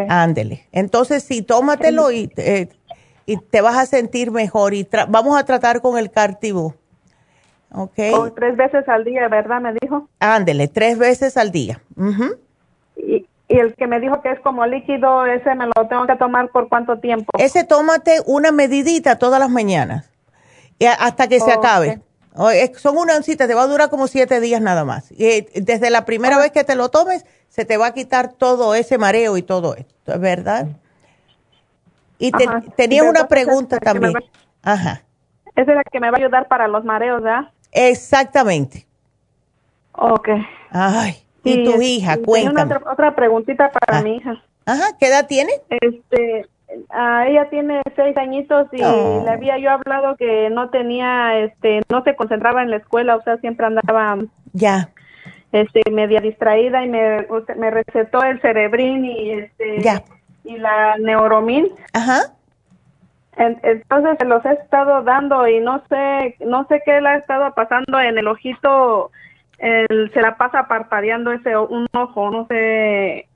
[SPEAKER 4] Ándele. Entonces, sí, tómatelo y, eh, y te vas a sentir mejor. Y vamos a tratar con el cartivo. Okay.
[SPEAKER 19] O tres veces al día, ¿verdad? Me dijo.
[SPEAKER 4] Ándele, tres veces al día.
[SPEAKER 19] y, y, el que me dijo que es como líquido, ese me lo tengo que tomar por cuánto tiempo.
[SPEAKER 4] Ese tómate una medidita todas las mañanas y hasta que se acabe. Son una oncita, te va a durar como siete días nada más. Y desde la primera vez que te lo tomes, se te va a quitar todo ese mareo y todo esto, ¿verdad? Y te, tenía una pregunta también. Ajá.
[SPEAKER 19] Esa es la que me va a ayudar para los mareos, ¿verdad?
[SPEAKER 4] Exactamente.
[SPEAKER 19] Ok.
[SPEAKER 4] Ay, y, tu hija, cuéntame.
[SPEAKER 19] Otra, preguntita para ah. mi hija.
[SPEAKER 4] Ajá, ¿qué edad tiene?
[SPEAKER 19] Este, ella tiene seis añitos y oh. le había yo hablado que no tenía, este, no se concentraba en la escuela, o sea, siempre andaba.
[SPEAKER 4] Ya.
[SPEAKER 19] Este, media distraída y me, me recetó el cerebrín y este.
[SPEAKER 4] Ya.
[SPEAKER 19] Y la neuromin.
[SPEAKER 4] Ajá
[SPEAKER 19] entonces se los he estado dando y no sé, no sé qué le ha estado pasando en el ojito, se la pasa parpadeando ese un ojo, no sé.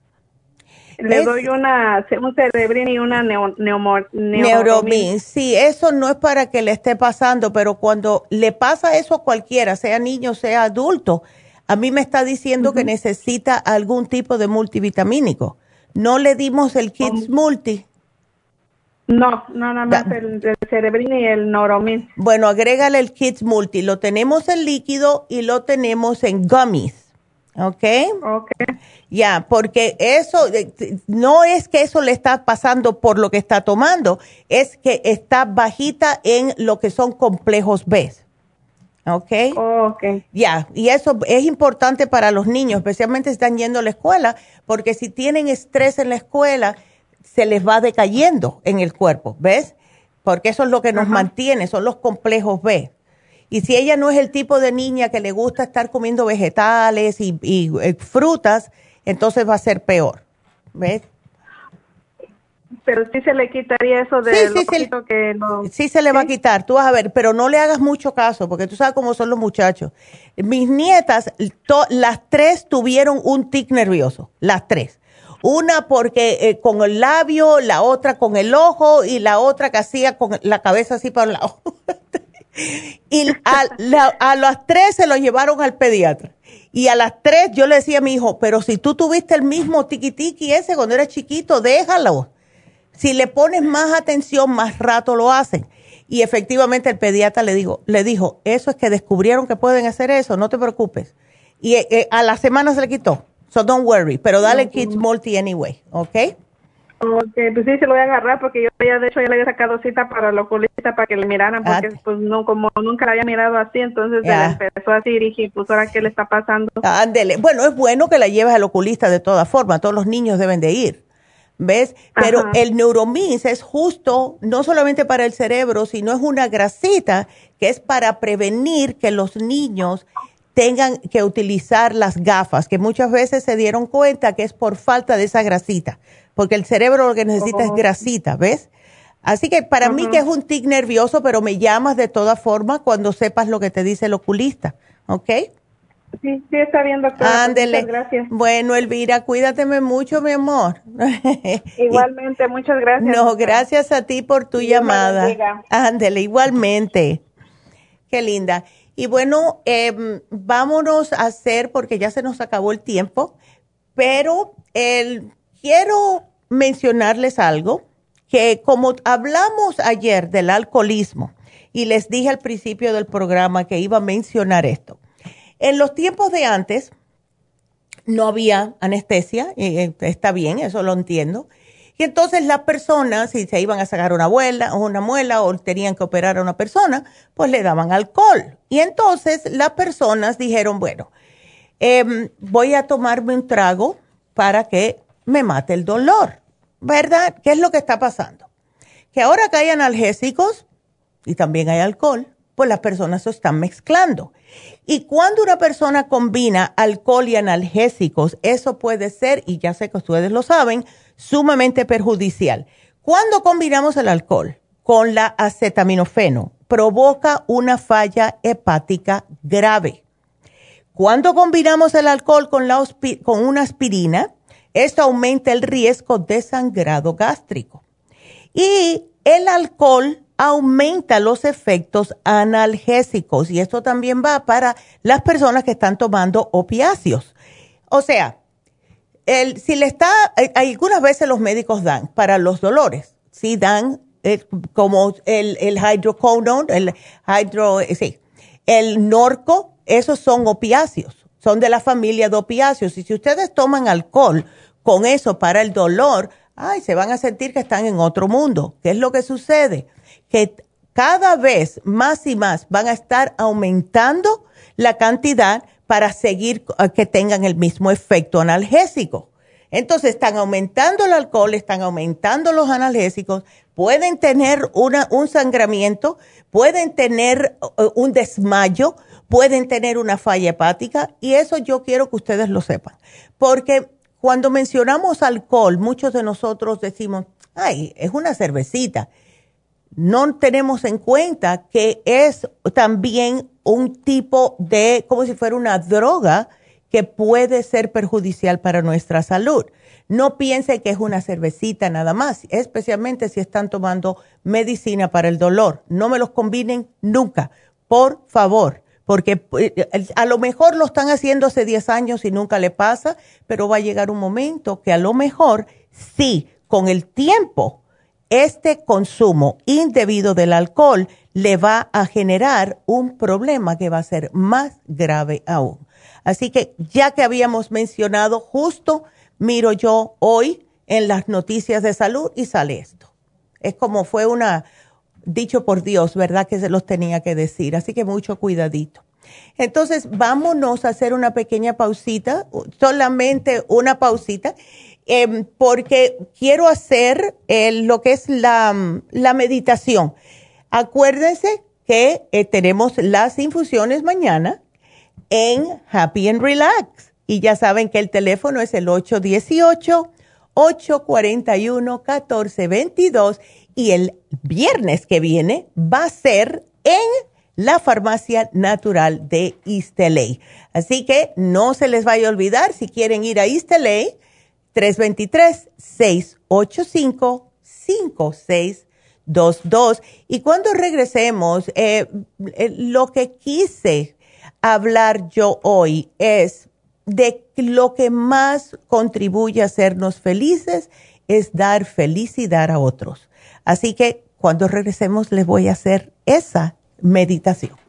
[SPEAKER 19] Le doy una, un cerebrín y una neo, neuromin.
[SPEAKER 4] Sí, eso no es para que le esté pasando, pero cuando le pasa eso a cualquiera, sea niño, sea adulto, a mí me está diciendo que necesita algún tipo de multivitamínico. No le dimos el Kids Multi
[SPEAKER 19] no, nada más el, el y el Noromin.
[SPEAKER 4] Bueno, agrégale el Kids Multi. Lo tenemos en líquido y lo tenemos en gummies. ¿Ok?
[SPEAKER 19] Ok.
[SPEAKER 4] Ya, porque eso, no es que eso le está pasando por lo que está tomando, es que está bajita en lo que son complejos B. ¿Ok?
[SPEAKER 19] ok.
[SPEAKER 4] Ya, y eso es importante para los niños, especialmente si están yendo a la escuela, porque si tienen estrés en la escuela, se les va decayendo en el cuerpo, ¿ves? Porque eso es lo que nos mantiene, son los complejos B. Y si ella no es el tipo de niña que le gusta estar comiendo vegetales y, eh, frutas, entonces va a ser peor, ¿ves?
[SPEAKER 19] pero sí se le quitaría eso de sí, sí, que no.
[SPEAKER 4] Sí se le va a quitar, tú vas a ver, pero no le hagas mucho caso, porque tú sabes cómo son los muchachos. Mis nietas, las tres tuvieron un tic nervioso, las tres. Una porque eh, con el labio, la otra con el ojo y la otra que hacía con la cabeza así para un lado. y a, las tres se lo llevaron al pediatra. Y a las tres yo le decía a mi hijo, pero si tú tuviste el mismo tiki ese cuando eras chiquito, déjalo si le pones más atención, más rato lo hacen. Y efectivamente el pediatra le dijo, le dijo, eso es que descubrieron que pueden hacer eso, no te preocupes. Y eh, eh, a la semana se le quitó. So don't worry, pero dale Kids Multi anyway, ¿ok?
[SPEAKER 19] Ok, pues sí, se lo voy a agarrar porque yo ya, de hecho, ya le había sacado cita para el oculista para que le miraran, porque pues no, como nunca la había mirado así, entonces le empezó así y dije, pues ahora qué le está pasando.
[SPEAKER 4] Ándele. Bueno, es bueno que la lleves al oculista de todas formas, todos los niños deben de ir. ¿Ves? Pero el neuromins es justo, no solamente para el cerebro, sino es una grasita que es para prevenir que los niños tengan que utilizar las gafas, que muchas veces se dieron cuenta que es por falta de esa grasita, porque el cerebro lo que necesita es grasita, ¿ves? Así que para mí que es un tic nervioso, pero me llamas de todas formas cuando sepas lo que te dice el oculista, ¿ok?
[SPEAKER 19] Sí, sí, está bien, doctora. Ándele. gracias.
[SPEAKER 4] Bueno, Elvira, cuídateme mucho, mi amor.
[SPEAKER 19] Igualmente, muchas gracias.
[SPEAKER 4] No, gracias a ti por tu llamada. Ándele, igualmente. Qué linda. Y bueno, em, vámonos a hacer, porque ya se nos acabó el tiempo, pero quiero mencionarles algo, que como hablamos ayer del alcoholismo, y les dije al principio del programa que iba a mencionar esto en los tiempos de antes no había anestesia, eh, está bien, eso lo entiendo. Y entonces las personas, si se iban a sacar una, abuela, o una muela o tenían que operar a una persona, pues le daban alcohol. Y entonces las personas dijeron, bueno, em, voy a tomarme un trago para que me mate el dolor, ¿verdad? ¿Qué es lo que está pasando? Que ahora que hay analgésicos y también hay alcohol, pues las personas se están mezclando. Y cuando una persona combina alcohol y analgésicos, eso puede ser, y ya sé que ustedes lo saben, sumamente perjudicial. Cuando combinamos el alcohol con la acetaminofeno, provoca una falla hepática grave. Cuando combinamos el alcohol con, la con una aspirina, esto aumenta el riesgo de sangrado gástrico. Y el alcohol aumenta los efectos analgésicos y esto también va para las personas que están tomando opiáceos. O sea, el, si le está, algunas veces los médicos dan para los dolores, sí dan eh, como el, el hydrocodone, el hydro, eh, sí, el norco, esos son opiáceos, son de la familia de opiáceos y si ustedes toman alcohol con eso para el dolor, ay, se van a sentir que están en otro mundo. ¿Qué es lo que sucede? que cada vez más y más van a estar aumentando la cantidad para seguir eh, que tengan el mismo efecto analgésico. Entonces están aumentando el alcohol, están aumentando los analgésicos, pueden tener una, un sangramiento, pueden tener eh, un desmayo, pueden tener una falla hepática y eso yo quiero que ustedes lo sepan. Porque cuando mencionamos alcohol, muchos de nosotros decimos, ay, es una cervecita no tenemos en cuenta que es también un tipo de, como si fuera una droga que puede ser perjudicial para nuestra salud. No piense que es una cervecita nada más, especialmente si están tomando medicina para el dolor. No me los combinen nunca, por favor, porque eh, a lo mejor lo están haciendo hace 10 años y nunca le pasa, pero va a llegar un momento que a lo mejor sí, con el tiempo este consumo indebido del alcohol le va a generar un problema que va a ser más grave aún. Así que ya que habíamos mencionado, justo miro yo hoy en las noticias de salud y sale esto. Es como fue una, dicho por Dios, ¿verdad? Que se los tenía que decir. Así que mucho cuidadito. Entonces, vámonos a hacer una pequeña pausita, solamente una pausita Em, porque quiero hacer lo que es la, meditación. Acuérdense que eh, tenemos las infusiones mañana en Happy and Relax. Y ya saben que el teléfono es el 818 841-1422 y el viernes que viene va a ser en la farmacia natural de Isteley. Así que no se les vaya a olvidar, si quieren ir a Isteley, 323-685-5622. Y cuando regresemos, eh, eh, lo que quise hablar yo hoy es de lo que más contribuye a hacernos felices es dar felicidad a otros. Así que cuando regresemos les voy a hacer esa meditación.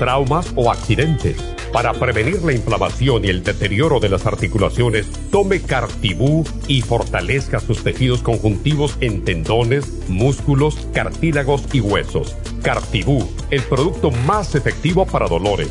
[SPEAKER 11] traumas o accidentes. Para prevenir la inflamación y el deterioro de las articulaciones, tome Cartibú y fortalezca sus tejidos conjuntivos en tendones, músculos, cartílagos y huesos. Cartibú, el producto más efectivo para dolores,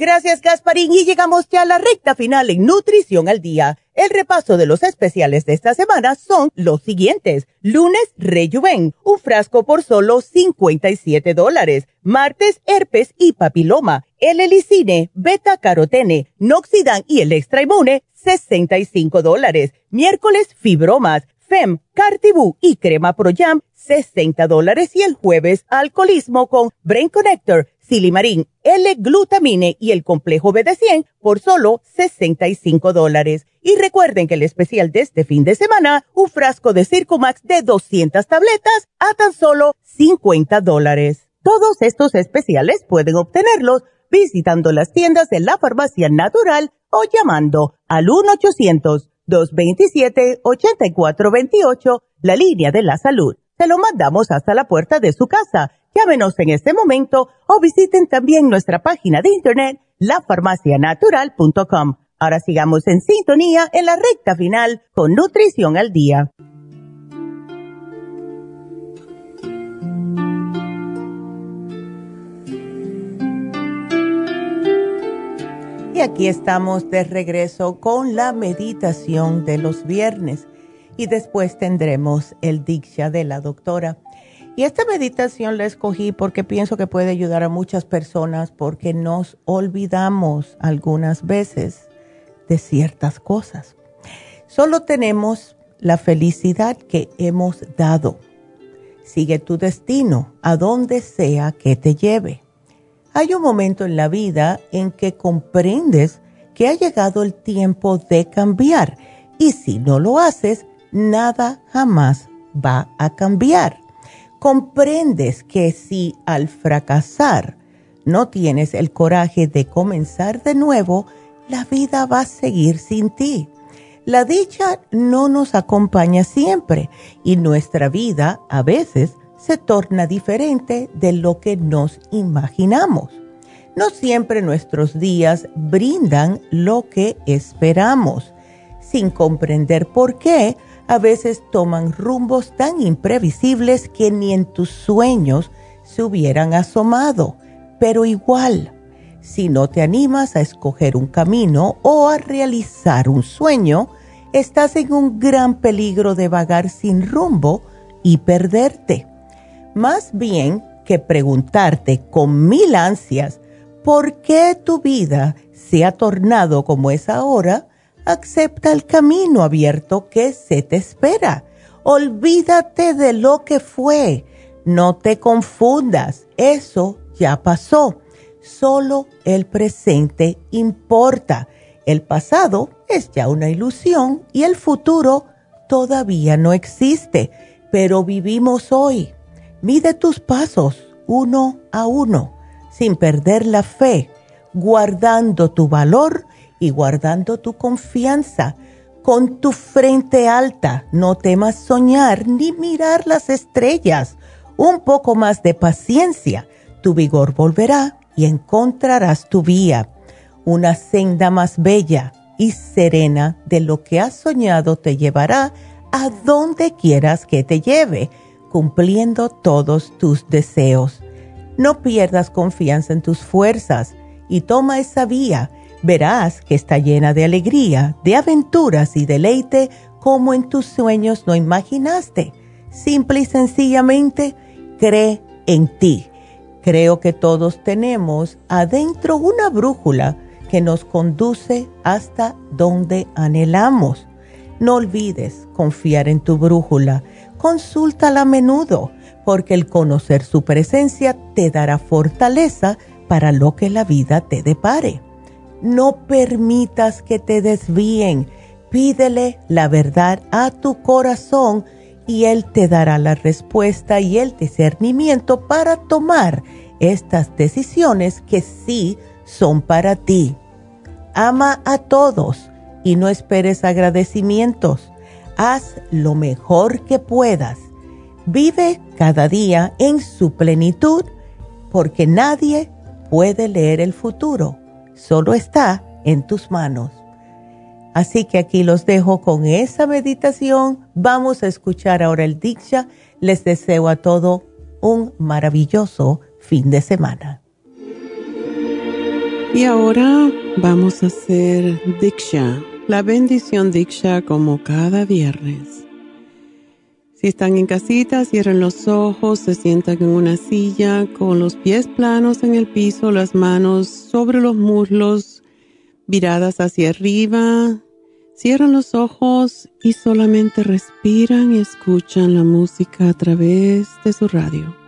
[SPEAKER 5] Gracias, Gasparín. Y llegamos ya a la recta final en Nutrición al Día. El repaso de los especiales de esta semana son los siguientes. Lunes, Rejuven, un frasco por solo 57 dólares. Martes, herpes y papiloma. El helicine, beta carotene, noxidan y el extra 65 dólares. Miércoles, fibromas, FEM, Cartibú y crema Pro Jam, 60 dólares. Y el jueves, alcoholismo con Brain Connector, Silimarín, L-glutamine y el complejo BD100 por solo 65 dólares. Y recuerden que el especial de este fin de semana, un frasco de Circumax de 200 tabletas a tan solo 50 dólares. Todos estos especiales pueden obtenerlos visitando las tiendas de la farmacia natural o llamando al 1-800-227-8428, la línea de la salud. Se lo mandamos hasta la puerta de su casa. Llámenos en este momento o visiten también nuestra página de internet, lafarmacianatural.com. Ahora sigamos en sintonía en la recta final con Nutrición al Día.
[SPEAKER 4] Y aquí estamos de regreso con la meditación de los viernes y después tendremos el diksha de la doctora. Y esta meditación la escogí porque pienso que puede ayudar a muchas personas porque nos olvidamos algunas veces de ciertas cosas. Solo tenemos la felicidad que hemos dado. Sigue tu destino a donde sea que te lleve. Hay un momento en la vida en que comprendes que ha llegado el tiempo de cambiar y si no lo haces, nada jamás va a cambiar. Comprendes que si al fracasar no tienes el coraje de comenzar de nuevo, la vida va a seguir sin ti. La dicha no nos acompaña siempre y nuestra vida a veces se torna diferente de lo que nos imaginamos. No siempre nuestros días brindan lo que esperamos. Sin comprender por qué, a veces toman rumbos tan imprevisibles que ni en tus sueños se hubieran asomado. Pero igual, si no te animas a escoger un camino o a realizar un sueño, estás en un gran peligro de vagar sin rumbo y perderte. Más bien que preguntarte con mil ansias por qué tu vida se ha tornado como es ahora, acepta el camino abierto que se te espera. Olvídate de lo que fue. No te confundas. Eso ya pasó. Solo el presente importa. El pasado es ya una ilusión y el futuro todavía no existe, pero vivimos hoy. Mide tus pasos uno a uno, sin perder la fe, guardando tu valor y guardando tu confianza. Con tu frente alta, no temas soñar ni mirar las estrellas. Un poco más de paciencia, tu vigor volverá y encontrarás tu vía. Una senda más bella y serena de lo que has soñado te llevará a donde quieras que te lleve, cumpliendo todos tus deseos. No pierdas confianza en tus fuerzas y toma esa vía. Verás que está llena de alegría, de aventuras y deleite como en tus sueños no imaginaste. Simple y sencillamente, cree en ti. Creo que todos tenemos adentro una brújula que nos conduce hasta donde anhelamos. No olvides confiar en tu brújula. Consúltala a menudo, porque el conocer su presencia te dará fortaleza para lo que la vida te depare. No permitas que te desvíen. Pídele la verdad a tu corazón y Él te dará la respuesta y el discernimiento para tomar estas decisiones que sí son para ti. Ama a todos y no esperes agradecimientos. Haz lo mejor que puedas. Vive cada día en su plenitud porque nadie puede leer el futuro. Solo está en tus manos. Así que aquí los dejo con esa meditación. Vamos a escuchar ahora el Diksha. Les deseo a todo un maravilloso fin de semana.
[SPEAKER 1] Y ahora vamos a hacer Diksha, la bendición Diksha como cada viernes. Si están en casita, cierren los ojos, se sientan en una silla con los pies planos en el piso, las manos sobre los muslos, viradas hacia arriba. Cierran los ojos y solamente respiran y escuchan la música a través de su radio.